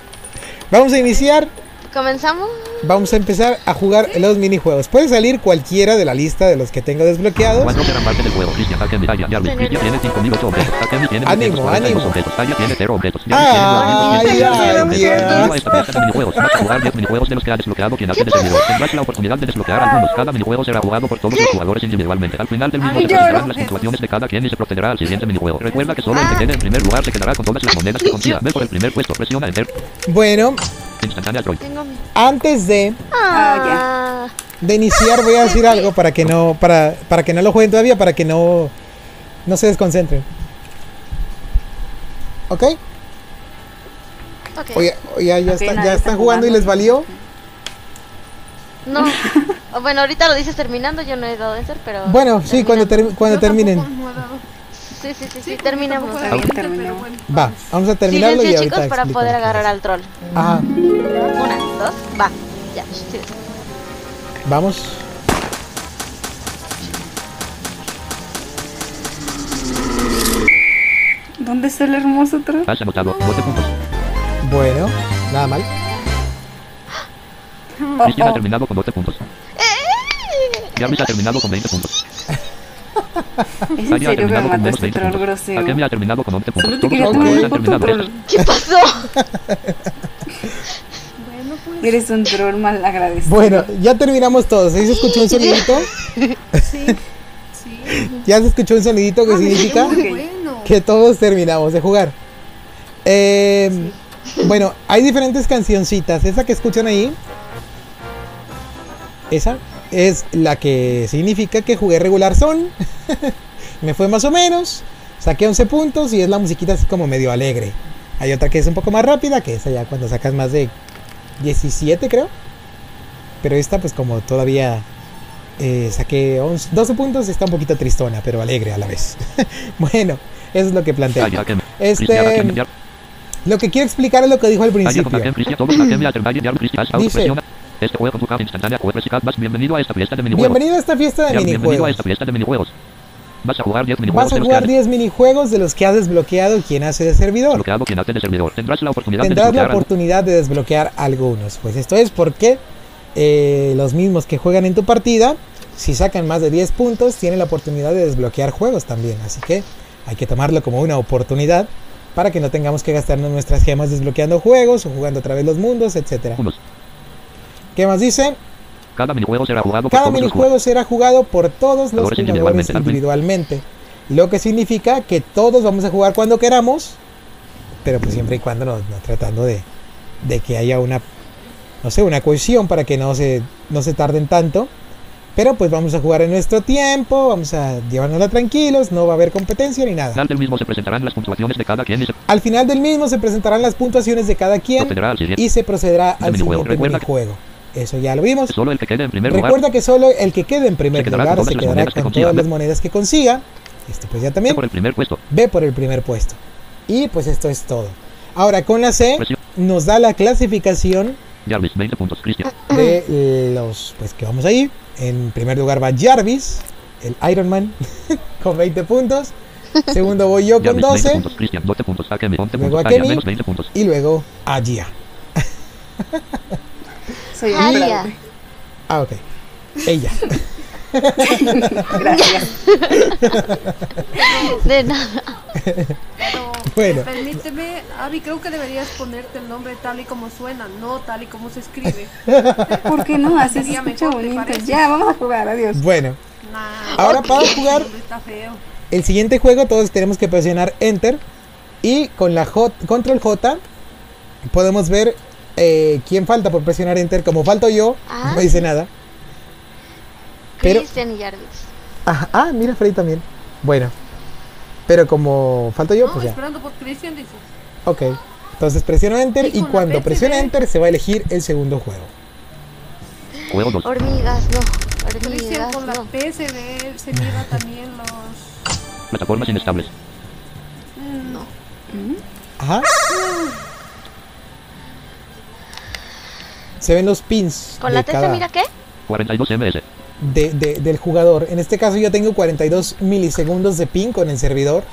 A: Vamos a iniciar.
G: ¿Comenzamos?
A: Vamos a empezar a jugar los minijuegos. Puede salir cualquiera de la lista de los que tengo desbloqueados.
B: Cuatro serán parte del juego. Cristian, Akemi, Aya, Jarvis. Cristian tiene 5008 objetos. Akemi tiene
A: Ánimo,
B: 242
A: ánimo.
B: objetos. Aya tiene 0 objetos.
A: Ay,
B: Jarvis tiene 215
A: ay,
B: objetos.
A: Dios.
B: Bienvenido a esta fiesta de minijuegos. Vas a jugar 10 minijuegos de los que ha desbloqueado quien hace de servidor. Tendrás la oportunidad de desbloquear algunos. Cada minijuego será jugado por todos los jugadores individualmente. Al final del mismo
H: Ay,
B: se presentarán las puntuaciones de cada quien y se procederá al siguiente minijuego. Recuerda que solo el que quede en primer lugar se quedará con todas las monedas que consiga. Ve por el primer puesto. Presiona Enter.
A: Bueno,
B: Instantánea Troy.
A: Antes de,
G: Ah,
A: de iniciar voy a decir algo para que no para, para que no lo jueguen todavía, para que no no se desconcentren. ¿Ok?
G: ok.
A: Oye, oye, ya,
F: Ok,
A: está-
F: nadie
A: ya
F: está
A: están jugando y les valió.
G: No. Bueno, ahorita lo dices terminando, yo no he dado enter, pero.
A: Bueno, sí, cuando, ter- cuando
H: Yo
A: terminen.
H: no he dado.
G: Sí, sí, sí, sí,
H: bueno,
A: Va,
H: vamos.
A: vamos a terminarlo y
G: Silencio,
A: ahorita
G: chicos, para poder agarrar al troll.
A: Ajá,
G: Una, dos, va. Ya, sí.
A: vamos.
F: ¿Dónde está el hermoso otro?
B: Has anotado 12 puntos.
A: Bueno, nada mal.
B: Cristian ha terminado con 12 puntos. Jarvis ha terminado con 20 puntos.
F: ¿Es en serio que me
B: terminado con
F: mataste,
B: menos 20
F: troll grosero?
B: Akemi ha terminado con 11 puntos.
F: Solo te
B: Todos
F: quería tomar troll.
G: ¿Qué pasó?
H: Bueno, pues.
F: Eres un troll mal agradecido.
A: Bueno, ya terminamos todos. ¿Ahí se escuchó un sonidito?
H: Sí. Sí.
A: ¿Ya se escuchó un sonidito que
H: Ah,
A: significa que todos terminamos de jugar? Eh, Bueno, hay diferentes cancioncitas. Esa que escuchan ahí, esa es la que significa que jugué regular son. Me fue más o menos. Saqué 11 puntos y es la musiquita así como medio alegre. Hay otra que es un poco más rápida, que es allá cuando sacas más de 17 creo. Pero esta pues como todavía eh, saqué 11 12 puntos, está un poquito tristona, pero alegre a la vez. bueno, eso es lo que
B: Akemi.
A: Este, Lo que quiero explicar es lo que dijo al principio. Dice-.
B: Este juego instantánea bienvenido a esta fiesta de minijuegos.
A: Bienvenido a esta fiesta de
B: Ya, bienvenido a
A: minijuegos.
B: esta fiesta de minijuegos. Vas a jugar 10 minijuegos
A: Vas a
B: de los que
A: jugar
B: has
A: 10 minijuegos de los que has desbloqueado quien hace de servidor.
B: desbloqueado quien hace de servidor. Tendrás la oportunidad de
A: la
B: desbloquear algo.
A: oportunidad de desbloquear algunos. Pues esto es porque eh, los mismos que juegan en tu partida, si sacan más de 10 puntos, tienen la oportunidad de desbloquear juegos también. Así que hay que tomarlo como una oportunidad para que no tengamos que gastarnos nuestras gemas desbloqueando juegos o jugando otra vez los mundos, etcétera. ¿Qué más dice?
B: Cada minijuego será jugado por todos los
A: minijuego será jugado por todos los
B: Jugadores individualmente,
A: individualmente. Lo que significa que todos vamos a jugar cuando queramos, pero pues siempre y cuando no, no tratando de, de que haya una, no sé, una cohesión para que no se, no se tarden tanto. Pero pues vamos a jugar en nuestro tiempo, vamos a llevárnosla tranquilos, no va a haber competencia ni
B: Al
A: nada.
B: final del mismo se presentarán las puntuaciones de cada quien y se
A: Al final del mismo se presentarán las puntuaciones de cada quien
B: al
A: y se procederá al siguiente minijuego. Eso ya lo vimos.
B: Solo el que quede en primer lugar
A: Recuerda que solo el que quede en primer
B: Se
A: lugar
B: con
A: se quedará
B: que
A: con todas las monedas que consiga. Este pues ya
B: ve
A: también
B: por el primer puesto.
A: ve por el primer puesto. Y pues esto es todo. Ahora con la C
B: Presión.
A: nos da la clasificación
B: Jarvis, 20 puntos. Cristian,
A: de los pues que vamos ahí. En primer lugar va Jarvis, el Iron Man, con 20 puntos. Segundo voy yo con
B: Jarvis, 20
A: 12.
B: puntos. Cristian, 12 puntos. Akemi, 11
A: Luego
B: puntos.
A: Akemi.
B: Aya, menos 20 puntos.
A: Y luego a Gia.
F: Soy fraude.
A: Ah, ok. Ella.
F: Gracias.
G: De nada.
H: Pero,
A: Bueno.
H: permíteme, Abby, creo que deberías ponerte el nombre tal y como suena, no tal y como se escribe.
F: ¿Por qué no? Así se
H: Sería
F: escucha
H: mejor, ¿te
F: bonito. Ya, vamos a jugar. Adiós.
A: Bueno,
H: Nah,
A: ahora para jugar
H: está feo.
A: el siguiente juego todos tenemos que presionar Enter. Y con la J, Control J podemos ver eh, quién falta por presionar Enter. Como falto yo,
G: Ah.
A: no dice nada. Pero-
G: Christian y Jarvis.
A: Ajá, ah, mira, Freddy también. Bueno, pero como falto yo,
H: No,
A: pues ya.
H: esperando por Christian, dice.
A: Ok, entonces presiono Enter
H: Y
A: cuando presione Enter se va a elegir el segundo juego.
B: Juego 2.
G: Hormigas, no.
H: Christian
G: Hormigas,
H: con la
G: no.
H: PSB se mira también los...
B: Plataformas inestables.
H: Mm, No.
A: Ajá. Se ven los pins
G: ¿Con
A: de
G: la T se
A: cada-
G: mira qué?
B: 42 ms.
A: de- de- del jugador. En este caso yo tengo 42 milisegundos de pin con el servidor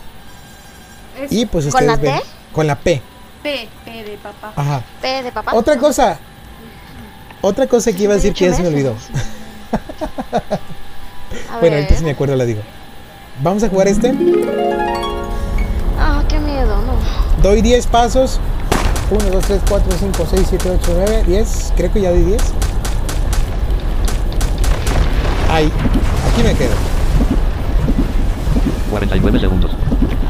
H: Es
A: y pues
G: ¿Con
A: ustedes
G: la
A: ven
G: T?
A: con la P.
H: P, P de papá.
A: Ajá.
G: P de papá.
A: Otra cosa. Otra cosa que iba a decir que ya se me olvidó. Bueno, ahorita si me acuerdo la digo. Vamos a jugar este.
G: Ah, qué miedo, no.
A: Doy 10 pasos. 1, 2, 3, 4, 5, 6, 7, 8, 9, 10. Creo que ya di 10. Ahí. Aquí me quedo.
B: 49 segundos.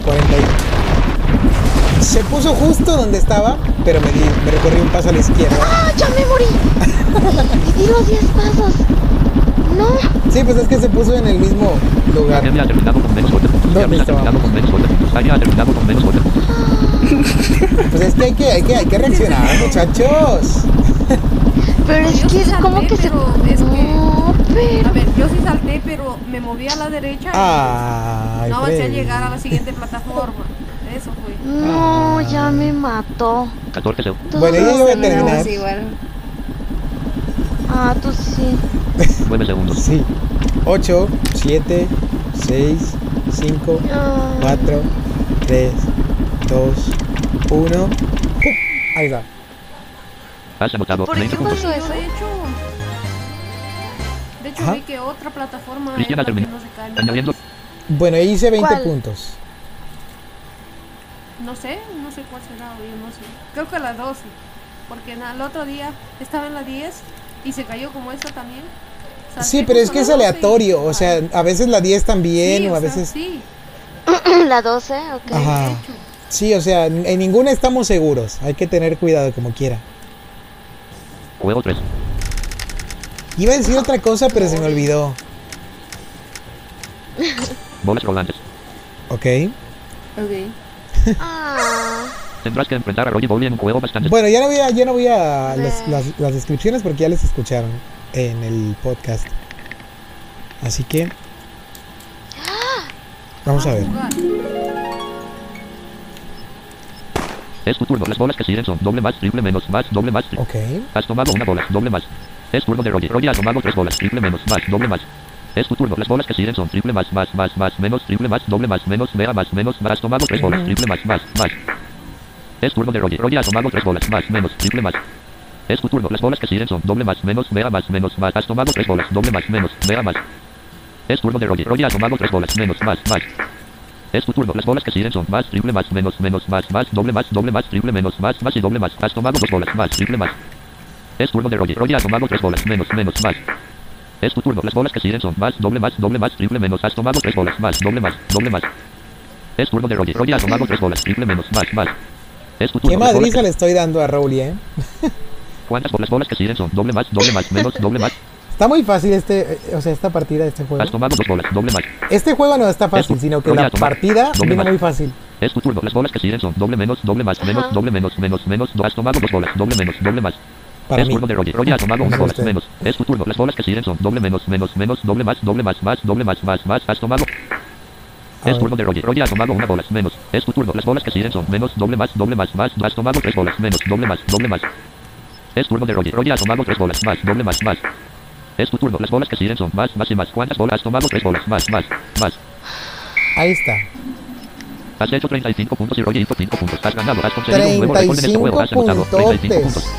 A: 40. y- Se puso justo donde estaba, pero me, di, me recorrí un paso a la izquierda.
G: ¡Ah, ya me morí! y di los 10 pasos. No.
A: Sí, pues es que se puso en el mismo lugar.
B: Ha terminado con menos 8 puntos.
A: ¿Dónde
B: Jarvis ha terminado con menos 8 puntos. Aya ha terminado con menos 8 puntos.
A: Pues es que hay que, hay que, hay que reaccionar, muchachos.
G: Pero es
H: Yo
G: que,
H: salté,
G: ¿cómo que se.?
H: es que-
G: No, pero.
H: A ver, yo sí salté, pero me moví a la derecha y
A: Ay,
H: no avancé a llegar a la siguiente plataforma. Eso fue.
G: No, ya me mató.
B: 14 segundos.
A: Bueno, yo ya voy a terminar.
G: Ah, tú sí.
B: 9 segundos.
A: Sí. 8, 7, 6, 5,
G: Ah,
A: 4, 3, 2, 1. Ahí va.
B: Has anotado
G: ¿Por qué
B: 20 puntos.
G: pasó
H: Yo,
G: eso?
H: de hecho, de hecho
A: Ajá.
H: vi que otra plataforma
B: ha
H: la que no se cae.
B: Añadiendo
A: Bueno, hice 20
G: ¿Cuál?
A: puntos.
H: No sé, no sé cuál será, oye, no sé. Creo que la 12. Porque el otro día estaba en la 10 y se cayó como esta también. Salté
A: Sí, pero es que es
H: la 12 y-
A: aleatorio. O sea, a veces la 10 también,
H: Sí,
A: o a
H: sea,
A: veces.
H: Sí,
G: La 12, ok.
A: Ajá. Sí, o sea, en ninguna estamos seguros. Hay que tener cuidado como quiera.
B: Juego 3.
A: Iba a decir otra cosa, pero se me olvidó.
B: Bolas rodantes.
A: Ok.
F: Ok.
G: Ah,
B: Tendrás que enfrentar a Roger Bowley en un juego bastante...
A: Bueno, ya no voy a, ya no voy a las, las- las descripciones porque ya les escucharon en el podcast. Así que. Vamos a ver.
B: Es tu turno. Las bolas que siguen son doble más, triple menos, más, doble más.
A: Ok.
B: Has tomado una bola, doble más. Es turno de Roger. Roger ha tomado tres bolas, triple menos, más, doble más. Es tu turno. Las bolas que siguen son triple más, más, más, más, menos, triple más, doble más, menos, mega más, menos, más. Has tomado tres bolas, triple más, más, más. Es turno de Roger. Roger ha tomado tres bolas, más, menos, triple más. Es tu turno. Las bolas que siguen son doble más, menos, mega más, menos, más. Has tomado tres bolas, doble más, menos, mega más. Es turno de Roger. Roger ha tomado tres bolas, menos, más, más. Es tu turno. Las bolas que siguen son más, triple más, menos, menos, más, más, doble más, doble más, triple menos, más, más y doble más. Has tomado dos bolas, más, triple más. Es turno de Roger. Roger ha tomado tres bolas, menos, menos, más. Es tu turno. Las bolas que siguen son más, doble más, doble más, triple menos. Has tomado tres bolas, más, doble más, doble más. Es turno de Roger. Roger ha tomado tres bolas, triple menos, más, más. Es.
A: ¿Qué madriza
B: que-
A: le estoy dando a Rowley, eh?
B: ¿Cuántas bolas, bolas que siguen son doble más, doble más, menos, doble más?
A: Está muy fácil este, eh, o sea, esta partida, este juego.
B: Has tomado dos bolas, doble más.
A: Este juego no está fácil,
B: Eso.
A: sino que la
B: tomar.
A: partida
B: Doble
A: viene
B: más.
A: muy fácil.
B: Es tu turno. Las bolas que siguen son doble menos, doble más, menos,
G: Ajá.
B: doble menos, menos, menos. Do, has tomado dos bolas, doble menos, doble más.
A: Para
B: es
A: mí.
B: turno de Roger. Roger ha tomado una bola, menos. Es tu turno. Las bolas que siguen son doble menos, menos, menos, doble más, doble más, más, doble más, más, más. Has tomado. Es turno de Roger. Roger ha tomado una bola, menos. Es tu turno. Las bolas que siguen son menos, doble más, doble más, más. Has tomado tres bolas, menos, doble más, doble más. Es turno de Roger. Roger ha tomado tres bolas, más, doble más, más. Es tu turno. Las bolas que siguen son más, más y más. ¿Cuántas bolas has tomado? Tres bolas. Más, más, más.
A: Ahí está.
B: Has hecho 35 puntos y Roger hizo 5 puntos. Has ganado. Has conseguido un nuevo récord en este juego.
A: 35
B: Has anotado 35 puntos.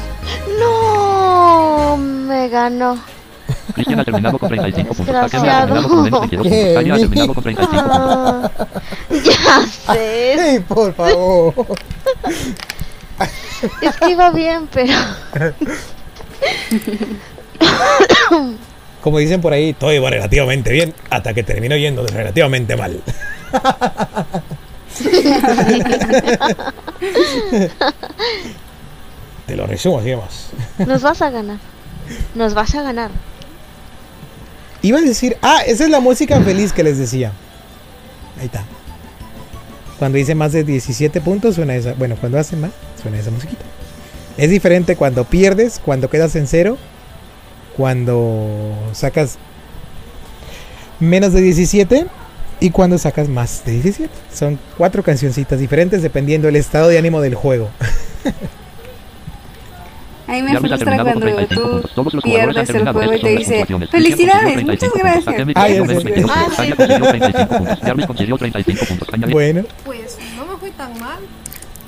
G: No, me ganó.
B: Cristian ha terminado con 35 puntos. Akemi ha terminado con menos 22 puntos. Tania ha terminado con 35 puntos.
G: Ya sé.
A: ¡Ey, por favor!
G: Es que iba bien, pero.
A: Como dicen por ahí, todo iba relativamente bien hasta que terminó yendo relativamente mal. Te lo resumo así más.
G: Nos vas a ganar. Nos vas a ganar.
A: Iba a decir, ah, esa es la música feliz que les decía. Ahí está. Cuando hice más de 17 puntos suena esa. Bueno, cuando hace más, suena esa musiquita. Es diferente cuando pierdes, cuando quedas en cero, cuando sacas menos de 17 y cuando sacas más de 17. Son cuatro cancioncitas diferentes dependiendo del estado de ánimo del juego.
F: A mí me frustra cuando
B: 35 puntos.
F: tú pierdes el juego y te dice felicidades, muchas
B: 35 puntos.
F: gracias.
A: Ah,
B: consiguió
A: ya sé.
B: 22
G: Ah,
B: puntos.
G: sí.
B: Tania consiguió 35 puntos. Jarvis consiguió 35 puntos. Añade-
A: Bueno,
H: Pues no me fui tan mal.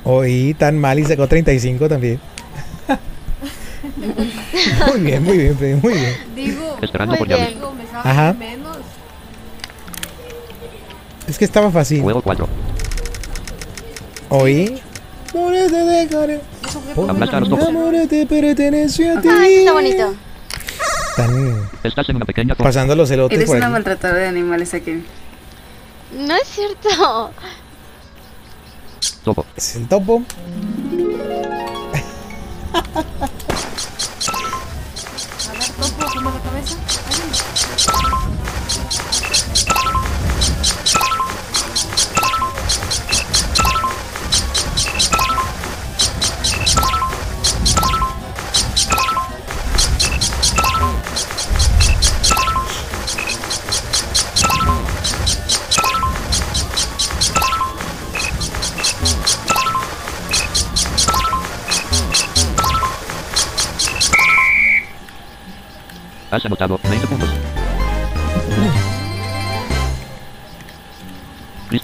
A: oí tan mal y sacó 35 también. muy bien, muy bien, muy bien.
H: Digo,
B: Esperando
G: Muy
B: por
G: bien.
B: Jarvis.
H: digo, me sabe
A: Ajá.
H: menos.
A: Es que estaba fácil.
B: Juego 4.
A: Oí. Amores te dejaré.
H: Eso fue
A: Por
B: Hablaste a los
A: mi
B: dos.
A: amor te pertenece a ti.
G: Ah, está bonito.
A: Están
B: Estás en una pequeña
A: pasando los elotes
F: Eres
A: por
F: una
A: aquí.
F: maltratadora de animales aquí.
G: No es cierto.
B: Topo.
A: Es el topo.
H: A ver, topo, la cabeza.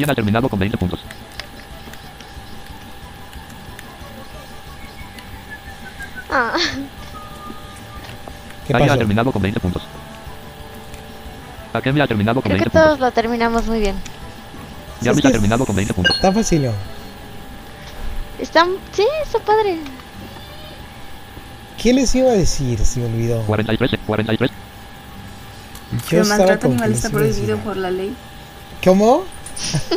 B: Ha terminado con 20 puntos.
G: Ah,
A: ¿Qué
B: Tania ha
A: pasó?
B: terminado con 20 puntos. Akemi ha terminado con
G: creo
B: 20
G: que todos
B: puntos.
G: lo terminamos muy bien.
A: Es que
B: ha terminado con 20 puntos.
A: Está fácil. ¿no?
G: Está, sí, está padre.
A: ¿Qué les iba a decir? Se me olvidó.
B: 43, 43.
F: Que
A: Yo
F: el
A: estaba
F: maltrato
A: con
F: animal está
A: les iba a decir.
F: prohibido por la ley.
A: ¿Cómo?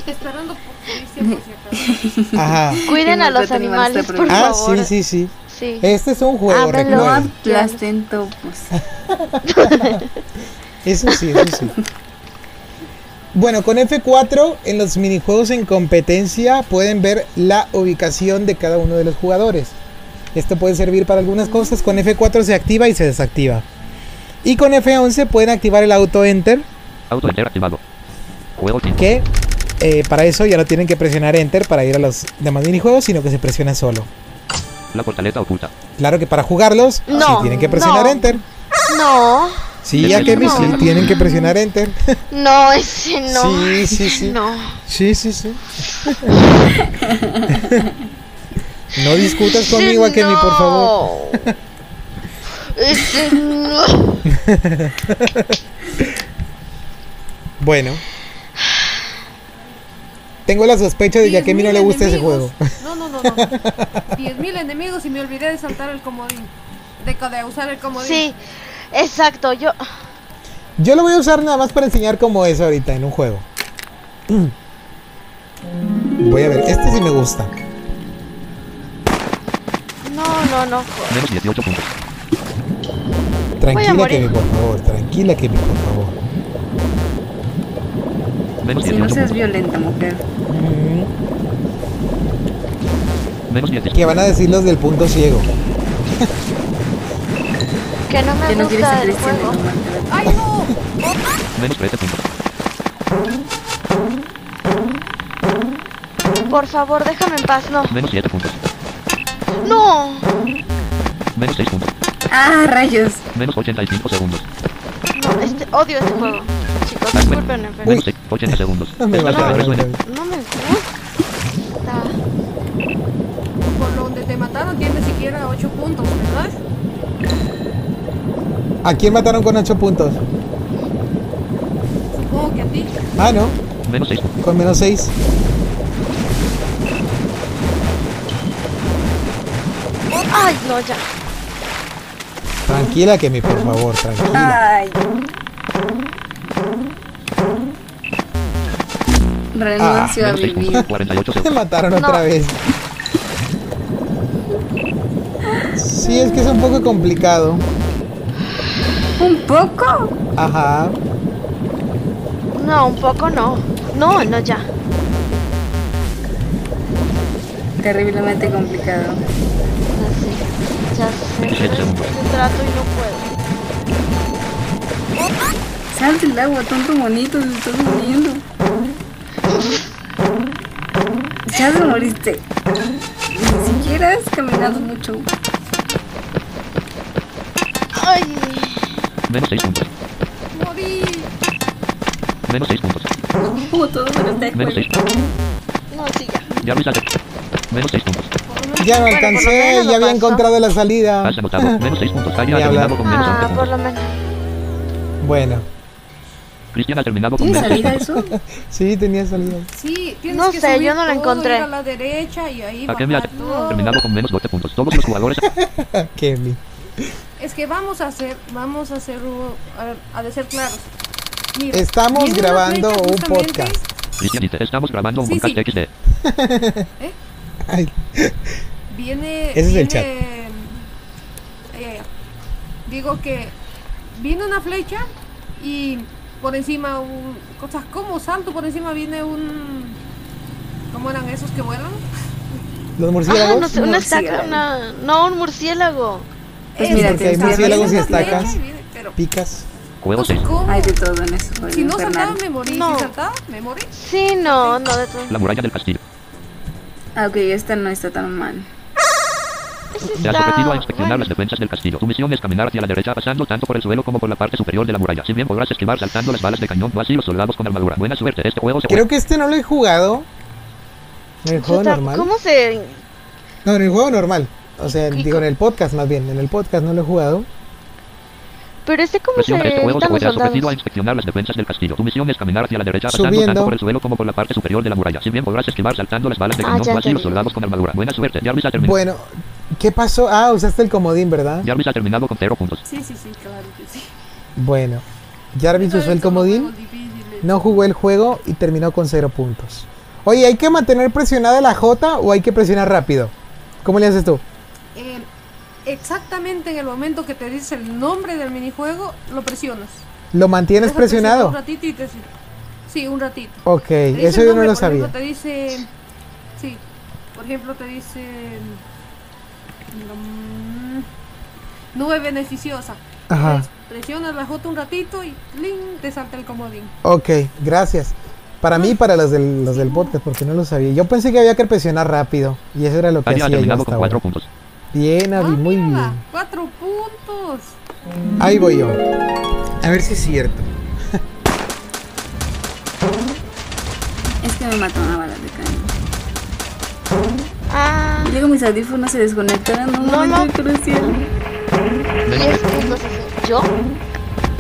H: Esperando por.
A: Ajá.
G: Cuiden a los animales,
F: está
G: por
A: Ah,
G: favor.
A: sí, sí, sí.
G: Sí.
A: Este es un juego,
G: Ábrelo.
F: No
A: recuerden.
F: aplasten topos.
A: Eso sí, eso sí. Bueno, con F4 en los minijuegos en competencia pueden ver la ubicación de cada uno de los jugadores. Esto puede servir para algunas cosas. Con F4 se activa y se desactiva. Y con F11 pueden activar el auto enter,
B: Auto enter activado. Juego 5.
A: que eh, para eso ya no tienen que presionar enter para ir a los demás minijuegos, sino que se presiona solo.
B: La portaleta oculta.
A: Claro que para jugarlos
G: No,
A: sí tienen que presionar
G: no.
A: enter.
G: No,
A: Sí, ya
B: sí,
A: que
B: sí,
A: sí tienen que presionar enter.
G: no, ese no.
A: Sí, sí, sí.
G: No.
A: Sí, sí, sí. no discutas conmigo, Akemi, por favor.
G: no. Ese no.
A: Bueno. Tengo la sospecha de que a Akemi no le
H: 10.000
A: gusta ese juego.
H: No, no, no, no. 10.000 enemigos y me olvidé de saltar el comodín. De, de usar el comodín.
G: Sí, exacto. Yo.
A: Yo lo voy a usar nada más para enseñar cómo es ahorita en un juego. Voy a ver, este sí me gusta.
G: No, no, no.
B: Menos 18 puntos.
A: Tranquila. Akemi, por favor. Tranquila, Akemi, por favor.
B: Menos
F: Si no
B: 18
F: seas violenta, mujer.
B: Menos 18.
A: ¿Qué van a decir los del punto ciego?
G: Que no me
F: no
G: gusta el juego.
H: ¡Ay, no!
B: Menos 13 puntos.
G: Por favor, déjame en paz. No.
B: Menos 7 puntos.
G: No.
B: Menos 6 puntos.
F: Ah, rayos.
B: Menos 85 segundos.
G: No, este, odio este juego. Disculpen, pero
B: Menos 80 segundos.
G: No me gusta.
H: Por donde te mataron tienes siquiera 8 puntos, ¿verdad?
A: ¿A quién mataron con 8 puntos?
H: Supongo que a ti.
A: Ah, no,
B: Menos 6.
A: con menos 6.
G: Ay, no, ya.
A: Tranquila, que mi, por favor, tranquila.
F: Ay. Renuncio a
B: Menos 6
F: vivir.
B: puntos. 48
A: Me
B: segundos.
A: mataron otra
G: No.
A: vez. Sí, es que es un poco complicado.
F: ¿Un poco?
A: Ajá.
G: No, un poco no. No, no, ya.
F: Terriblemente complicado.
G: Ya sé. Ya sé.
B: 17 segundos.
G: Yo trato y no puedo.
F: Salte el agua, tonto bonito, te estás muriendo. Ya te moriste. Ni siquiera has caminado mucho.
G: Ay,
B: Menos 6 puntos.
H: Morí.
B: Menos 6 puntos.
F: Como todo menos de
B: Menos 6.
G: no, sí, ya.
B: Ya avisaste. Menos 6 puntos.
A: Ya no
G: Bueno,
A: alcancé, ya
G: lo
A: había
G: pasó.
A: encontrado la salida.
B: Has anotado. Menos 6 puntos. Taya
A: Ni
B: ha
A: hablar.
B: terminado con menos 11
G: Ah, por lo menos.
A: Bueno,
B: Cristian ha terminado con
F: ¿Tiene
B: menos 6
F: salida
B: puntos.
F: eso?
A: sí, tenía salida.
H: Sí, tienes
G: No
H: que
G: sé,
H: subir
G: yo no la encontré.
H: a la derecha y ahí
B: ha
H: bajar todo.
B: terminado con menos 12 puntos. Todos los jugadores
A: Kemi.
H: Es que vamos a hacer, vamos a hacer, a, a de ser claros. Mira,
A: Estamos
H: viene
A: grabando un podcast.
B: Cristian dice, estamos grabando un
H: Sí,
B: podcast
H: sí.
B: XD.
A: Ay,
H: Viene.
A: Ese es el
H: viene-
A: chat.
H: Ay. Digo que viene una flecha y por encima un. Cosas como salto, por encima viene un. ¿Cómo eran esos que vuelan?
A: los
G: Ah,
A: murciélagos.
G: no sé, una estaca, una... No, un murciélago.
F: Pues
H: Ese,
F: mira,
A: porque hay murciélagos y estacas.
H: pero,
A: Picas.
B: 6.
H: cómo.
F: Hay de todo en juego
H: Si no saltaba, me morí.
G: No.
H: Si saltaba, me morí.
G: Sí, no, no de todo.
B: La muralla del castillo.
F: Ah, ok, esta no está tan mal.
B: Has
G: está-
B: ofrecido a inspeccionar las defensas del castillo. Tu misión es caminar hacia la derecha pasando tanto por el suelo como por la parte superior de la muralla. Si bien podrás esquivar saltando las balas de cañón, no así los soldados con armadura. Buena suerte. Este juego se
A: Creo
B: juega.
A: que este no lo he jugado. ¿En el juego normal?
G: ¿Cómo se...?
A: No, en el juego normal. O sea,
G: ¿Y
A: digo en el podcast más bien. En el podcast no lo he jugado.
G: Pero este, ¿cómo se
B: este juego se juega. Ofrecido a inspeccionar las defensas del castillo. Tu misión es caminar hacia la derecha pasando
A: Subiendo.
B: tanto por el suelo como por la parte superior de la muralla. Si bien podrás esquivar saltando las balas de
G: Ah,
B: cañón, no así los soldados con armadura. Buena suerte. Jarvis ha terminado.
A: Bueno, ¿qué pasó? Ah, usaste el comodín, ¿verdad?
B: Jarvis ha terminado con 0 puntos.
H: Sí, sí, sí, claro que sí.
A: Bueno, Jarvis usó el comodín, no jugó el juego y terminó con cero puntos. Oye, ¿hay que mantener presionada la J o hay que presionar rápido? ¿Cómo le haces tú?
H: Eh, exactamente en el momento que te dice el nombre del minijuego, lo presionas.
A: ¿Lo mantienes
H: Deja
A: presionado?
H: Un ratito y te... Sí, un ratito.
A: Ok, eso yo no lo
H: por ejemplo,
A: sabía.
H: te dice... Sí, por ejemplo te dice... Nube beneficiosa.
A: Ajá.
H: Entonces, presionas la J un ratito y ¡ling! te salta el comodín.
A: Ok, gracias. Para mí y para los del, los del podcast, porque no lo sabía. Yo pensé que había que presionar rápido. Y eso era lo que hacía yo hasta
B: con 4
A: ahora.
B: puntos.
A: Bien, Abby,
H: Ah,
A: muy
H: mira,
A: bien.
H: Cuatro puntos.
A: Ahí voy yo. A ver si es cierto.
F: Es que me mató una bala de cañón.
G: Ah,
F: luego mis audífonos se desconectaron
G: No, no.
F: crucial.
G: 10 puntos. ese. ¿Yo?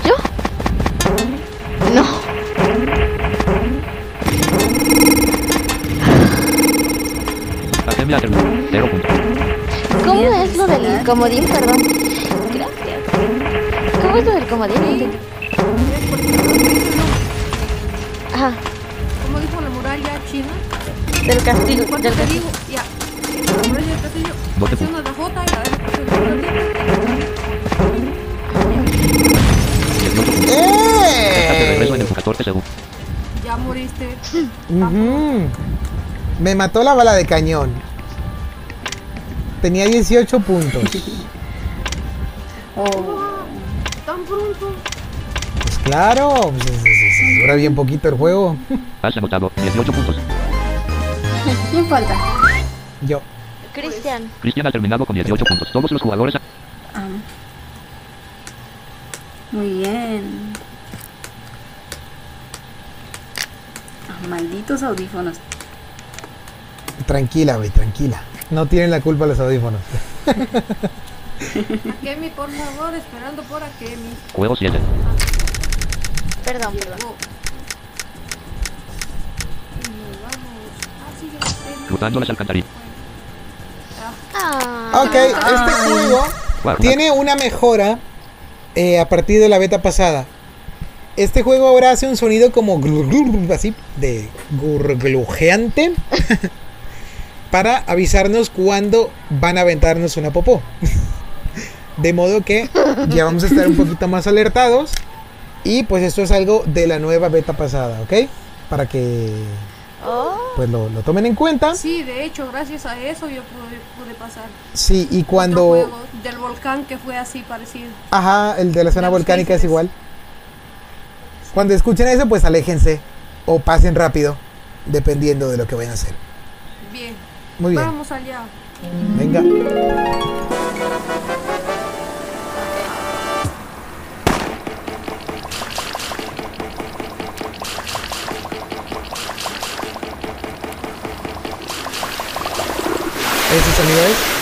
G: ¿Yo? No.
B: Akemi ha terminado. 0 puntos.
G: ¿Cómo es lo del comodín? Perdón. Gracias. ¿Cómo es lo del comodín? No. Ajá,
H: Como dijo la muralla china.
G: del.
H: Cuando
G: Del
H: digo, ya, la muralla del castillo,
B: Doce
H: presionas la J y la dejas presionar un ratito.
B: 18 puntos. Estás de regreso en
A: ¡Eh!
B: el 14 segundos.
H: Ya moriste.
A: Ujú. Me mató la bala de cañón. Tenía 18 puntos.
F: Oh,
H: Tan pronto.
A: Pues claro, pues, es- es- es- dura bien poquito el juego.
B: Has anotado 18 puntos.
F: ¿Quién falta?
A: Yo.
G: Cristian.
B: Cristian ha terminado con 18 puntos. Todos los jugadores.
F: Ah. Muy bien. Ah, malditos audífonos.
A: Tranquila, güey, tranquila. No tienen la culpa los audífonos.
H: Akemi, por favor, esperando por Akemi.
B: Juego 7.
G: Perdón, perdón.
H: Cruzando ah,
B: las alcantarillas.
G: Ah,
A: Ok, este juego
B: Guau,
A: tiene una mejora eh, a partir de la beta pasada. Este juego ahora hace un sonido como glur, glur, así de gurglujeante para avisarnos cuando van a aventarnos una popó. De modo que ya vamos a estar un poquito más alertados. Y pues esto es algo de la nueva beta pasada, ¿ok? Para que
G: oh,
A: pues lo, lo tomen en cuenta.
H: Sí, de hecho, gracias a eso yo pude, pude pasar.
A: Sí, y cuando...
H: juego del volcán que fue así parecido.
A: Ajá, el de la zona
H: De
A: volcánica es igual. Cuando escuchen eso, pues aléjense o pasen rápido, dependiendo de lo que vayan a hacer.
H: Bien.
A: Muy bien,
H: Vamos allá.
A: venga. ¿Ese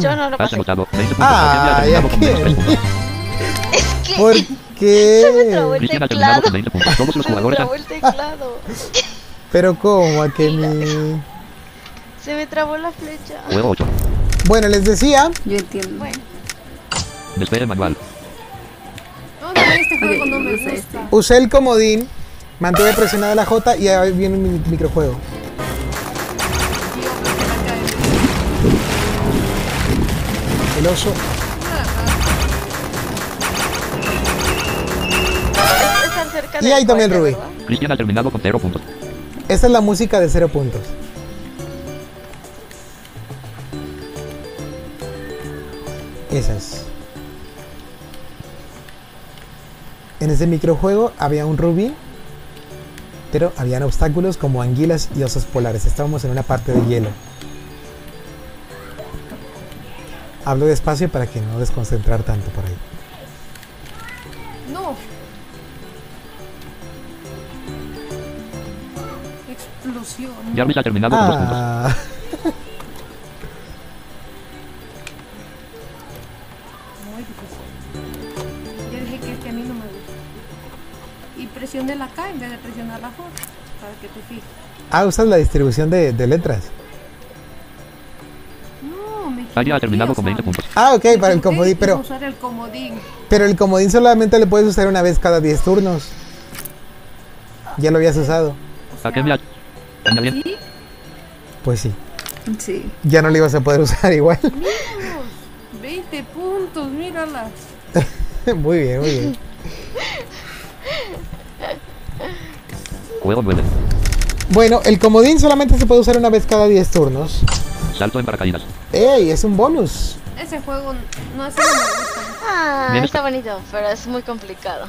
G: Yo no lo pasé.
B: anotado 20 puntos. Akemi ha
A: Ay,
B: terminado con menos
A: Akemi.
B: 3 puntos.
G: Es que
A: ¿Por
G: se me trabó
A: qué?
G: el teclado.
B: con 20 puntos. Todos los
G: Se me trabó el teclado.
A: Pero ¿cómo, Akemi?
G: Se me trabó la flecha.
B: Juego 8.
A: Bueno, les decía,
F: Yo entiendo.
G: Bueno,
B: Despegue manual.
H: Este
A: usé el comodín, mantuve presionada la J y ahí viene mi microjuego. El oso.
G: es- están cerca
A: Y ahí también Rubí.
G: ¿verdad?
B: Cristian ha terminado con 0 puntos.
A: Esta es la música de cero puntos. Esa es. En ese microjuego había un rubí, pero habían obstáculos como anguilas y osos polares. Estábamos en una parte de hielo. Hablo despacio para que no desconcentrar tanto por ahí.
H: No. Explosión.
B: Jarvis ha terminado con 2 puntos.
A: Ah,
H: Muy difícil. Dije que este a mí no me gusta. Y presioné la K en vez de presionar la J. Para que te fijes.
A: ah, usas la distribución de, de letras.
B: Aya ha terminado con
H: Osama.
B: 20 puntos.
A: Ah, ok, para el comodín, pero...
H: usar el comodín.
A: Pero el comodín solamente le puedes usar una vez cada 10 turnos. Ya lo habías usado.
H: O sea. ¿sí?
A: Pues sí.
F: Sí.
A: Ya no lo ibas a poder usar igual.
H: Míralos, 20 puntos, míralas.
A: muy bien, muy bien.
B: Juego 9.
A: Bueno, el comodín solamente se puede usar una vez cada 10 turnos.
B: Salto en paracaídas.
A: ¡Ey! Es un bonus.
H: Ese juego no gusta.
G: Ah,
B: Bien,
G: está bonito, pero es muy complicado.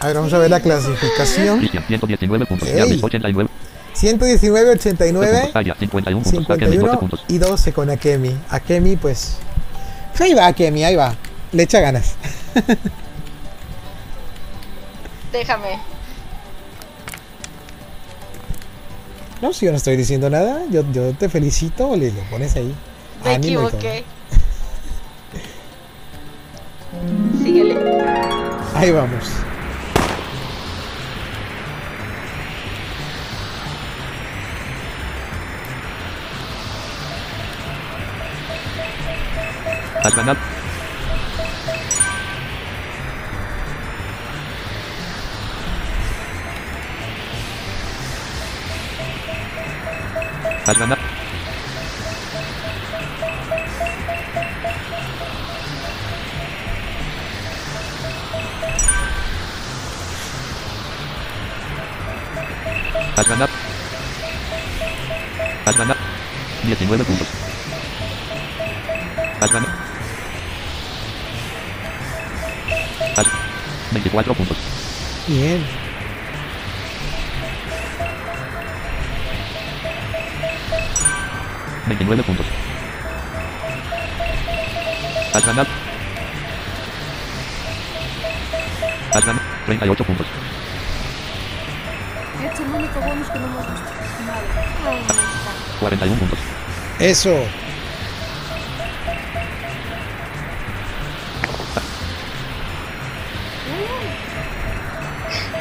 A: A ver, vamos a ver la clasificación.
B: Cristian 119 puntos.
A: Ey.
B: Jarvis 89
A: 119, 89,
B: puntos. Aya 51 puntos. Akemi 12
A: 51
B: puntos.
A: y 12 con Akemi. Akemi, pues ahí va Akemi, ahí va. Le echa ganas.
G: Déjame.
A: No, si yo no estoy diciendo nada, yo, yo te felicito, le lo pones ahí.
G: Me
A: Ánimo
G: equivoqué. Síguele.
A: Ahí vamos.
B: Ganado. Has ganado. 19 puntos. Has ganado. Has 24 puntos.
A: Bien.
B: Veintinueve puntos. Has ganado. Has ganado. 38 puntos.
H: Es el único bonus que no hemos visto. Nada.
B: 41 puntos.
A: Eso.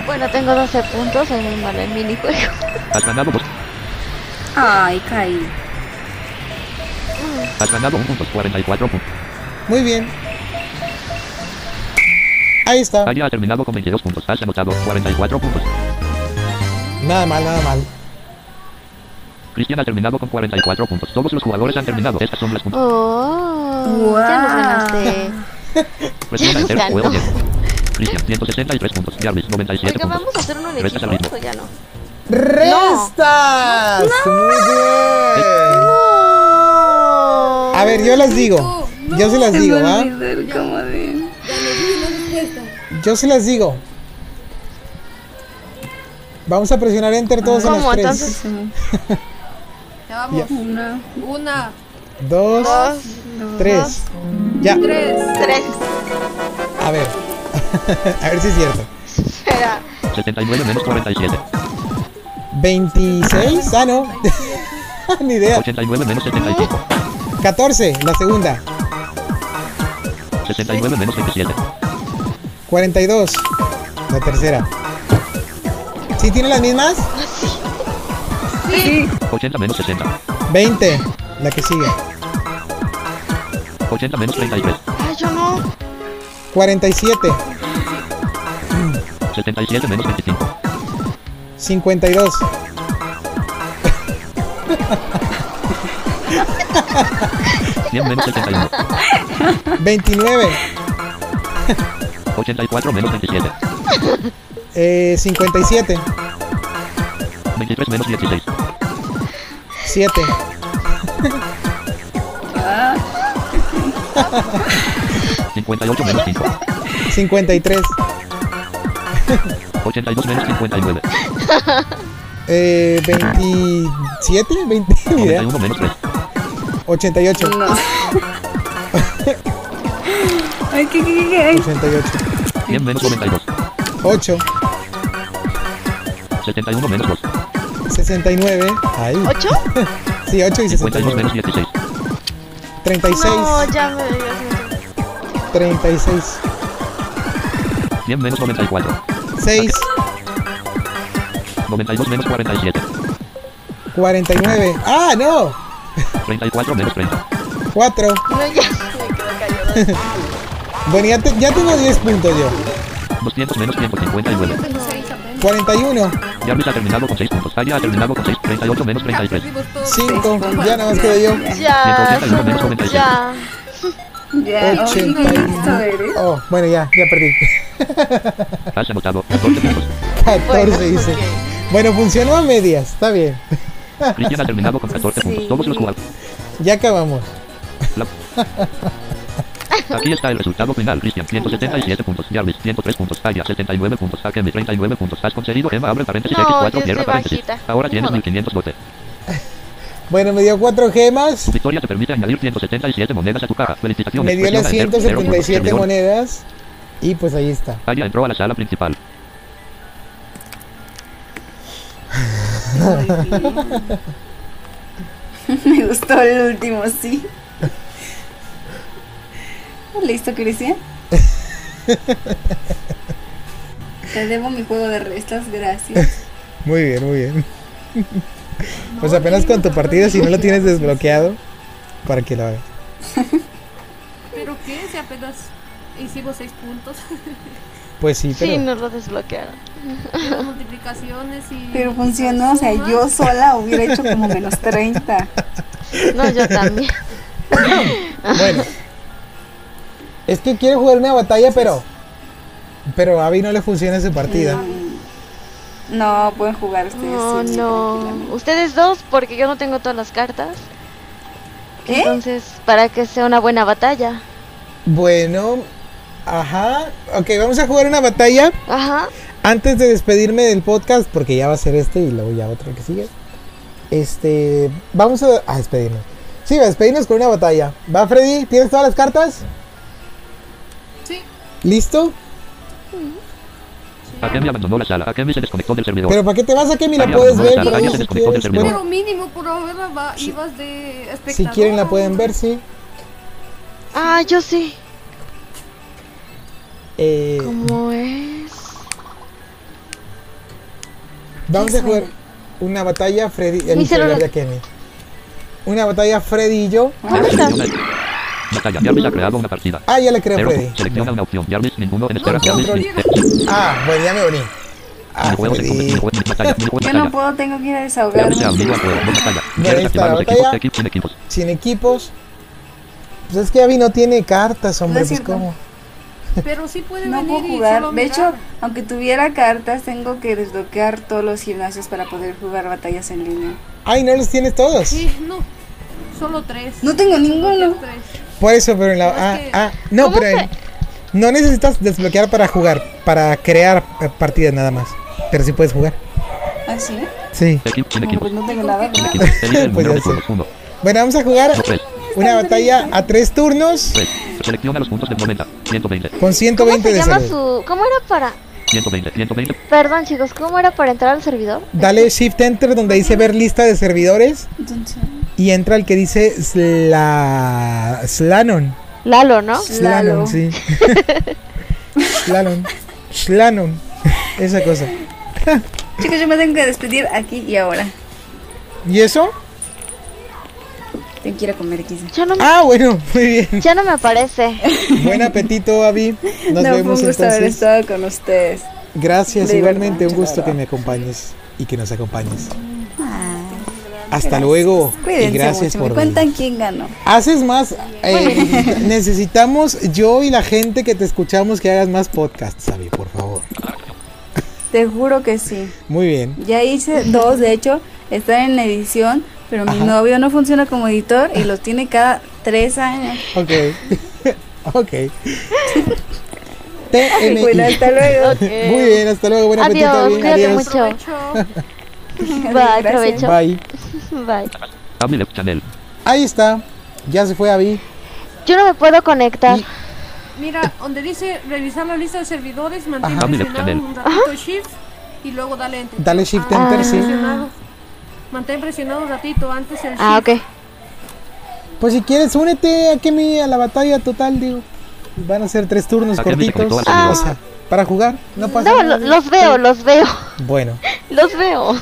G: Bueno, tengo 12 puntos, muy mala en minijuego.
B: Has ganado dos.
F: Ay, caí.
B: Has ganado un punto. 44 puntos.
A: Muy bien. Ahí está.
B: Aya ha terminado con 22 puntos. Has anotado 44 puntos.
A: Nada mal, nada mal.
B: Cristian ha terminado con 44 puntos. Todos los jugadores han terminado. Estas son las puntos.
G: Oh, ya nos ganaste.
B: Presiona enter. Juego 10. Cristian 163 puntos. Jarvis 97
G: Oiga,
B: puntos.
G: vamos a hacer uno de
B: Restas al
G: equipo,
B: ritmo.
G: ya no.
A: ¡Restas! Muy bien. Ver, yo las digo. Yo se las digo, ¿va? Yo se las digo. Vamos a presionar enter todos en
G: ¿Cómo?
A: las tres.
G: Entonces,
H: Ya vamos.
F: Una,
H: Una,
A: Dos,
G: dos,
A: tres. Ya.
H: tres.
G: tres.
A: A ver. a ver si es cierto.
G: Espera.
B: 79 menos 47.
A: 26. Ah, no. Ni idea.
B: 89 menos 75.
A: 14, la segunda.
B: 69 menos 27.
A: 42, la tercera. ¿Sí tiene las mismas?
B: 80 menos 60.
A: 20, la que sigue.
B: 80 menos 33.
G: Ay, yo no.
A: 47,
B: 77 menos 25.
A: 52.
B: 100 menos 71.
A: 29,
B: 84 menos 27.
A: eh, 57,
B: 23 menos 16.
A: 7,
B: 58 menos 5.
A: 53,
B: 82 menos 59.
A: eh, 27, 20, ni idea.
B: 91 menos 3.
A: 88,
F: No. Ay, ¿qué, qué, qué, qué?
A: 88,
B: 100 menos 92.
A: 8,
B: 71 menos 2.
A: 69, ahí.
G: ¿Ocho?
A: Sí, 8 y
B: 52 menos
A: 69.
B: 16.
A: 36,
G: No, ya me. me-
A: 36,
B: 100 menos 94.
A: 6,
B: 92 menos 47.
A: 49. ¡Ah, no!
B: 34 menos 30.
A: 4.
G: No, ya se me quedó callado.
A: Bueno, ya, te- ya tengo 10 puntos yo.
B: 200 menos 159.
H: Tengo seis apenas.
A: 41,
B: Jarvis ha terminado con 6 puntos. Aya ha terminado con 6. 38 menos 33.
H: Vimos todos.
A: 5. Ya nada más quedo yo.
G: Ya.
B: 181 menos 97.
G: Ya.
F: Ya, ay,
A: 80.
F: qué listo eres.
A: Oh, bueno, ya, ya perdí.
B: Has anotado 14 puntos.
A: 14 dice. Bueno, funcionó a medias. Está bien.
B: Cristian ha terminado con 14 puntos. Todos los jugadores.
A: Ya acabamos.
B: La- Aquí está el resultado final. Cristian 177 puntos. Jarvis 103 puntos. Aya 79 puntos. Akemi 39 puntos. Has conseguido Emma abre paréntesis
G: No,
B: X4
G: yo
B: cierra paréntesis.
G: bajita.
B: Ahora tienes
G: Joder.
B: 1500 bote.
A: Bueno, me dio 4 gemas.
B: Tu victoria te permite añadir 177 monedas a tu caja. Felicitaciones.
A: Me dio las
B: Presiona Enter. Cero puntos.
A: 177
B: Servidor.
A: monedas. Y pues ahí está.
B: Aya entró a la sala principal.
F: Me gustó el último, sí. ¿Listo, Cristian? Te debo mi juego de restas, gracias.
A: Muy bien, muy bien. Pues apenas con tu partida, si no lo tienes desbloqueado, para que lo hagas.
H: Pero qué, si apenas hicimos seis puntos.
A: Pues sí, pero...
G: Sí, no lo desbloquearon.
H: Las multiplicaciones y...
F: Pero funcionó, o sea, yo sola hubiera hecho como menos 30.
G: No, yo también.
A: Bueno. Es que quiere jugar una batalla, pero... Pero a Abby no le funciona su partida.
F: No, pueden jugar ustedes.
G: No,
F: sí,
G: no. Ustedes dos, porque yo no tengo todas las cartas.
F: ¿Qué?
G: Entonces, para que sea una buena batalla.
A: Bueno... Ajá. Ok, vamos a jugar una batalla.
G: Ajá.
A: Antes de despedirme del podcast, porque ya va a ser este y luego ya otro que sigue. Este, vamos a, a despedirnos. Sí, a despedirnos con una batalla. ¿Va, Freddy? ¿Tienes todas las cartas?
H: Sí.
A: ¿Listo?
B: Akemi abandonó la sala. Akemi se desconectó del servidor.
A: Pero ¿para qué te vas a que la puedes ver?
B: no,
A: Bueno,
H: Pero mínimo por ahora va, ibas de espectador.
A: si quieren la pueden ver, sí.
G: Ah, yo sí.
A: Eh,
G: ¿Cómo es?
A: vamos a jugar una batalla Freddy, el
G: Mi
A: celular
G: celular.
A: de Akemi. Una batalla Freddy y yo.
G: ¿Dónde estás?
B: Batalla. Jarvis ha creado una partida.
A: Ah, ya le creo. Freddy.
B: Selecciona una opción. Jarvis, ninguno en espera.
H: No,
B: Jarvis,
H: no.
B: eh,
A: Ah, bueno, ya me uní. Ah, Freddy.
F: Yo no puedo, tengo que ir a desahogarme.
A: Bueno, ahí está la batalla.
B: Sin equipos.
A: Pues es que Abby no tiene cartas, hombre. Pues cómo.
H: Pero sí puede
F: No
H: venir
F: puedo
H: y
F: jugar.
H: solo
F: De hecho, aunque tuviera cartas, tengo que desbloquear todos los gimnasios para poder jugar batallas en línea.
A: Ay, no los tienes todos.
H: Sí, no. Solo tres.
F: No tengo ninguno.
H: Tres.
A: Por eso, pero en la. Ah,
H: que-
A: ah, no,
G: ¿Cómo
A: pero en- no necesitas desbloquear para jugar, para crear eh, partidas nada más. Pero sí puedes jugar.
F: ¿Ah, sí?
A: Sí.
F: Pues no tengo nada.
A: Pues. Bueno, vamos a jugar. Una batalla a tres turnos.
B: Selecciona los puntos del 90. 120.
A: con
G: ¿Cómo
A: 120
G: se
A: de
G: llama
A: salud.
G: su...? ¿Cómo era para...?
B: 120. 120.
G: Perdón, chicos, ¿cómo era para entrar al servidor?
A: Dale Shift Enter donde dice ver lista de servidores y entra el que dice Sla... Slanon.
G: Lalo, ¿no?
A: Slanon, sí. Slanon. Slanon. Esa cosa.
F: chicos, yo me tengo que despedir aquí y ahora.
A: ¿Y eso?
F: Tengo que ir a comer quizá.
G: No, me-
A: Ah, bueno, muy bien.
G: ya no me aparece.
A: Buen apetito, Abby. Nos
F: no, fue
A: vemos
F: un gusto haber estado con ustedes.
A: Gracias,
F: De
A: igualmente
F: verdad,
A: un gusto que me acompañes y que nos acompañes.
F: Ah,
A: Hasta luego
F: cuídense
A: y gracias
F: mucho.
A: por
F: Me
A: venir.
F: cuentan quién ganó.
A: Haces más. eh, necesitamos yo y la gente que te escuchamos que hagas más podcasts, Abby, por favor.
F: Te juro que sí.
A: Muy bien.
F: Ya hice dos, de hecho, están en edición, pero mi
A: Ajá.
F: novio no funciona como editor y los tiene cada tres años.
A: Ok. ok. TMI.
F: Bueno, hasta luego.
A: Muy bien, hasta luego. Buen apetito.
G: Adiós, cuídate
A: Adiós.
G: mucho.
H: Aprovecho.
G: Bye,
F: Gracias.
G: provecho.
A: Bye.
G: Bye.
A: Ahí está. Ya se fue Abby.
G: Yo no me puedo conectar.
A: Y-
H: Mira, donde dice revisar la lista de servidores, mantén presionado un ratito Shift y luego dale Enter.
A: Dale Shift
H: Ah,
A: Enter, sí.
H: Mantén presionado un ratito antes el Shift.
G: Ah, ok.
A: Pues si quieres, únete a Kemi a la batalla total, digo. Van a ser tres turnos cortitos. O sea, para jugar, no pasa
G: No,
A: nada.
G: lo- los veo, los veo.
A: Bueno,
G: Los veo.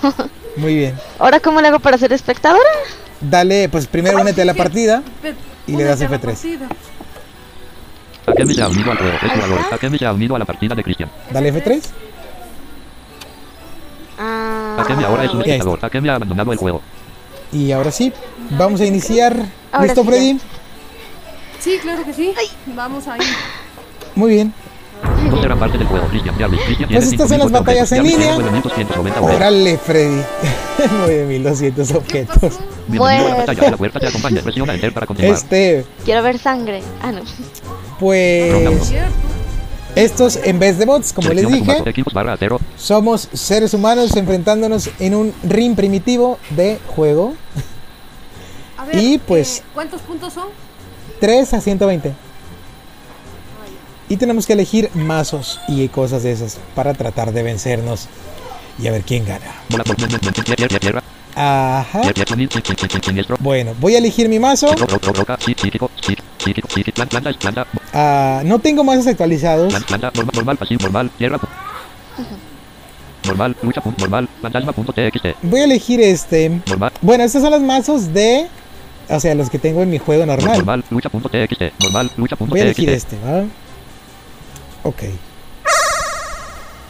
A: muy bien.
G: Ahora, ¿cómo le hago para ser espectadora?
A: Dale, pues primero únete a la partida. Y le das
H: únete a la
A: F3.
H: partida.
B: Akemi se ha unido al juego. Es
G: Ahí
B: jugador.
G: está.
B: Akemi se ha unido a la partida de Cristian.
A: Dale F3.
G: Ah,
B: Akemi ahora es un espectador. Akemi ha abandonado el juego.
A: Y ahora sí, vamos a iniciar.
G: Ahora
A: ¿Listo,
G: sí,
A: Freddy?
H: Sí, claro que sí. Vamos ahí.
A: Muy bien.
B: No serán parte del juego. Cristian, Jarvis. Cristian
A: Pues estas son las
B: 5.000
A: batallas en
B: objetos.
A: Línea.
B: tiene 9.190 objetos.
A: Órale, Freddy. 9200 objetos.
B: Bienvenido a la
G: Bueno.
B: batalla. La puerta te acompaña. Presiona Enter para continuar.
A: Este,
G: quiero ver sangre. Ah, no.
A: pues. Estos, en vez de bots, como les dije, somos seres humanos enfrentándonos en un ring primitivo de juego.
H: A ver,
A: Y, pues-
H: eh, ¿cuántos puntos son?
A: 3 a 120. Y tenemos que elegir mazos y cosas de esas para tratar de vencernos y a ver quién gana. Ajá. Bueno, voy a elegir mi mazo. Ah, no tengo mazos actualizados. Voy a elegir este.
B: normal,
A: Bueno, estos son los mazos de. O sea, los que tengo en mi juego normal. Voy a elegir este, ¿va? Ok.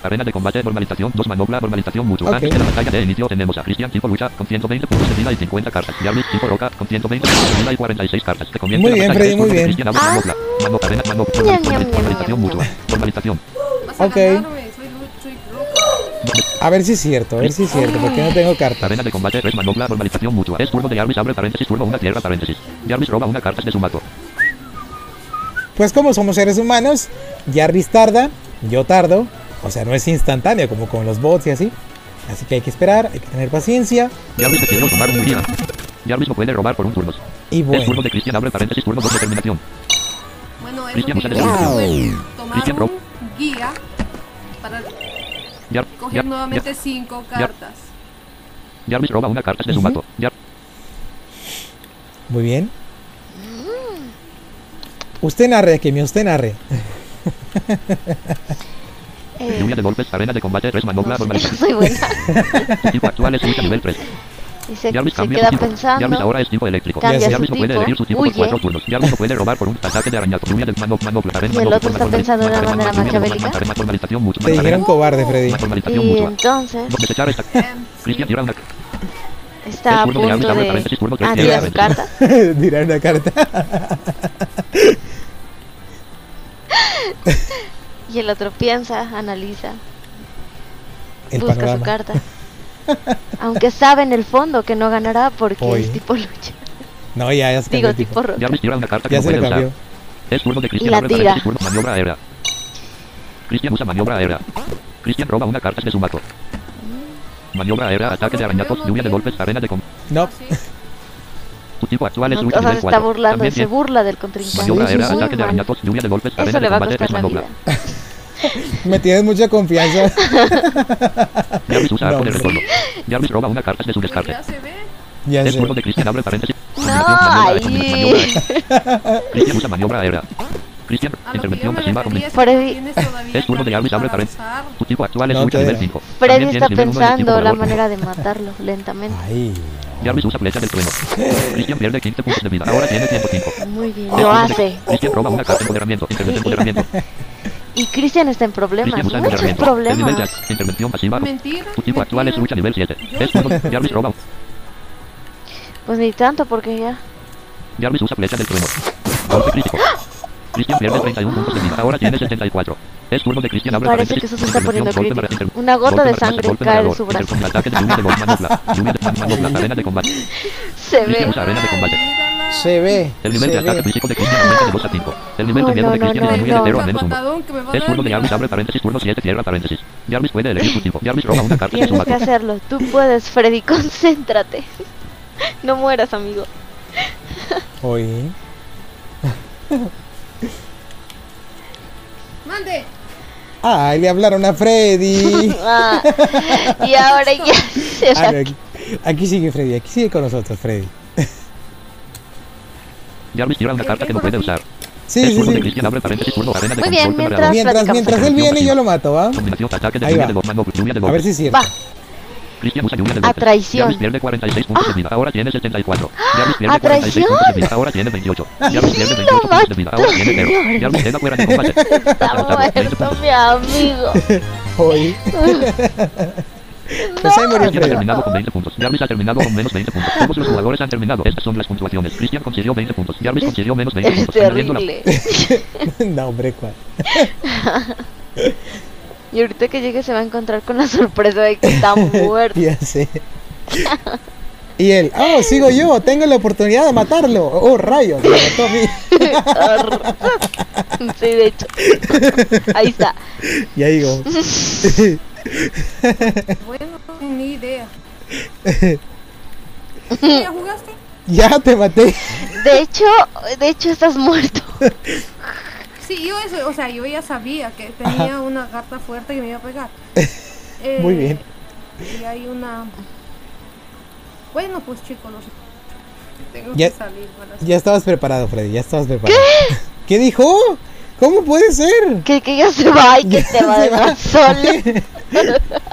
B: Arena de combate, normalización, dos manopla, normalización mutua.
A: Ok.
B: Antes de la batalla de inicio tenemos a Cristian tipo lucha con 120 puntos de vida y 50 cartas. Diablis tipo roca con 120 puntos de vida y 46 cartas. Que comience
A: Muy
B: la
A: bien,
B: batalla.
A: Freddy, muy bien.
B: Cristian, abre manopla. Manopla, arena, manopla, normalización mutua. Normalización.
A: Ok. A ver si es cierto, a ver si es cierto, porque no tengo carta.
B: Arena de combate, res manopla, normalización mutua. Es turno de Jarvis, abre paréntesis, turno una tierra, paréntesis. Jarvis roba una carta de su mato.
A: Pues como somos seres humanos, Jarvis tarda, yo tardo, o sea, no es instantáneo como con los bots y así. Así que hay que esperar, hay que tener paciencia.
B: Jarvis decide tomar un día. Jarvis no puede robar por un turno.
A: Y
B: Es turno
A: bueno,
B: de Cristian, abre paréntesis, turno 2 determinación.
H: Bueno, eso
B: Cristian, usa de- Cristian,
H: un
B: Rob.
H: guía para
B: Jar-
H: coger
B: Jar-
H: nuevamente cinco cartas.
B: Jarvis roba una carta de su mato. Jar-
A: muy bien. Usted narre, que mi usted narre.
G: Eh,
B: Lluvia de golpes, arena de combate,
G: no soy buena.
B: Su tipo actual es lucha nivel 3.
G: Y se,
B: Jarvis
G: se
B: cambia
G: queda.
B: Jarvis
G: pensando.
B: ahora es tipo eléctrico.
G: Cambia
A: su
B: Jarvis no puede
G: tipo,
B: elegir su tipo por
G: huye.
B: cuatro turnos. Jarvis no puede robar por un ataque de arañazo. Lluvia de mano, manopla, arena,
G: Y el otro está
B: normalización,
G: pensando de una manera maquiavélica.
A: Te dijeron cobarde, Freddy.
G: Y entonces
B: Desechar esta. Cristian tira una.
G: está a punto de. Ah, tira su carta.
A: Tirar una carta.
G: Y el otro piensa, analiza,
A: El
G: busca su carta. Aunque sabe en el fondo que no ganará porque
A: Oye.
G: es tipo lucha.
A: No, ya, ya se
G: Digo,
A: cambió tipo.
G: roca.
B: Jarvis tira una carta que
A: Ya
B: no
A: se le cambió.
B: Es turno de Cristian,
G: la tira.
B: maniobra aérea. Cristian usa maniobra aérea. Cristian roba una carta de su mato. Maniobra aérea, ataque de arañazos, lluvia de golpes, arena de com...
A: No,
B: tipo actual es
G: No, o sea, se está
B: 4.
G: burlando,
B: También
G: se burla del contrincante.
A: Sí, sí, sí.
B: ataque de
G: Muy mal.
B: arañazos, lluvia de golpes,
G: Eso le va a costar la vida.
A: me tienes mucha confianza.
B: Jarvis usa
A: No,
B: arco de
A: hombre.
B: retorno. Jarvis roba una carta de su descarte.
H: ya se ve.
A: ya
B: Es turno de Cristian, abre paréntesis.
G: No, ahí.
B: Cristian usa maniobra aérea. Cristian, intervención pasiva.
H: que
G: Freddy.
B: Es turno de Jarvis, abre paréntesis. Su tipo actual es lucha nivel
A: no.
B: 5.
G: Freddy está pensando la manera de matarlo lentamente.
A: Ay,
B: Jarvis usa flecha del trueno. Cristian pierde 15 puntos de vida. Ahora tiene 105.
G: Muy bien,
B: Es
G: lo hace.
B: Cristian roba una carta de empoderamiento. Intervención empoderamiento.
G: Y Cristian está en problemas, muchos
B: empoderamiento. El nivel de
G: problemas.
B: intervención pasiva.
H: Mentira.
B: Su tipo actual es lucha nivel 7.
H: Yo
B: Es
H: sé.
B: Jarvis roba.
G: Pues ni tanto porque ya.
B: Jarvis usa flecha del trueno. Golpe crítico. Cristian pierde 31 puntos de vida. Ahora tiene 74. Es turno de Cristian. Abre
G: Parece que eso se está poniendo crítico. Una gota
B: golpe
G: de sangre
B: golpe
G: cae de su brazo.
B: Intercom- Ataque de lluvia de golpe, manopla. Lluvia de manopla. Arena de combate.
G: Se
B: Cristian
G: ve.
B: usa arena de combate.
A: se ve.
B: El nivel de ataque físico de Cristian aumenta de 2 a 5. El nivel de miedo de Cristian disminuye de
G: no.
B: 0 a menos 1.
H: Patadón que me va a
B: Es turno de Jarvis, abre paréntesis, turno 7, cierra paréntesis. Jarvis puede elegir su tipo. Jarvis roba una carta de su
G: Tienes que hacerlo. Tú puedes, Freddy, concéntrate. No mueras, amigo.
A: Oye.
H: Mande.
A: Ay, le hablaron a Freddy.
G: Ah, y ahora ya se
A: Ah, no, aquí, aquí sigue Freddy, aquí sigue con nosotros, Freddy.
B: Jarvis tira una carta que no puede usar.
A: Sí, sí, sí.
B: Cristian, abre paréntesis, turno arena de
G: Muy bien, mientras-.
A: Mientras, mientras él viene, yo lo mato, ¿va? Ahí va. A ver si es cierto.
G: Va.
B: Cristian usa lluvia de
G: A traición.
B: Jarvis pierde 46 puntos de vida. Ahora tiene 74. Jarvis pierde
G: ¿A
B: 46 puntos de
G: traición?
B: vida. Ahora tiene 28. Jarvis pierde
G: lo
B: 28 puntos de vida. Ahora tiene 0.
G: señores.
B: Jarvis queda fuera de combate.
G: Está
B: Derrotado, 20
G: muerto,
B: puntos.
G: mi amigo.
A: Oye. Pues ahí murió
B: Cristian ha
A: Freddy.
B: terminado con 20 puntos. Jarvis ha terminado con menos 20 puntos. Todos los jugadores han terminado. Estas son las puntuaciones. Cristian consiguió 20 puntos. Jarvis consiguió menos 20
G: Es
B: puntos. la-.
A: No, hombre, ¿cuál?
G: Y ahorita que llegue se va a encontrar con la sorpresa de que está muerto.
A: Ya sé. Y él, oh, sigo yo, tengo la oportunidad de matarlo. Oh, rayos, me mató a mí.
G: Sí, de hecho. Ahí está.
A: Ya digo.
H: Bueno, ni idea. ¿Ya jugaste?
A: Ya te maté.
G: De hecho, de hecho estás muerto.
H: Sí, yo eso, o sea, yo ya sabía que tenía una carta fuerte que me iba a pegar. Eh,
A: Muy bien.
H: Y hay una. Bueno, pues chicos, no sé. Tengo
A: Ya-
H: que salir para
A: Ya estabas preparado, Freddy, ya estabas preparado. ¿Qué? dijo? ¿Cómo puede ser?
G: Que, que ya se va y que te va a
A: se va.
G: dejar solo.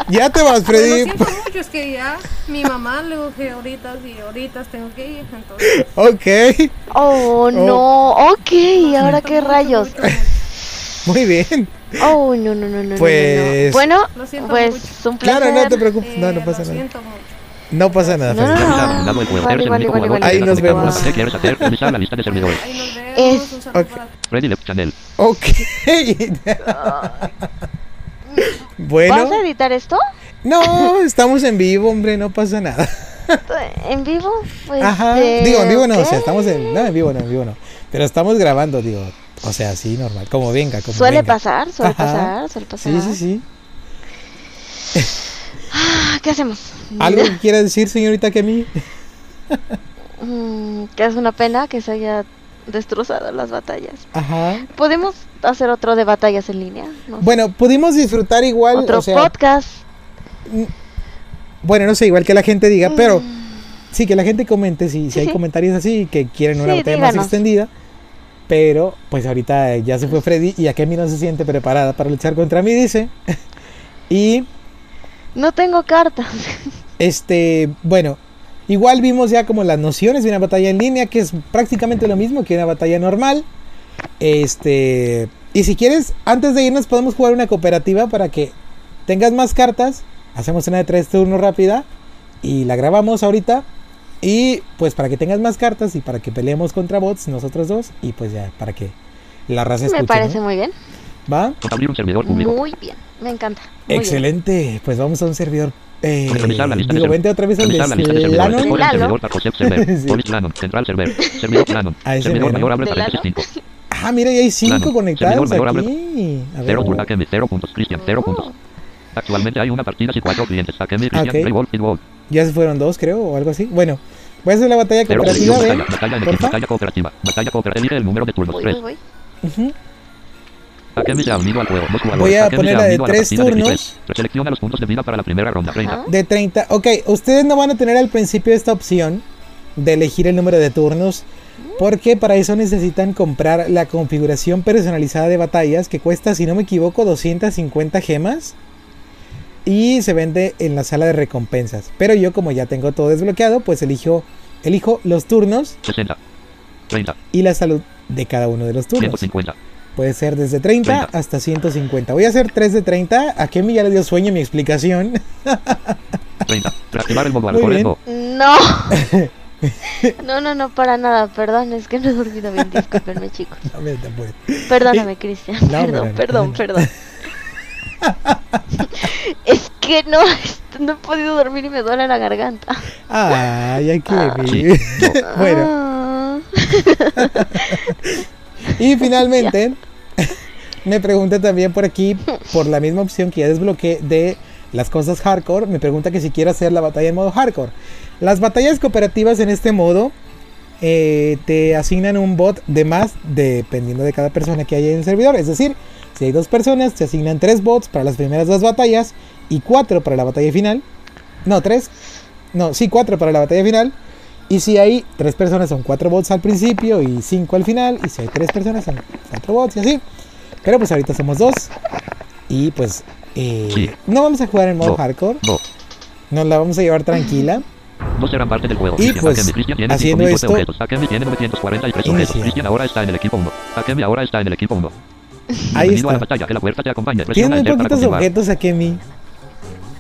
A: Ya te vas,
H: Lo
A: Freddy.
H: siento mucho, es que ya mi mamá le dije ahorita y ahorita tengo que ir, entonces.
A: Ok,
G: Oh, no. Ok, ¿y ahora qué rayos?
H: mucho, mucho.
A: muy bien.
G: Oh, no, no, no, no, no, no.
A: Pues-
G: Bueno,
H: Lo siento
G: pues
H: mucho.
G: un placer.
A: Claro, no te preocupes.
H: Eh,
A: No, no pasa
H: lo
A: nada.
H: siento mucho.
A: No pasa nada,
G: No, no, no. Vale.
A: Ahí nos vemos.
B: ¿Qué quieres hacer? Revisar la lista de servidores.
H: Ahí nos vemos.
G: Es-
H: Un saludo
A: ok.
H: para
B: Freddy Left Channel.
A: Ok. bueno.
G: ¿Vas a editar esto?
A: No, estamos en vivo, hombre, no pasa nada.
G: ¿En vivo? Pues,
A: Ajá. Digo, en vivo no, o sea, estamos en. No, en vivo no, en vivo no. Pero estamos grabando, digo. O sea, sí, normal. Como venga, como
G: Suele
A: venga.
G: pasar, suele
A: Ajá.
G: pasar, suele pasar.
A: Sí, sí, sí.
G: Ah, ¿Qué hacemos?
A: ¿Algo que quiera decir, señorita Kemi?
G: Mm, que es una pena que se haya destrozado las batallas.
A: Ajá.
G: ¿Podemos hacer otro de batallas en línea? No.
A: Bueno, pudimos disfrutar igual.
G: otro
A: o sea,
G: podcast.
A: Bueno, no sé, igual que la gente diga, pero sí, que la gente comente si, si hay
G: Sí.
A: comentarios así que quieren una
G: Sí,
A: batalla más extendida. Pero, pues ahorita ya se fue Freddy y a Kemi no se siente preparada para luchar contra mí, dice. y,
G: No tengo cartas.
A: este, bueno, igual vimos ya como las nociones de una batalla en línea, que es prácticamente lo mismo que una batalla normal. Este, y si quieres, antes de irnos podemos jugar una cooperativa para que tengas más cartas. Hacemos una de tres turnos rápida y la grabamos ahorita. Y pues para que tengas más cartas y para que peleemos contra bots nosotros dos y pues ya para que la raza escuche.
G: Me parece
A: ¿no?
G: muy bien.
A: ¿Va?
B: Abrir un servidor público.
G: Muy bien. Me encanta. Muy bien.
A: Excelente. Pues vamos a un servidor. Eh,
B: Revisar la lista de
A: digo, vente otra vez al
B: de servidor para Josep Server.
A: Sí.
B: Police Lanon. Central Server. Servidor
A: mero.
B: mayor abre
G: ¿De
B: paréntesis
G: Lalo?
B: 5.
A: Ah, mira, ya hay cinco
B: Plano.
A: conectados
B: Servidor mayor
A: aquí. A ver.
B: 0 por Akemi. 0 puntos. Cristian. 0 puntos. Actualmente hay una partida y cuatro clientes. Akemi, Cristian, y Wolf.
A: Ya se fueron dos, creo, o algo así. Bueno, voy a hacer la batalla
B: Cero
A: cooperativa,
B: selección,
A: ¿ven?
B: batalla, batalla cooperativa. Batalla cooperativa. Elige el número de turnos.
G: Voy,
B: 3.
G: voy, voy.
A: Voy a
B: Akemi
A: poner
B: se ha
A: la de tres turnos.
B: X3. Preselecciona los puntos de vida para la primera ronda. 30.
G: Ajá.
A: De 30. Ok, ustedes no van a tener al principio esta opción de elegir el número de turnos. Porque para eso necesitan comprar la configuración personalizada de batallas que cuesta, si no me equivoco, 250 gemas. Y se vende en la sala de recompensas. Pero yo como ya tengo todo desbloqueado, pues elijo, elijo los turnos
B: 60. 30.
A: y la salud de cada uno de los turnos.
B: 150.
A: Puede ser desde 30
B: 30.
A: hasta 150. Voy a hacer 3 de 30. A Kemi ya le dio sueño mi explicación.
B: 30. Reactivar el modo.
G: No. No, no, no, para nada. Perdón, es que no he dormido bien. Discúlpenme, chicos.
A: A ver, te puedo.
G: Perdóname, Cristian.
A: No,
G: perdón, perdón, perdón. es que no, no he podido dormir y me duele la garganta.
A: Ay, ay, Kemi.
B: Sí.
A: bueno,
G: Ah.
A: Y finalmente me pregunta también por aquí, por la misma opción que ya desbloqueé de las cosas hardcore, me pregunta que si quiero hacer la batalla en modo hardcore. Las batallas cooperativas en este modo eh, te asignan un bot de más dependiendo de cada persona que haya en el servidor. Es decir, si hay dos personas, te asignan tres bots para las primeras dos batallas y cuatro para la batalla final. No, tres. No, sí, cuatro para la batalla final. Y si hay tres personas, son cuatro bots al principio y cinco al final. Y si hay tres personas, son cuatro bots y así. Pero pues ahorita somos dos. Y pues eh,
B: Sí.
A: no vamos a jugar en modo
B: No.
A: hardcore.
B: No.
A: Nos la vamos a llevar tranquila.
B: No serán parte del juego.
A: Y, pues,
B: Akemi, tiene
A: haciendo
B: 5000
A: esto-
B: objetos. Akemi tiene 943 objetos. Cristian ahora está en el equipo 1. Akemi ahora está en el equipo 1.
A: Ahí
B: Bienvenido a la
A: está.
B: batalla. Que la fuerza te acompañe.
A: Tiene muy poquitos objetos a Kemi.
B: Ronda 1.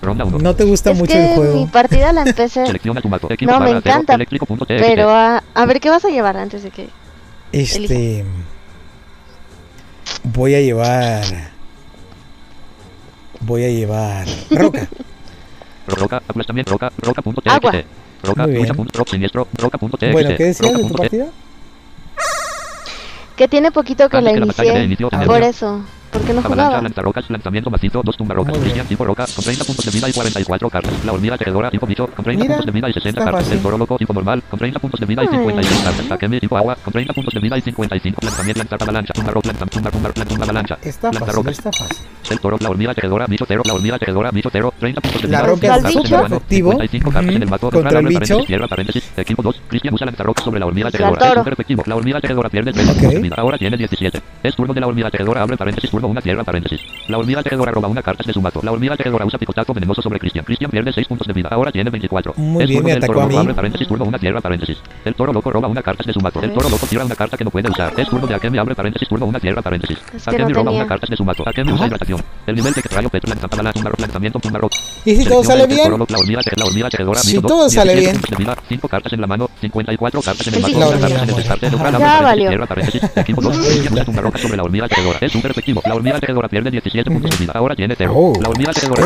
A: No te gusta
G: es
A: mucho
G: que
A: el juego.
G: mi partida la empecé,
B: Selecciona tu mato. Equipo
G: No, me encanta, pero a, a ver qué vas a llevar antes de que...
A: Este. Voy a llevar. Voy a llevar. Roca.
B: Roca, aplastamiento, roca, roca.txt.
G: Agua.
B: Roca, siniestro, roca.txt.
A: bueno, ¿qué decías de tu partida?
G: Que tiene poquito que la inicié,
A: Ah,
G: por porque no
B: Avalancha, lanzarrocas, lanzamiento macizo, dos tumbarrocas. Cristian tipo roca, con 30 puntos de vida y 44 cartas. La hormiga tejedora tipo bicho, con 30
A: Mira,
B: puntos de vida y 60
A: está
B: cartas.
A: fácil.
B: El toro loco tipo normal, con 30 puntos de vida y
G: Ay.
B: 56 cartas. Takemi tipo agua, con 30 puntos de vida y 55. Lanzamiento, lanzar avalancha, tumbarroc, lanzar, tumbar, tumbar, tumbar, avalancha.
A: Está fácil,
B: Lanzarrocas.
A: está fácil.
B: El toro, la hormiga tejedora, bicho cero, la hormiga tejedora, bicho cero, 30 puntos de
A: La
B: vida.
A: roca
G: es
B: cartas en
G: súper
B: el mano,
A: efectivo.
B: 55 cartas en el mazo,
A: Contra el bicho.
B: equipo 2, Cristian usa sobre la hormiga tejedora.
G: toro.
B: Es súper efectivo. La hormiga tejedora pierde 30
A: Ok.
B: puntos de vida. Ahora tiene 17. Es turno de la hormiga tejedora, abre paréntesis, turno una tierra, paréntesis. La hormiga tejedora roba una carta de su mato. La hormiga tejedora usa picotazo venenoso sobre Cristian. Cristian pierde 6 puntos de vida. Ahora tiene 24.
A: Muy
B: Es
A: bien,
B: turno
A: me atacó a mí.
B: abre paréntesis, turno una tierra, paréntesis. El toro loco roba una carta de su mato. El toro loco tira una carta que no puede usar. Es turno de Akemi, abre paréntesis, turno una tierra, paréntesis.
G: Es que
B: Akemi
G: no
B: roba una carta de su mato. Akemi usa hidratación. El nivel de que trae tumba rock, lanzamiento, tumba rock.
A: ¿Y si todo sale bien?
B: La hormiga, te- la hormiga tejedora,
A: Si todo sale
B: 17
A: bien.
B: puntos de vida, 5 cartas en la mano, 54 cartas en el
G: Sí,
B: mazo,
G: sí,
B: 2
G: sí.
B: cartas en el descarte,
A: Ya
B: local, abre
G: valió.
B: paréntesis, tierra, paréntesis, equipo 2, Cristian usa tumba roja sobre la hormiga tejedora. Es súper efectivo. La hormiga tejedora pierde 17 puntos de vida. Ahora tiene 0.
A: Oh.
B: La hormiga tejedora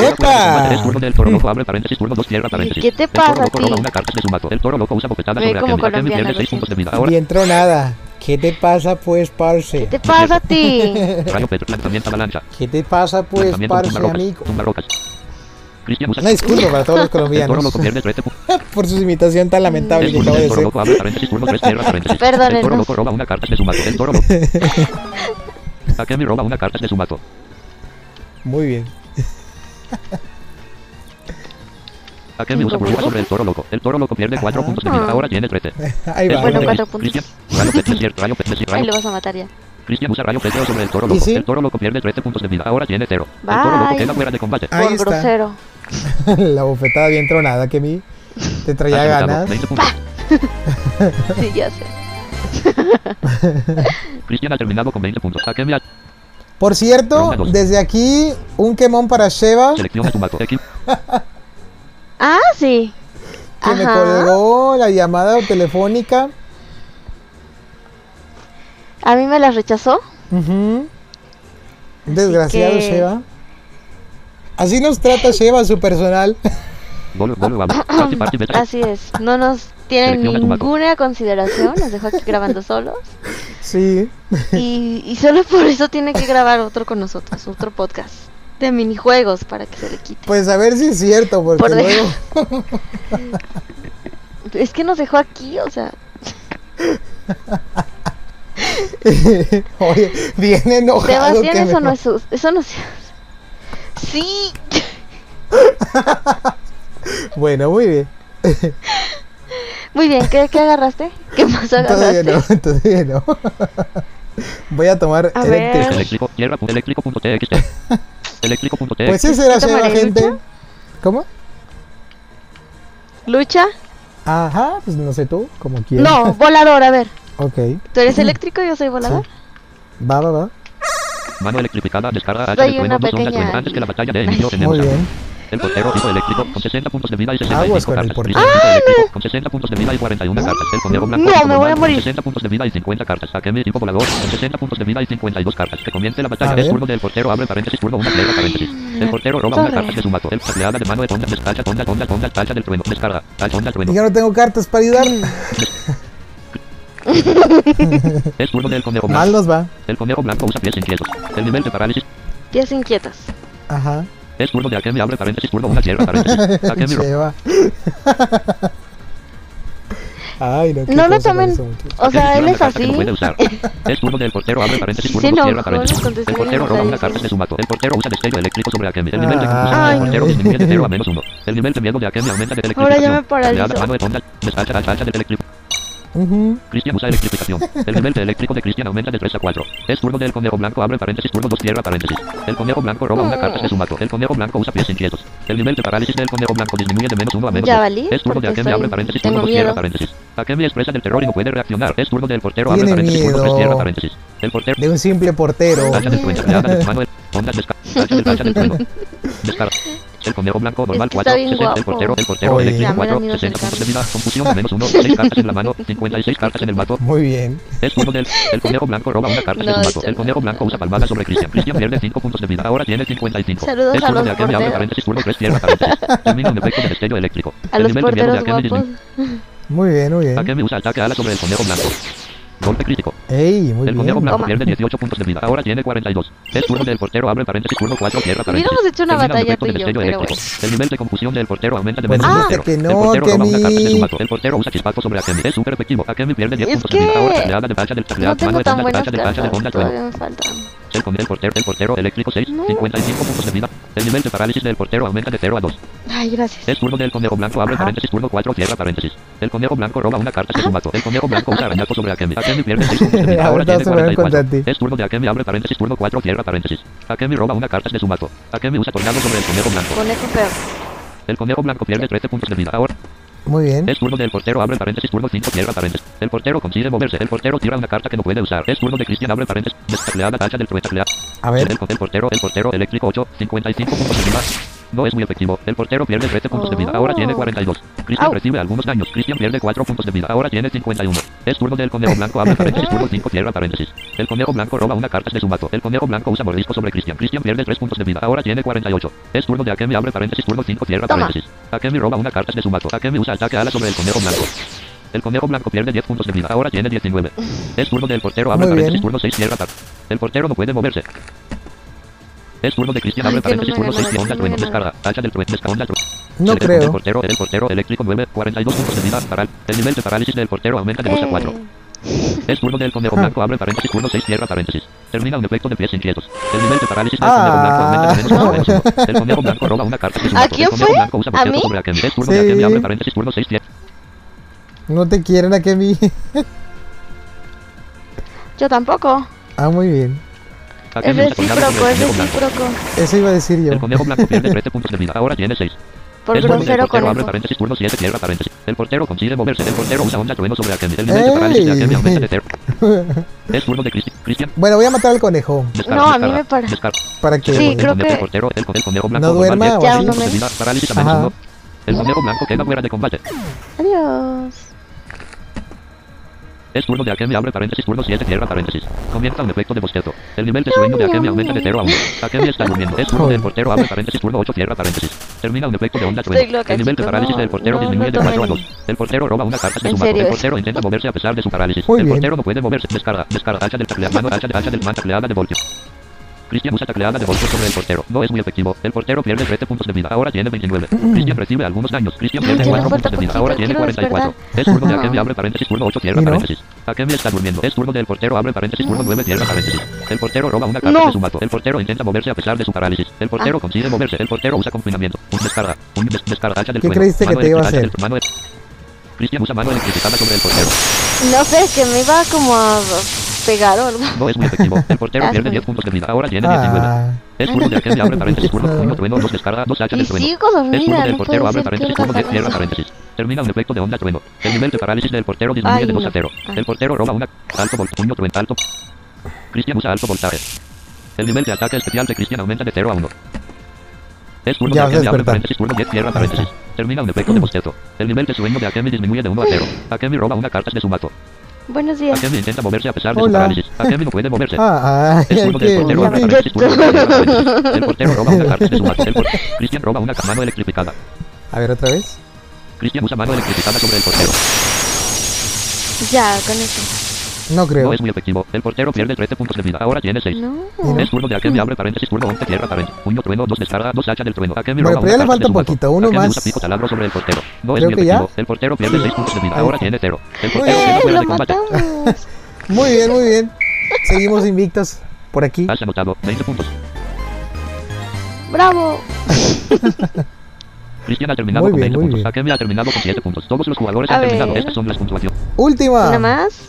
B: abre paréntesis, turno 2, tierra, paréntesis.
G: ¿Qué te
B: El toro
G: pasa
B: loco roba una carta de su mazo. El toro loco usa bofetada
G: Ve
B: sobre
G: como
B: Akemi. Akemi
G: colombiana
B: pierde
G: lo
B: 6
G: siento.
B: puntos de vida. Ahora
A: Bien tronada. ¿Qué te pasa pues, parce?
G: ¿Qué te pasa a ti?
B: Rayo Petro, lanzamiento avalancha.
A: ¿Qué te pasa pues, parce, amigo?
B: Tumba rocas.
A: Una disculpa para todos los colombianos
B: loco pierde 13 puntos.
A: por su imitación tan lamentable
B: El
A: que acabo de
B: del toro
A: hacer.
B: loco abre paréntesis, turno 3, tierra, paréntesis.
G: Perdónenos.
B: El toro loco roba una carta de su mazo. El toro loco. Akemi roba una carta de su mazo.
A: Muy bien.
B: Akemi usa burbuja sobre el toro loco. El toro loco pierde 4 puntos de vida. Ahora tiene 13.
A: Ahí va.
G: Bueno,
A: ahí va.
G: cuatro puntos. Ahí lo vas a matar ya.
B: Cristian usa rayo Petro sobre el toro
A: ¿Y
B: loco.
A: sí?
B: El toro loco pierde 13 puntos de vida. Ahora tiene 0. El toro loco queda fuera de combate.
A: Ahí
G: Por
A: está.
G: grosero.
A: La bofetada bien tronada que mi te traía ganas.
B: 20 puntos.
G: Sí, ya sé.
B: Cristian ha terminado con 20 puntos. Ha-
A: Por cierto, desde aquí, un quemón para Sheva,
B: selecciona tu. Equipo.
G: Ah, sí.
A: que me
G: Ajá.
A: colgó la llamada telefónica.
G: A mí me las rechazó.
A: Ujú. Desgraciado
G: que-
A: Sheva. Así nos trata Sheva su personal.
G: Así es. No nos tienen ninguna consideración. Nos dejó aquí grabando solos.
A: Sí.
G: Y, y solo por eso tiene que grabar otro con nosotros. Otro podcast de minijuegos para que se le quite.
A: Pues a ver si es cierto, porque
G: Por
A: luego.
G: Es que nos dejó aquí, o sea.
A: Oye, bien enojado.
G: Sebastián,
A: que
G: eso
A: me-
G: no es. sus- Eso no es. Sí.
A: Bueno, muy bien.
G: Muy bien, ¿qué, qué agarraste? ¿Qué más
A: Todavía
G: agarraste?
A: no, todavía no. Voy a tomar
G: A.
B: Eléctrico, eléctrico.txt. Eléctrico.txt.
A: Pues ese era
G: ¿Qué
A: Sheva,
G: tomaré,
A: gente.
G: lucha?
A: ¿Cómo?
G: ¿Lucha?
A: Ajá, pues no sé tú, como quieras.
G: No, volador, a ver.
A: Ok,
G: ¿Tú eres eléctrico y yo soy volador?
A: va, va, va.
B: Mano electrificada, descarga
G: Soy una pequeña-.
B: Antes que la batalla de
A: Muy bien.
B: El portero tipo eléctrico con 60 puntos de vida y 65
A: Aguas con el
B: cartas. tipo eléctrico con 60 puntos de vida y 41 cartas. El conejo blanco
G: No, me voy a morir.
B: con 60 puntos de vida y 50 cartas. Akemi tipo volador con 60 puntos de vida y 52 cartas. Que comience la
A: A
B: batalla. Es turno del portero, abre paréntesis, turno una plega paréntesis. El portero roba una carta de su mato. El empleada de mano de tonda, despacha, tonda, tonda, tonda, tacha del trueno, descarga, tacha, tonda,
A: Y
B: trueno.
A: yo no tengo cartas para ayudar.
B: Es turno del conejo
A: Mal
B: blanco.
A: nos va.
B: El conejo blanco usa pies inquietos. El nivel de parálisis
G: Pies inquietas.
A: Ajá.
B: Es turno de Akemi, abre paréntesis, turno paréntesis. Akemi.
A: Ay, no,
G: No lo tomen. O sea, él es así.
B: no puede usar. Es turno del portero, abre paréntesis,
G: Sí,
B: turno
G: se
B: dos, cierra paréntesis. El portero roba una carta de su mato. El portero usa destello eléctrico sobre Akemi. El nivel de confusión del portero disminuye de 0 a menos 1. El nivel de miedo de Akemi aumenta de
G: Ahora ya me
B: electrificación. despacha, del eléctrico. Cristian usa electrificación. El nivel de eléctrico de Cristian aumenta de 3 a 4. Es turno del conejo blanco, abre paréntesis, turno 2, cierra paréntesis. El conejo blanco roba una carta de su mato. El conejo blanco usa pies inquietos. El nivel de parálisis del conejo blanco disminuye de menos 1 a menos
G: Ya
B: 2.
G: valí,
B: Es turno de Akemi, abre paréntesis, turno 2, cierra paréntesis. Akemi expresa del terror y no puede reaccionar. Es turno del portero, abre paréntesis, turno 3,
A: miedo.
B: cierra paréntesis. El portero
A: De un simple portero.
B: Tacha del trueno, empleada de mano de ondas, descarga, tacha del tacha del trueno. Descarga. El conejo blanco normal
G: Es que
B: 4,
G: está bien
B: 60, el portero, el portero
A: Oye.
B: eléctrico
G: Ya me da
B: 4,
G: miedo
B: 60 puntos de vida, confusión de menos 1, 6 cartas en la mano, 56 cartas en el mato,
A: Muy bien.
B: es turno del el conejo blanco roba una carta de su mato. El conejo blanco usa palmada sobre Cristian. Cristian pierde 5 puntos de vida. Ahora tiene 55.
G: Saludos
B: es
G: a
B: turno de Akemi, abre paréntesis, turno 3, cierra paréntesis. Termina un efecto de destello eléctrico.
G: A
B: el
G: los
B: nivel de miedo de
G: guapos.
B: disminuye.
A: Muy bien, muy bien.
B: Akemi usa ataque ala sobre el conejo blanco. Golpe crítico.
A: Ey, muy
B: el
A: bien.
B: blanco
G: Toma.
B: pierde 18 puntos de vida. Ahora tiene 42. Es turno del portero, abre paréntesis, turno 4, cierra paréntesis.
G: Hubiéramos hecho una
B: Termina un
G: batalla tú
B: de
G: y yo,
B: destello
G: pero
B: eléctrico. El nivel de confusión del portero aumenta de
A: Pues
B: menos
G: Ah.
B: 1 a 0.
A: que no,
B: el portero roba una carta de su. El portero usa chispazo sobre Akemi. Es súper efectivo. Akemi pierde 10
G: Es
B: puntos de vida.
G: que
B: Ahora tableada de del
G: No
B: mano de
G: tan buenas
B: de
G: cartas.
B: onda, trueno.
G: Todavía me faltan.
B: El, con el portero, el portero eléctrico 6, 55 puntos de vida. El nivel de parálisis del portero aumenta de 0 a 2.
G: Ay, gracias.
B: Es turno del conejo blanco, abre
A: Ajá.
B: paréntesis, turno 4, cierra paréntesis. El conejo blanco roba una carta de su mato. El conejo blanco usa arañazo sobre Akemi. Akemi pierde 6 puntos de vida, ahora tiene
A: se me va a contar
B: 44.
A: a ti.
B: Es turno de Akemi, abre paréntesis, turno 4, cierra paréntesis. Akemi roba una carta de su mato. Akemi usa tornado sobre el conejo blanco.
G: Conejo feo.
B: El conejo blanco pierde 13 puntos de vida, ahora
A: Muy bien.
B: es turno del portero, abre paréntesis, turno 5, cierra paréntesis. El portero consigue moverse. El portero tira una carta que no puede usar. Es turno de Cristian, abre paréntesis. Destacleada tacha del trueta.
A: A ver.
B: El, el portero, el portero eléctrico 8, 55 puntos. No es muy efectivo. El portero pierde 13 puntos de vida. Ahora tiene 42. Cristian recibe algunos daños. Cristian pierde 4 puntos de vida. Ahora tiene 51. Es turno del conejo blanco, abre paréntesis, turno 5, cierra paréntesis. El conejo blanco roba una carta de su mato. El conejo blanco usa mordisco sobre Cristian. Cristian pierde 3 puntos de vida. Ahora tiene 48. Es turno de Akemi, abre paréntesis, turno 5, cierra
G: Toma.
B: paréntesis. Akemi roba una carta de su mato. Akemi usa ataque ala sobre el conejo blanco. El conejo blanco pierde 10 puntos de vida. Ahora tiene 19. Es turno del portero, abre paréntesis, turno 6, cierra par- El portero no puede moverse. Es turno de Cristian, abre
G: que no
B: paréntesis,
G: me
B: turno
G: hagan
B: 6,
G: nada,
B: onda,
G: que no me
B: trueno, descarga, hacha del trueno, descarga, onda, trueno.
A: No
B: El
A: creo.
B: portero, el portero eléctrico 9, 42 puntos de vida, paral. El nivel de parálisis del portero aumenta de 2 a 4.
G: Eh,
B: Es turno del conejo
A: Ah.
B: blanco, abre paréntesis, turno 6, cierra paréntesis. Termina un efecto de pies inquietos. El nivel de parálisis del
A: Ah.
B: conejo blanco aumenta de menos a 9. El conejo blanco roba una carta
G: ¿A quién
B: El
G: fue? ¿A mí?
B: Akemi. Es turno
A: Sí.
B: de Akemi, abre paréntesis, turno 6, cierra.
A: No te quieren a.
G: Yo tampoco.
A: ah, muy bien.
G: Es recíproco, es
B: conejo blanco.
G: recíproco.
A: Eso iba a decir yo.
B: El conejo blanco pierde 13 puntos de vida, ahora tiene 6.
G: Por
B: el
G: grosero
B: abre paréntesis, turno 7, cierra paréntesis. El portero consigue moverse. El portero usa onda trueno sobre Akemi. El nivel de parálisis de Akemi aumenta de 0. Es turno de Cristi- Cristian.
A: Bueno, voy a matar al conejo.
B: Descarga,
G: No, a mí me para.
B: descarga.
A: Para que.
G: Sí,
B: El
G: creo
B: conejo-
G: que-
B: El portero, el, el conejo blanco.
A: No duerma
B: 10
A: o
G: Ya,
A: así.
G: uno
B: puntos de vida, parálisis a menos
A: Ajá.
B: uno. El conejo blanco queda fuera de combate.
G: Adiós.
B: Es turno de Akemi, abre paréntesis, turno 7, cierra paréntesis. Comienza un efecto de bostezo. El nivel de sueño de Akemi aumenta de 0 a 1. Akemi está durmiendo. Es turno del portero, abre paréntesis, turno 8, cierra paréntesis. Termina un efecto de onda
G: loca,
B: El nivel de parálisis del portero disminuye de 4 a
G: tomen.
B: 2. El portero roba una carta de su mano. El portero intenta moverse a pesar de su parálisis. El portero no puede moverse. Descarga, descarga, hacha del tacleado, hacha de, hacha del man, tacleada de voltio. Cristian usa tacleada de voltio sobre el portero. No es muy efectivo. El portero pierde 13 puntos de vida. Ahora tiene 29. Cristian recibe algunos daños. Cristian pierde
G: ya
B: 4
G: me falta
B: puntos de vida. Ahora tiene
G: quiero
B: 44. Es turno de Akemi, abre paréntesis, turno 8, cierra paréntesis. Akemi está durmiendo. Es turno del portero, abre paréntesis, turno 9, cierra paréntesis. El portero roba una carta de su mato. El portero intenta moverse a pesar de su parálisis. El portero
G: Ah.
B: consigue moverse. El portero usa confinamiento. Un descarga. Un des descarga. Hacha del
A: ¿Qué creíste que te iba a hacer?
B: Cristian usa mano electrificada sobre el portero.
G: No sé, que me iba como a pegar o algo.
B: No es muy efectivo. El portero pierde
G: sí.
B: 10 puntos de vida. Ahora tiene 19.
A: Ah,
B: Es turno de Akemi, abre paréntesis, turno, puño, trueno, dos descarga, dos hachas
G: Y
B: del trueno. Es turno del portero, abre paréntesis, turno 10,
G: casar
B: cierra paréntesis. Termina un efecto de onda trueno. El nivel de parálisis del portero disminuye de 2 a
G: no.
B: 0.
G: Ah.
B: El portero roba una alto vol puño trueno alto. Cristian usa alto voltaje. El nivel de ataque especial de Cristian aumenta de 0 a 1. Es turno
A: Ya
B: de Akemi, abre paréntesis, turno 10, cierra paréntesis. Termina un efecto de bostezo. El nivel de sueño de Akemi disminuye de 1 a 0. Akemi roba una carta de su mato.
G: Buenos días.
B: Akemi intenta moverse a pesar de su
A: Hola.
B: parálisis. Akemi no puede moverse.
A: ah, ay,
B: Es
A: ay,
B: turno del
A: qué
B: portero, abre paréntesis. El portero roba una carta de su. El por- Cristian roba una mano electrificada.
A: A ver, otra vez.
B: Cristian usa mano electrificada sobre el portero.
G: Ya, con eso.
A: No creo.
B: No es muy efectivo. El portero pierde 13 puntos de vida. Ahora tiene 6.
G: No.
B: Es turno de Akemi, abre paréntesis, turno 11, cierra paréntesis. Puño trueno, dos descarga, dos hacha del trueno. Akemi
A: Bueno,
B: roba
A: pero ya le falta
B: mato.
A: poquito, uno
B: Akemi
A: más.
B: usa pico taladro sobre el portero. No es muy
A: ya.
B: efectivo. El portero pierde 6 puntos de vida. Ahora tiene 0. El portero
A: bien,
B: queda fuera
G: ¡Lo
B: de combate.
A: Muy bien, muy bien. Seguimos invictos por aquí.
B: Has anotado 20 puntos.
G: ¡Bravo!
B: Cristian ha terminado
A: Muy
B: con
A: bien,
B: 20
A: muy
B: puntos. Akemi ha terminado con 7 puntos. Todos los jugadores
G: A
B: han terminado. Estas son las puntuaciones.
A: Última.
G: ¿Una más?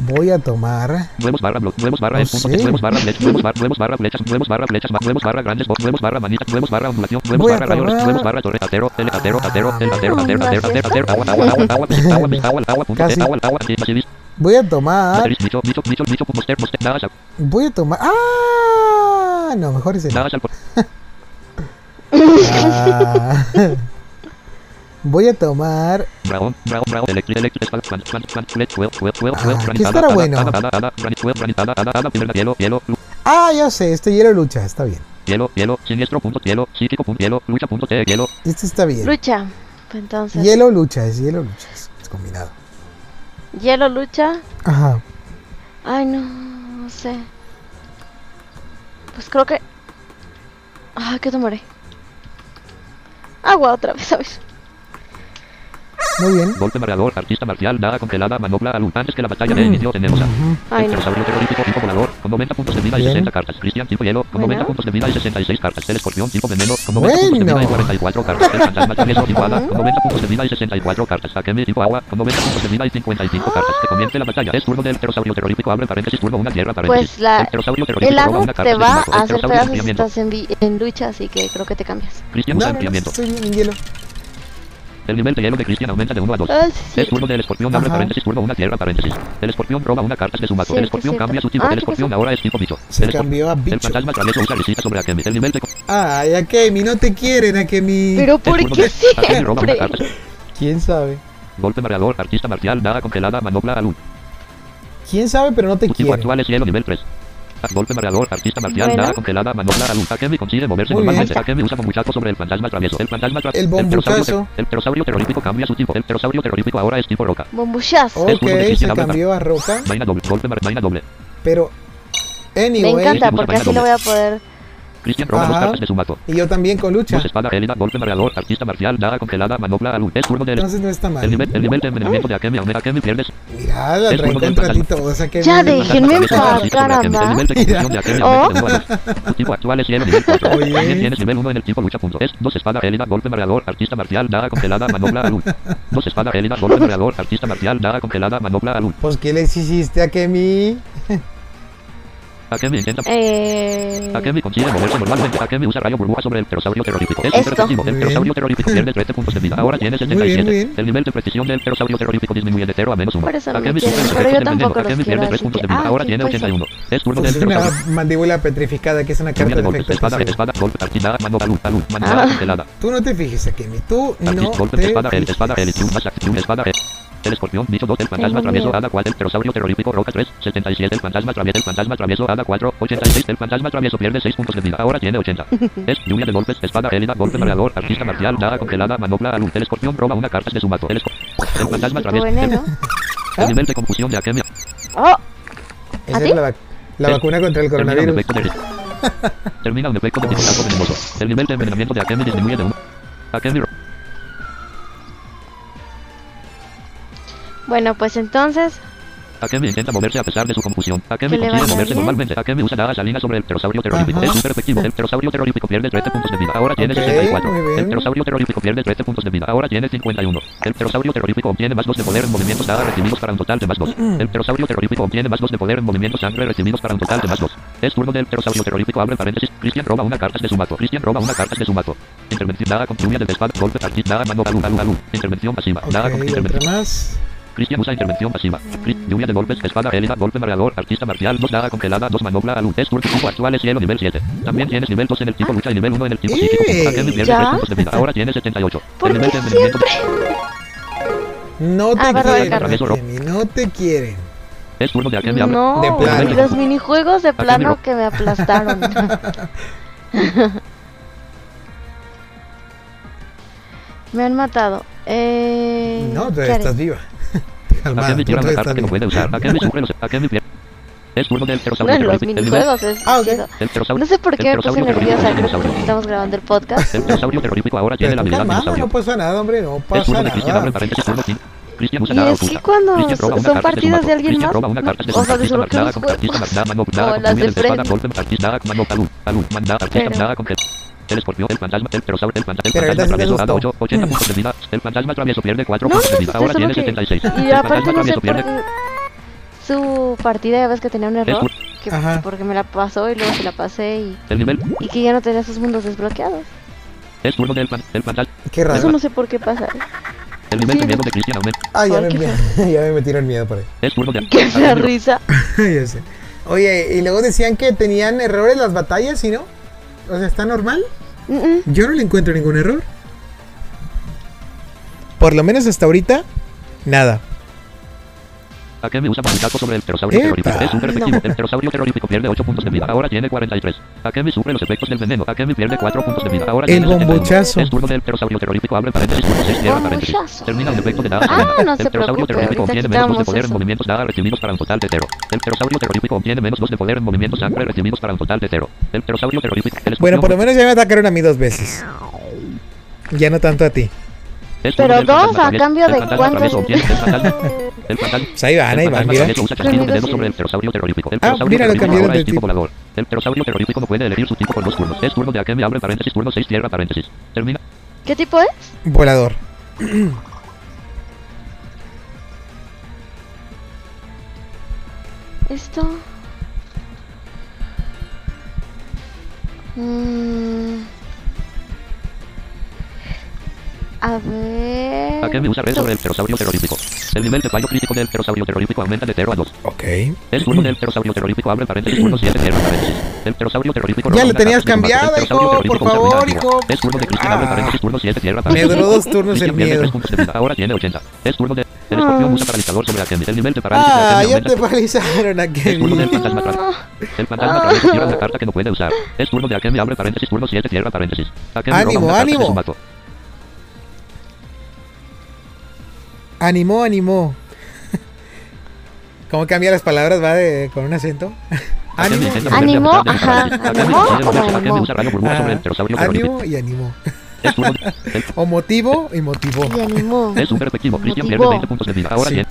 A: voy a tomar.
B: Huevos barra blog, barra
A: ¿Oh,
B: el barra flechas, huevos barra, barra barra barra grandes, barra barra ondulación, barra rayos, barra torre, atero, atero, atero,
G: ah,
B: atero, atero, atero,
G: atero,
B: atero, agua, agua, agua, agua, agua, agua, agua, agua, agua,
A: Voy a tomar. Voy a tomar. Ah, no, mejor ese. Ah. Voy a tomar. Ah, ¿qué estará bueno? Ah, ya sé, este hielo lucha, está bien.
B: hielo, hielo, siniestro, punto, hielo, psíquico, punto, hielo, lucha, punto, T, hielo,
A: Este está bien.
G: Lucha. Entonces,
A: Hielo lucha, es hielo lucha, es, es combinado.
G: hielo lucha.
A: Ajá.
G: Ay, no, no sé. Pues creo que. Ay, que tomaré. Agua otra vez, ver.
A: Muy bien.
B: Golpe mareador, artista marcial, nada congelada, manopla, alud. Antes que la batalla de inicio tenemos a...
G: Ay, no.
B: Terrorífico tipo volador, con 90 puntos de vida y
A: Bien.
B: 60 cartas. Cristian tipo hielo, con 90
G: Bueno.
B: puntos de vida y 66 cartas. El escorpión tipo veneno, con 90 puntos de vida y
A: Bueno.
B: 44 cartas. El fantasma travieso tipo hada, con 90 puntos de vida y 64 cartas. Akemi tipo agua, con 90 puntos de vida y 55 cartas. Que comience la batalla. Es turno del pterosaurio terrorífico, abre paréntesis, turno una tierra paréntesis.
G: Pues la.
B: El pterosaurio terrorífico
G: El
B: una carta
G: te va a hacer pedazos si estás en, lucha, así que creo que te cambias.
B: Cristian usa enfriamiento.
A: en hielo.
B: El nivel de hielo de Cristian aumenta de 1 a 2.
G: Ay, sí,
B: Es turno del escorpión, abre
A: Ajá.
B: paréntesis, turno una tierra, paréntesis. El escorpión roba una carta de su mazo. El escorpión
G: cierto.
B: cambia su tipo.
G: Ah,
B: el
G: ¿qué
B: escorpión ahora es tipo bicho.
A: Se
B: el,
A: cambió a
B: el
A: bicho.
B: fantasma travieso usa risita sobre Akemi. El nivel de...
A: Ay, Akemi, no te quieren, Akemi.
G: Pero ¿por qué
B: de- Akemi roba una
G: siempre?
B: carta.
A: ¿Quién sabe?
B: Golpe mareador, artista marcial, nada congelada, manopla, alud.
A: ¿Quién sabe, pero no te quieren?
B: actual es hielo nivel 3. Golpe mareador, artista marcial,
G: Bueno.
B: nada congelada, manopla, alud. Akemi consigue moverse
A: Muy
B: normalmente. Akemi usa bombuchazo sobre el fantasma travieso. El fantasma travieso.
A: El bombuchazo.
B: El pterosaurio terrorífico cambia su tipo. El pterosaurio terrorífico ahora es tipo roca.
G: Bombuchazo.
A: Ok, se cambió a Roca,
B: Vaina doble, golpe vaina doble.
A: pero...
G: Me
A: Anyway,
G: encanta
B: Usa
G: porque así lo voy a poder.
B: De
A: y yo también con lucha.
B: Dos espada gélida, golpe mareador, artista marcial, nada congelada, manopla, alud. Es turno del...
A: Entonces no está mal.
B: El nivel, el nivel de envenenamiento de Akemi, Akemi pierdes.
A: Akemi.
G: Ya
B: El
G: Déjenme en paz,
B: Akemi. El nivel de confusión de Akemi aumenta de 1 a 2. Tu tipo actual es hielo nivel 4.
A: Oye.
B: También tienes nivel 1 en el tipo lucha punto. Es dos espada gélida, golpe mareador, artista marcial, nada congelada, manopla, alud. Dos espada gélida, golpe mareador, artista marcial, nada congelada, manopla, alud.
A: Pues, ¿qué les hiciste, Akemi?
B: Akemi intenta...
G: Eh.
B: Akemi consigue moverse normalmente. Akemi usa rayo burbuja sobre el pterosaurio terrorífico. Es
G: Esto.
B: El pterosaurio terrorífico pierde 13 puntos de vida. Ahora tiene
A: Muy bien, muy
B: 77.
A: bien.
B: El nivel de precisión del pterosaurio terrorífico disminuye de 0 a menos 1.
G: Por eso no me
B: Akemi sufre los efectos veneno. Akemi pierde 3
G: así
B: puntos de vida.
G: ah,
B: Ahora
G: sí,
B: tiene
G: pues sí.
B: 81. Es turno
A: Pues
B: del
A: es una
B: pterosaurio.
A: mandíbula petrificada, que es una carta
B: de
A: efecto
B: Espada, espada, golpe, partida, mano,
G: Ah.
B: congelada.
A: Tú no te fijes, Akemi. Tú no te
B: espada,
A: fijes.
B: espada, triunfa, sac, triun, espada, el. El escorpión, bicho 2, el fantasma travieso, hada 4, el pterosaurio terrorífico, roca 3, 77, el fantasma travieso, el fantasma travieso, hada 4, 86, el fantasma travieso pierde 6 puntos de vida, ahora tiene 80. Es lluvia de golpes, espada gélida, golpe mareador, artista marcial, nada congelada, manopla, alud. El escorpión roba una carta de su mazo. El, el fantasma travieso.
G: veneno.
B: El nivel de confusión de Akemi.
G: Oh,
A: Esa
G: ¿Ah,
A: es la, vac- la vacuna contra el
B: Termina un
A: coronavirus.
B: efecto de Termina un efecto de venenoso. El nivel de envenenamiento de Akemi disminuye de 1. Akemi
G: bueno, pues entonces.
B: Akemi intenta moverse a pesar de su confusión. Akemi consigue moverse
G: bien.
B: normalmente. Akemi usa dagas salinas sobre el pterosaurio terrorífico.
A: Ajá.
B: Es súper efectivo. El pterosaurio terrorífico pierde 13 puntos de vida. Ahora tiene
A: Ok,
B: 64.
A: muy bien.
B: El pterosaurio terrorífico pierde 13 puntos de vida. Ahora tiene 51. El pterosaurio terrorífico obtiene más 2 de poder en movimientos dagas recibidos para un total de más 2. El pterosaurio terrorífico obtiene más 2 de poder en movimientos sangre recibidos para un total de más 2. Es turno del pterosaurio terrorífico. Abre paréntesis. Cristian roba una carta de su mazo. Cristian roba una carta de su mazo. Intervención dada con lluvia de espada. Golpe partid. Nada mano. Alud, alud, alud. Intervención pasiva. Nada con intervención.
A: más.
B: Cristian usa intervención pasiva. Lluvia de golpes, espada gélida, golpe mareador, artista marcial, 2 daga congelada, 2 manopla, alud. Es turno tipo actual es hielo nivel 7. También tienes nivel 2 en el tipo lucha y nivel 1 en el tipo psíquico.
A: ¡Ey!
B: Akemi pierde
G: ¿Ya?
B: 3 puntos de vida. Ahora tiene 78.
G: ¿Por
B: el nivel
G: qué
B: de
G: siempre?
A: No te
G: Ah, de
A: quieren. No te quieren.
B: es turno de Akemi.
G: No,
A: De plano.
G: y los minijuegos de plano que me aplastaron. me han matado. Eh,
A: No,
G: ¿qué
A: todavía estás viva.
B: Akemi
A: tú.
B: Es turno del pterosaurio
G: Bueno, los minijuegos es
A: Ah, ok.
G: chido.
B: el pterosaurio-
G: No sé por qué me puse nerviosa, creo que estamos grabando el podcast.
B: El pterosaurio terrorífico ahora tiene la habilidad dinosaurio.
A: no pasa nada, hombre. No
B: Es
A: pasa
B: turno de Cristian, abre
A: nada.
B: paréntesis, turno 5. Cristian usa
G: Y
B: nada
G: es que cuando
B: Cristian roba una
G: son
B: carta de su
G: partidas de alguien más, O sea, de solo que los juegos.
B: nada, con
G: las de Freddy. Pero-
B: que- El escorpión, el fantasma, el pterosaurio, el fantasma, el fantasma travieso, dado
A: asustó.
B: 8, 80 puntos de vida. El fantasma travieso pierde 4
G: No,
B: puntos de vida. Ahora tiene
G: que...
B: 76.
G: Y
B: El
G: aparte
B: fantasma
G: no sé por su partida ya ves que tenía un error. Que porque me la pasó y luego se la pasé y,
B: El nivel
G: y que ya no tenía sus mundos desbloqueados.
B: es turno del fan- el fantasma.
A: Qué raro.
G: Eso no sé por qué pasa. ¿eh?
B: El nivel
G: Sí,
B: de miedo de Cristian aumenta.
A: Ah, ya
G: Ay,
A: me, ya me metieron miedo por ahí.
B: Es turno de...
G: Qué fea risa.
A: ya sé. Oye, y luego decían que tenían errores las batallas, ¿y no? O sea, ¿está normal?
G: Mm, mm.
A: Yo no le encuentro ningún error. Por lo menos hasta ahorita, nada.
B: Akemi usa Manukato sobre el pterosaurio terrorífico. Es súper efectivo. El pterosaurio terrorífico pierde 8 puntos de vida. Ahora tiene 43. Akemi sufre los efectos del veneno. Akemi pierde 4 puntos de vida. Ahora
A: El
B: tiene 71.
A: bombochazo.
B: Es turno del pterosaurio terrorífico. Abre paréntesis. Turno 6 cierra paréntesis. Termina un efecto de nada.
G: Ah, no se
B: el pterosaurio terrorífico obtiene menos 2 de poder en movimientos nada recibidos para un total de 0. El pterosaurio terrorífico obtiene menos 2 de poder en movimientos sangre recibidos para un total de 0. El pterosaurio terrorífico. el
A: Bueno, por lo menos ya me atacaron a mí dos veces. Ya no tanto a ti.
G: Pero dos, a cambio de cuántos-.
A: Pues ahí van, ahí van, mira. Ah, mira, lo cambiaron
B: ahora
A: de
B: tipo volador. El pterosaurio terrorífico no puede elegir su tipo por dos turnos. Es turno de Akemi, abre paréntesis, turno 6, cierra paréntesis. Termina.
G: ¿Qué tipo es?
A: Volador.
G: Esto. Mm. A ver.
B: Akemi usa red sobre el pterosaurio terrorífico. El nivel de fallo crítico del pterosaurio terrorífico aumenta de 0 a 2.
A: Ok.
B: El turno del pterosaurio terrorífico abre paréntesis, turno 7, cierra paréntesis. El pterosaurio terrorífico
A: Ya lo tenías
B: de
A: cambiado, hijo,
B: terrorífico
A: por favor, hijo.
B: Es turno de Cristian, abre
A: Ah.
B: paréntesis, turno 7, cierra
A: Me
B: paréntesis.
A: duró dos turnos el miedo.
B: 3 puntos de vida. Ahora tiene 80. Es turno de... El escorpión usa paralizador sobre Akemi. El nivel de parálisis de
A: Ah,
B: Akemi
A: ya te paralizaron a
B: Es turno del fantasma. El fantasma travieso tira una carta que no puede usar. Es turno de Akemi, abre paréntesis, turno 7, cierra paréntesis. Akemi roba
A: Ánimo,
B: una carta de
A: ánimo. Animó, animó. ¿Cómo cambia las palabras? ¿Va de, con un acento? Ánimo.
B: su
G: ajá,
B: pterosaurio terrorífico.
A: ánimo y
B: el-
A: O motivo y motivó.
G: Y animó.
B: Es súper efectivo. Cristian pierde
G: Motivó.
B: 20 puntos de vida. Ahora
A: Sí.
B: bien.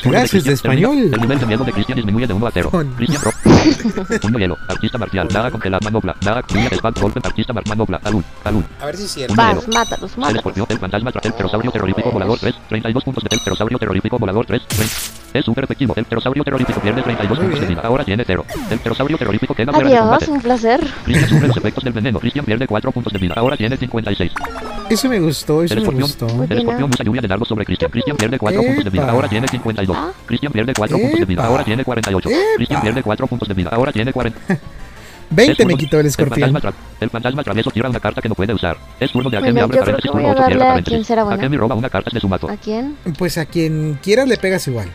A: Clases de español.
B: El nivel de miedo de Cristian disminuye de 1 a 0. Cristian Pro. Hielo. Artista marcial. Daga congelada. Manopla. Daga. Golpe. Artista marcial. Manopla. Alun. Alun.
A: A ver si es cierto.
G: Vas. Mátalos. Mátalos.
B: El fantasma tras el pterosaurio terrorífico volador 3. 32 puntos de pterosaurio terrorífico volador 3. 3. Es súper efectivo. El pterosaurio terrorífico pierde 32 puntos de vida. Ahora tiene 0. El pterosaurio terrorífico queda fuera de combate.
G: un placer.
B: Cristian sufre los efectos del veneno. Cristian pierde 4 puntos de vida. Ahora tiene 56.
A: Eso me eso me gustó.
B: El escorpión usa pues lluvia de largo sobre Cristian. Cristian pierde 4 puntos de vida. Ahora tiene 56. 42.
G: Ah.
B: Cristian pierde 4 puntos de vida. Ahora tiene 48. Cristian pierde 4 puntos de vida. Ahora tiene 40.
A: 20 me quitó el escorpión.
B: El fantasma, travieso tira una carta que no puede usar. Es turno de Akemi, abre paréntesis, turno 8, cierra paréntesis. Akemi roba una carta de
G: ¿A quién?
A: Pues a quien quiera le pegas igual.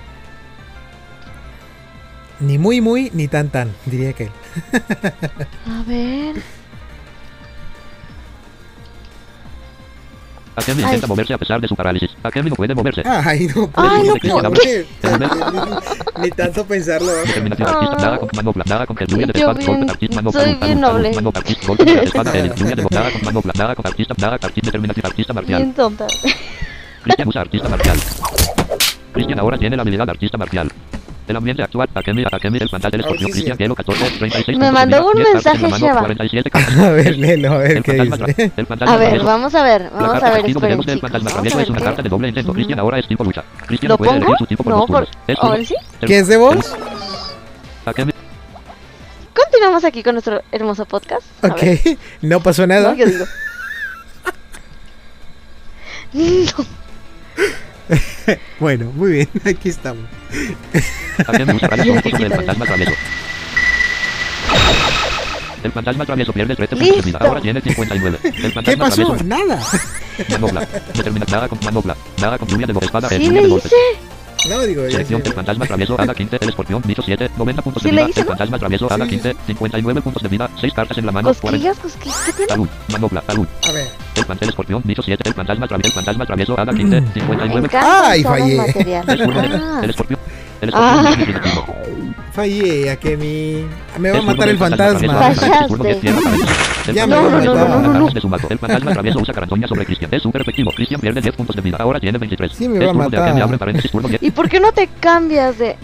A: Ni muy muy, ni tan tan, diría que él.
G: a ver...
B: Akemi
G: Ay.
B: intenta moverse a pesar de su parálisis. Akemi no puede moverse.
A: Ay, no,
G: Ay, no.
A: Ni tanto pensarlo.
B: Determinación artista, nada con manopla, nada con lluvia de
G: bien-
B: golpe, artista, manopla,
G: soy bien noble.
B: manopla, artista, golpe, de espada, lluvia de nada con manopla, nada con artista, nada, artista, determinación, artista marcial.
G: Bien tonta.
B: Cristian usa artista marcial. Cristian ahora tiene la habilidad artista marcial. El ambiente actual, Akemi, Akemi, el fantasma del
A: A ver
B: escorpión,
A: si
B: Cristian,
A: sí.
B: hielo, 14, 36.
G: Me mandó un
B: 10 cartas en
G: mensaje, Sheva.
B: 47 cartas.
A: A ver, a ver
B: El
A: qué dice.
G: A ver, vamos a ver. Vamos a ver,
B: castigo de
G: esperen,
B: Venus del
G: chicos.
B: fantasma
G: Vamos a
B: travieso
G: ver
B: es una
G: qué-
B: carta de doble intento. Cristian ahora es tipo lucha. Cristian
G: ¿Lo
B: no puede
G: pongo?
B: elegir su tipo por
G: No, por... A ver,
A: ¿Qué es de vos?
B: Akemi,
G: Continuamos aquí con nuestro hermoso podcast.
A: Ok, no pasó nada.
G: No, yo digo. No.
A: Bueno, muy bien, aquí estamos.
B: El fantasma travieso. El fantasma travieso pierde 13 puntos. Ahora tiene 59. El
A: ¿Qué
B: fantasma
A: pasó?
B: travieso
A: Nada.
B: manopla. Determina nada con manopla. Nada con lluvia de golpe. Espada.
G: Sí
B: lluvia
G: le
B: de golpes.
A: No, digo,
B: Selección del fantasma travieso Ada 15, el escorpión bicho 7, 90 puntos
G: Sí
B: de
G: le
B: vida. El fantasma travieso Ada
A: Sí.
B: 15, 59 puntos de vida, 6 cartas en la mano, 40.
G: Cosquillas, cosquillas. ¿Qué tiene?
B: Alun, manopla, alun.
A: A ver.
B: El fantasma escorpión bicho 7, el fantasma travieso, el fantasma travieso Ada 15,
G: Me
B: 59.
G: encanta
A: Ay, fallé.
B: El de-
G: Ah.
B: el escorpión.
G: Ah.
A: Fallé a que mi. Me va a matar el fantasma.
G: Fallaste.
A: Ya
G: me No, no, no.
B: su mazo. El fantasma travieso usa carantoña sobre Cristian. Es súper efectivo. Cristian pierde 10 puntos de vida. Ahora tiene 23.
A: Sí, me va a matar.
B: Akemi, abre paréntesis, turno 10.
G: ¿Y por qué no te cambias de.?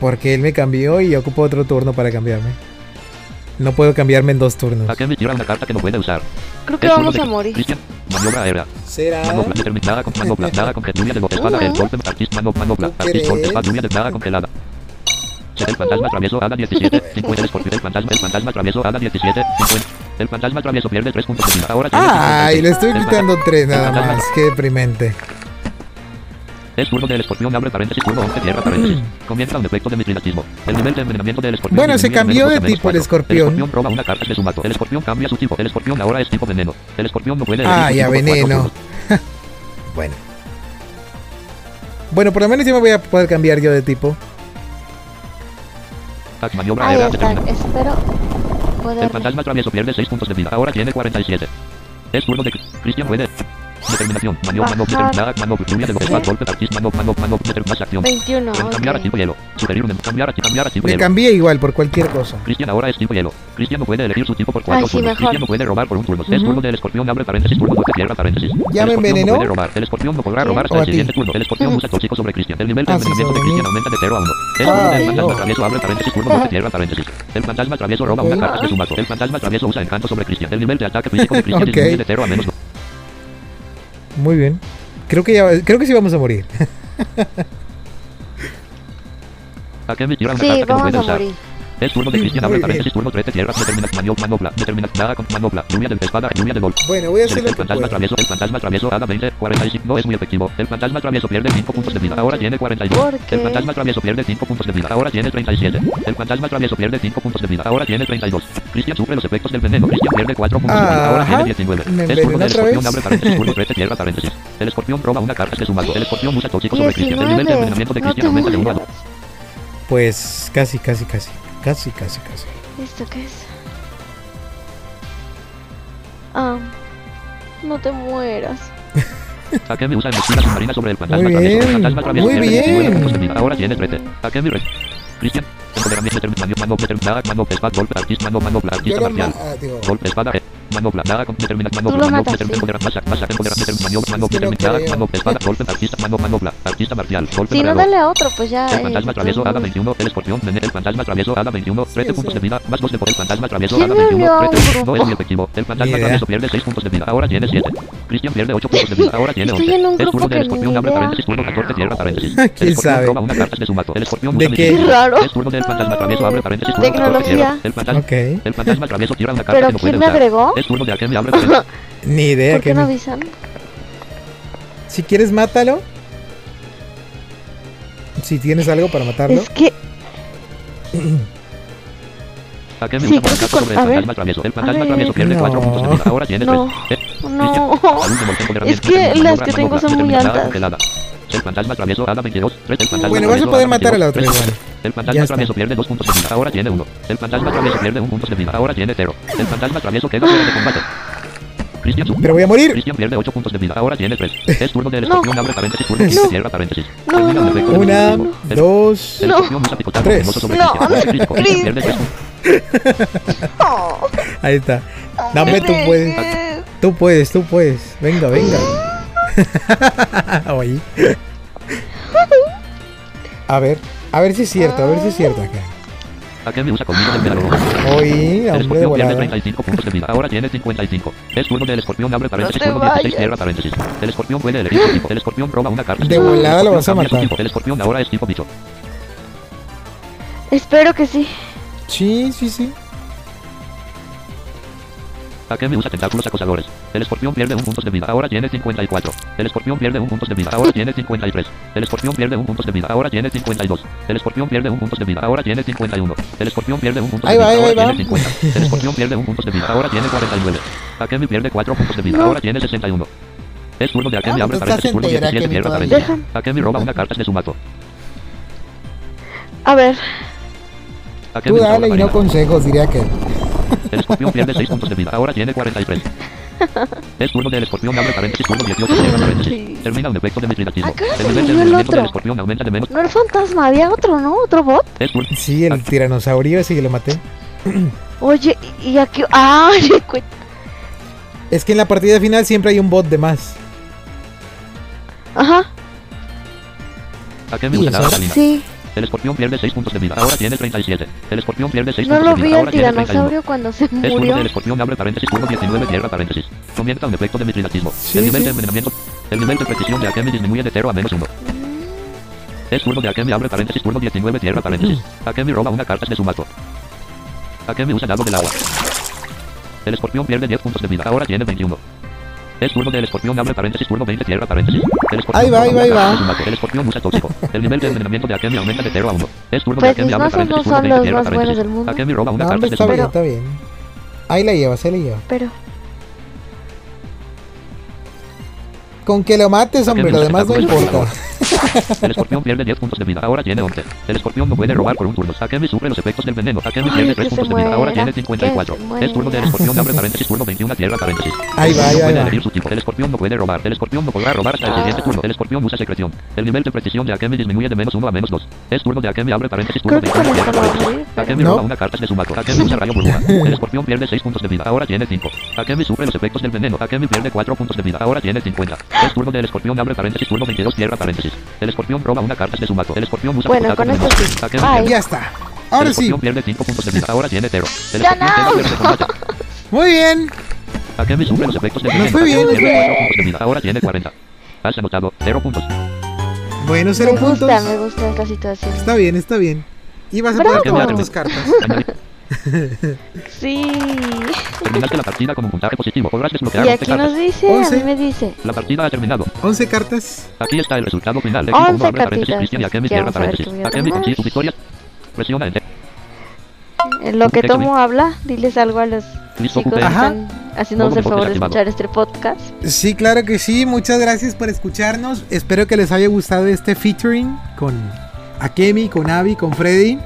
A: Porque él me cambió y ocupo otro turno para cambiarme. No puedo cambiarme en dos turnos.
B: Akemi tira una carta que no puede usar.
G: Creo que vamos a morir.
B: Cristian, maniobra aérea.
A: ¿Será?
B: Manopla determinada con manopla, nada con lluvia de espada, el golpe, artista, manopla, manopla,
A: ¿Tú
B: artista, golpe,
A: crees?
B: espada, lluvia de nada congelada. El fantasma travieso Ada 17, 50 el fantasma, el fantasma travieso Ada 17, 50. El fantasma travieso pierde 3 puntos de vida. Ahora tiene
A: Ay,
B: 56.
A: le estoy quitando tres nada
B: el fantasma-
A: más. Qué deprimente.
B: Es turno del escorpión, abre paréntesis, turno 11, cierra paréntesis. Comienza un efecto de mitridatismo. El nivel de envenenamiento del escorpión.
A: Bueno, se cambió de tipo el escorpión.
B: El escorpión roba una carta de su mazo. El escorpión cambia su tipo. El escorpión ahora es tipo veneno. El escorpión no puede
A: Ah, ya veneno. Bueno. Bueno, por lo menos ya me voy a poder cambiar yo de tipo.
G: Ahí está, espero
B: El
G: poder.
B: fantasma travieso pierde 6 puntos de vida. Ahora tiene 47. Es turno de Cristian puede. Determinación. Manobra,
G: Bajar.
B: determinada, manobra, lluvia de golpe, golpe, partis, manobra, manobra, manobra, determinada acción.
G: 21,
B: Cambiar a
G: ok.
B: tipo hielo. Sugerir un cambiar a cambiar a tipo
A: Me
B: hielo.
A: cambié igual por cualquier cosa.
B: Cristian ahora es tipo hielo. Cristian no puede elegir su tipo por cuatro turnos. Cristian no puede robar por un turno. Es turno del escorpión, abre paréntesis, turno de cierra paréntesis.
A: ¿Ya
B: El
A: me
B: escorpión
A: envenenó?
B: No puede robar. El escorpión no podrá robar
A: ¿O
B: hasta el siguiente turno. El escorpión usa tóxico sobre Cristian. El nivel de
A: Ah,
B: envenenamiento de. Cristian aumenta de 0 a 1. Es
A: Ah,
B: turno del fantasma travieso, abre paréntesis, turno de cierra paréntesis. El fantasma travieso roba una
A: Ok.
B: carta de su mazo. El fantasma travieso usa encanto sobre Cristian. El nivel de ataque físico de Cristian disminuye de 0 a menos 2.
A: Muy bien. Creo que ya, creo que sí vamos a morir.
G: Sí, vamos a morir.
B: Es turno de Cristian, abre paréntesis, turno 13, tierra, determina, maniobra, manopla, determina, nada con manopla, lluvia de espada, lluvia de golpe.
A: Bueno, voy a hacer
B: El
A: lo que
B: fantasma
A: pueda.
B: travieso, el fantasma travieso haga 20, 45, no es muy efectivo. El fantasma travieso pierde 5 puntos de vida, ahora tiene 42.
G: ¿Por qué?
B: El fantasma travieso pierde 5 puntos de vida, ahora tiene 37. El fantasma travieso pierde 5 puntos de vida, ahora tiene 32. Cristian sufre los efectos del veneno, Cristian pierde 4 puntos de vida, ahora
A: Ajá.
B: tiene 19.
A: Me
B: Es turno del escorpión, abre paréntesis, turno 13, cierra paréntesis. El escorpión roba una carta de su mazo. El escorpión usa tóxico sobre Cristian. El nivel de
G: 19.
B: envenenamiento de Cristian aumenta de 1 a 2.
G: mueras.
A: Pues casi, casi, casi. Casi, casi, casi.
G: ¿Esto qué es? Ah, no te mueras.
B: Akemi usa embestida submarina sobre el fantasma
A: Muy bien,
B: fantasma travieso
A: muy
B: pierde 19
A: bien.
B: ahora tiene 13. Akemi re. Cristian. Empoderamiento determinado, mano determinada, mano espada, golpe, artista, mano, mano,
A: Yo
B: artista marcial.
A: ah,
B: Golpe, espada, eh. Manopla, nada con manopla, manopla, masa, masa, mano, espada, golpe, artista, mano, manopla, artista marcial, golpe,
G: Si no, dale a otro, pues ya.
B: El
G: eh,
B: fantasma travieso
G: modos.
B: 21, el escorpión, el fantasma travieso haga 21, 13
A: Sí,
B: puntos de vida, más 2 de poder, fantasma travieso
G: ¿Quién
B: haga
G: me
B: 21,
G: unió a un
B: 13, no es muy efectivo. El fantasma travieso pierde 6 puntos de vida, ahora tiene 7. Cristian pierde 8 puntos de vida, ahora tiene
G: Estoy
B: 11.
G: en un
B: Es
G: grupo
B: turno del escorpión, abre paréntesis, turno 14, cierra paréntesis.
A: ¿Quién
B: El escorpión roba una carta de su mazo. El escorpión. Es turno del fantasma travieso, abre paréntesis, turno 14,
G: Tecnología.
B: cierra. El fantasma, el travieso tira una carta
G: ¿Pero
B: que no puede
G: quién me agregó?
B: Es turno de Akemi, abre paréntesis.
A: Ni idea
G: ¿Por
A: que
G: qué no avisan?
A: Si quieres, mátalo. Si tienes algo para matarlo.
G: Es que.
B: Akemi
G: Sí,
B: usa
G: creo
B: una
G: que
B: carta
G: con-
B: sobre el
G: a ver.
B: fantasma travieso. El fantasma
G: ver.
B: travieso pierde 4
A: No.
B: puntos de vida, ahora tiene 3.
G: No. No. Es que las que tengo son muy altas.
B: El fantasma travieso haga 22, 3, el fantasma
A: Bueno, vas a poder matar a la otra
B: 22,
A: igual.
B: El fantasma travieso pierde 2 puntos de vida, ahora tiene 1. El fantasma travieso pierde 1 puntos de vida, ahora tiene 0. El fantasma travieso queda fuera de combate.
A: Pero voy a morir.
B: Cristian pierde 8 puntos de vida, ahora tiene 3. Es turno del
G: No.
B: escorpión, abre paréntesis, turno
G: No.
B: cierra paréntesis.
G: No,
B: Termina un
G: no,
B: efecto
G: no.
A: Una, dos.
B: El
G: No.
B: escorpión usa picotazo
A: Tres.
G: No,
B: Cristian. Es crítico.
G: Chris.
B: Cristian pierde 3 puntos.
G: Oh,
A: Ahí está. Dame, tú puedes. Tú puedes, tú puedes. Venga, venga. Oye. A ver, a ver si es cierto, a ver si es cierto acá.
B: Akemi usa colmillo del pedagogo.
A: Oye,
B: El
A: hombre de
B: escorpión pierde
A: volada.
B: 35 puntos de vida, ahora tiene 55. Es turno del escorpión, abre paréntesis,
G: No te
B: turno 16,
G: vayas.
B: cierra paréntesis. El escorpión puede elegir su tipo. El escorpión roba una carta.
A: De
B: El
A: volada lo
B: escorpión
A: vas a matar.
B: El escorpión ahora es tipo bicho.
G: Espero que sí.
A: Sí, sí, sí.
B: Akemi usa tentáculos acosadores. El escorpión pierde un puntos de vida, ahora tiene 54. El escorpión pierde un puntos de vida, ahora tiene 53. El escorpión pierde un puntos de vida, ahora tiene 52. El escorpión pierde un puntos de vida, ahora tiene 51. El escorpión pierde un puntos
A: Ahí
B: de vida, ahora
A: va,
B: tiene
A: ahí
B: 50. El escorpión pierde un puntos de vida, ahora tiene 49. Akemi pierde 4 puntos de vida,
G: No.
B: ahora tiene 61. Es turno de Akemi,
A: Ah,
B: abre
A: tú estás
B: paréntesis, turno
A: entera,
B: 17,
A: Akemi,
B: cierra
A: todavía.
B: paréntesis.
G: Deja.
B: Akemi roba una carta de su mazo.
G: A ver.
B: Akemi
A: Tú dale y no consejos, diría que.
B: El escorpión pierde 6 puntos de vida, ahora tiene 43. Es turno del escorpión, abre paréntesis, turno 18, cierra paréntesis.
G: Sí.
B: Termina un efecto de.
G: Acá se
B: El nivel de
G: murió el
B: del escorpión aumenta de menos.
G: No era fantasma, había otro, ¿no? Otro bot.
B: Es turno.
A: Sí, el tiranosaurio ese que lo maté.
G: Oye, y aquí. ¡Ah!
A: Es que en la partida final siempre hay un bot de más.
G: Ajá.
A: ¿Y
B: usa
A: eso?
B: nada salina.
G: Sí.
B: El escorpión pierde 6 puntos de vida, ahora tiene 37. El escorpión pierde 6
G: No
B: puntos
G: lo
B: de
G: vi
B: vida,
G: al
B: ahora tiene 31.
G: tiranosaurio cuando se
B: Es turno
G: murió.
B: del escorpión, abre paréntesis, turno 19, cierra paréntesis. Comienza un efecto de mitrilatismo.
A: Sí,
B: el nivel
A: sí.
B: de envenenamiento. El nivel de precisión de Akemi disminuye de 0 a menos 1. Es turno de Akemi, abre paréntesis, turno 19, cierra paréntesis. Akemi roba una carta de su mazo. Akemi usa dado del agua. El escorpión pierde 10 puntos de vida, ahora tiene 21. Es turno del escorpión, abre paréntesis, turno 20, cierra paréntesis. El escorpión
A: Ahí va, ahí va, ahí va.
B: El escorpión usa tóxico. El nivel de envenenamiento de Akemi aumenta de 0 a 1. Es turno de
G: Pues
B: Akemi, abre paréntesis,
G: no
B: turno
G: son
B: 20,
G: los
B: cierra paréntesis.
G: del.
B: Akemi roba una
A: No,
B: carta
A: hombre,
B: de su
A: está bien, está bien. Ahí la llevas, ahí la lleva.
G: Pero.
A: Con que lo mates, hombre, lo demás no importa.
B: El escorpión pierde 10 puntos de vida, ahora tiene 11. El escorpión no puede robar por un turno. Akemi sufre los efectos del veneno. Akemi
G: Ay,
B: pierde
G: que
B: 3
G: se
B: puntos de vida, ahora tiene 54.
G: que se
B: Es turno del escorpión, abre paréntesis, turno 21, cierra paréntesis.
A: Ahí
B: El
A: va,
B: escorpión
A: ahí
B: no
A: va,
B: puede elegir su tipo. El escorpión no puede robar. El escorpión no podrá robar hasta el siguiente turno. El escorpión usa secreción. El nivel de precisión de Akemi disminuye de menos 1 a menos 2. Es turno de Akemi, abre paréntesis, turno
G: Creo que
B: 21,
G: con
B: cierra paréntesis. Akemi roba una carta de su mazo. Akemi usa rayo burbuja. El escorpión pierde 6 puntos de vida, ahora tiene 5. Akemi sufre los efectos del veneno. Akemi pierde 4 puntos de vida, ahora tiene 50. Es turno del escorpión, abre paréntesis, turno 22, cierra paréntesis. El escorpión roba una carta de su mazo. El escorpión usa
G: Bueno, con esto sí.
A: Ya está. Ahora
B: el
A: sí.
B: escorpión pierde 5 puntos de vida, ahora tiene 0. El
G: Ya
B: escorpión
G: no.
B: de.
A: Muy bien.
B: Akemi sufre los efectos del
A: Nos fue bien,
B: pierde
A: fue
B: 4 puntos de vida, ahora tiene 40. Has anotado 0 puntos.
A: Bueno, cero
G: Me
A: puntos.
G: gusta, me gusta esta situación.
A: Está bien, está bien. Y vas a poder tomar tus cartas.
G: Sí.
B: Terminaste la partida con un puntaje positivo. Podrás desbloquear
G: Y
B: 11
G: aquí nos
B: cartas.
G: dice, a
A: Once.
G: mí me dice.
B: La partida ha terminado.
A: 11 cartas.
B: Aquí está el resultado final. Equipo
G: 11
B: uno, abre paréntesis,
G: cartitas.
B: Cristian y Akemi cierra
G: a
B: paréntesis.
G: a
B: Akemi consigue su victoria. Presiona Enter.
G: En lo que Tomo habla, diles algo a los chicos que están haciéndonos el favor de escuchar este podcast.
A: Sí, claro que sí. Muchas gracias por escucharnos. Espero que les haya gustado este featuring con Akemi, con Avi, con Freddy.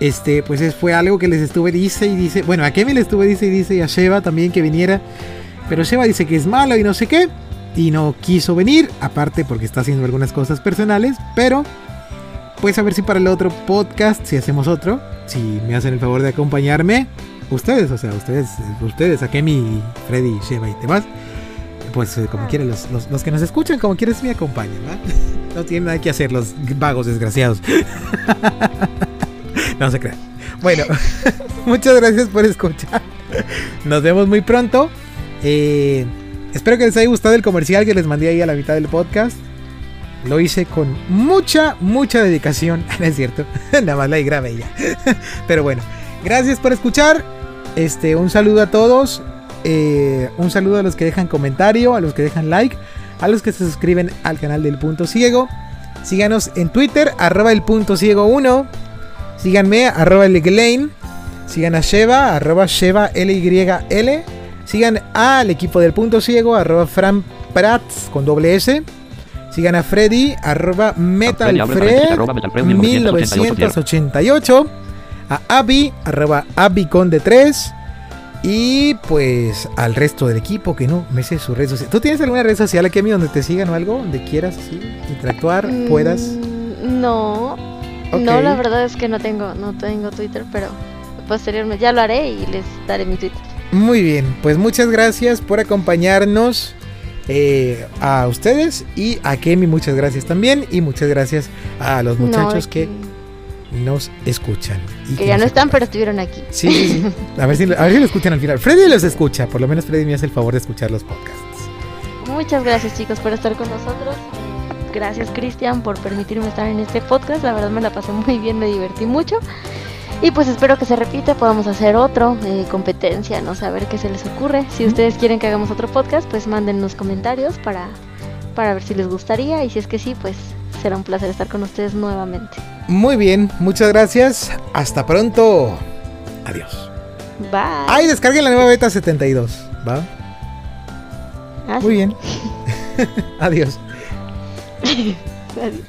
A: Este, pues es- fue algo que les estuve dice y dice. Bueno, a Akemi le estuve dice y dice y a Sheva también que viniera. Pero Sheva dice que es malo y no sé qué. Y no quiso venir. Aparte porque está haciendo algunas cosas personales. Pero pues a ver si para el otro podcast, si hacemos otro, si me hacen el favor de acompañarme. Ustedes, o sea, ustedes, ustedes, Akemi, Freddy, Sheva y demás. Pues eh, como quieran, los, los- los que nos escuchan, como quieran, me acompañan. No tienen nada que hacer los vagos desgraciados. no se crean. Bueno, muchas gracias por escuchar. Nos vemos muy pronto. Eh, espero que les haya gustado el comercial que les mandé ahí a la mitad del podcast. Lo hice con mucha, mucha dedicación. Es cierto. Nada más la grabé ya. Pero bueno, gracias por escuchar. Este, un saludo a todos. Eh, un saludo a los que dejan comentario, a los que dejan like, a los que se suscriben al canal del Punto Ciego. Síganos en Twitter, arroba el punto ciego 1. Síganme, arroba el Glane. Sigan a Sheva, arroba Sheva LYL. Sigan al equipo del Punto Ciego, arroba Fran Prats con doble S. Sigan a Freddy, arroba MetalFred
B: arroba Metalfred 1988.
A: 1988. A Abby, arroba Abby con de 3. Y pues al resto del equipo que no me sé su red social. ¿Tú tienes alguna red social aquí a mí donde te sigan o algo? Donde quieras así, interactuar, puedas.
G: Mm, No, No, la verdad es que no tengo, no tengo Twitter, pero posteriormente ya lo haré y les daré mi Twitter.
A: Muy bien, pues muchas gracias por acompañarnos. eh, a ustedes y a Kemi, muchas gracias también. Y muchas gracias a los muchachos
G: No,
A: que nos escuchan. y
G: que ya no están, pero estuvieron aquí.
A: Sí, sí, sí. A ver, si, a ver si lo escuchan al final. Freddy los escucha, por lo menos Freddy me hace el favor de escuchar los podcasts.
G: Muchas gracias chicos por estar con nosotros. Gracias Cristian por permitirme estar en este podcast. La verdad me la pasé muy bien, me divertí mucho. Y pues espero que se repita, podamos hacer otro, eh, competencia, no ver qué se les ocurre. Si ustedes quieren que hagamos otro podcast, pues manden los comentarios para, para ver si les gustaría. Y si es que sí, pues será un placer estar con ustedes nuevamente.
A: Muy bien, muchas gracias. Hasta pronto. Adiós.
G: Bye.
A: Ay, descarguen la nueva beta 72. ¿Va?
G: Ah,
A: Muy bien. Adiós.
G: هذه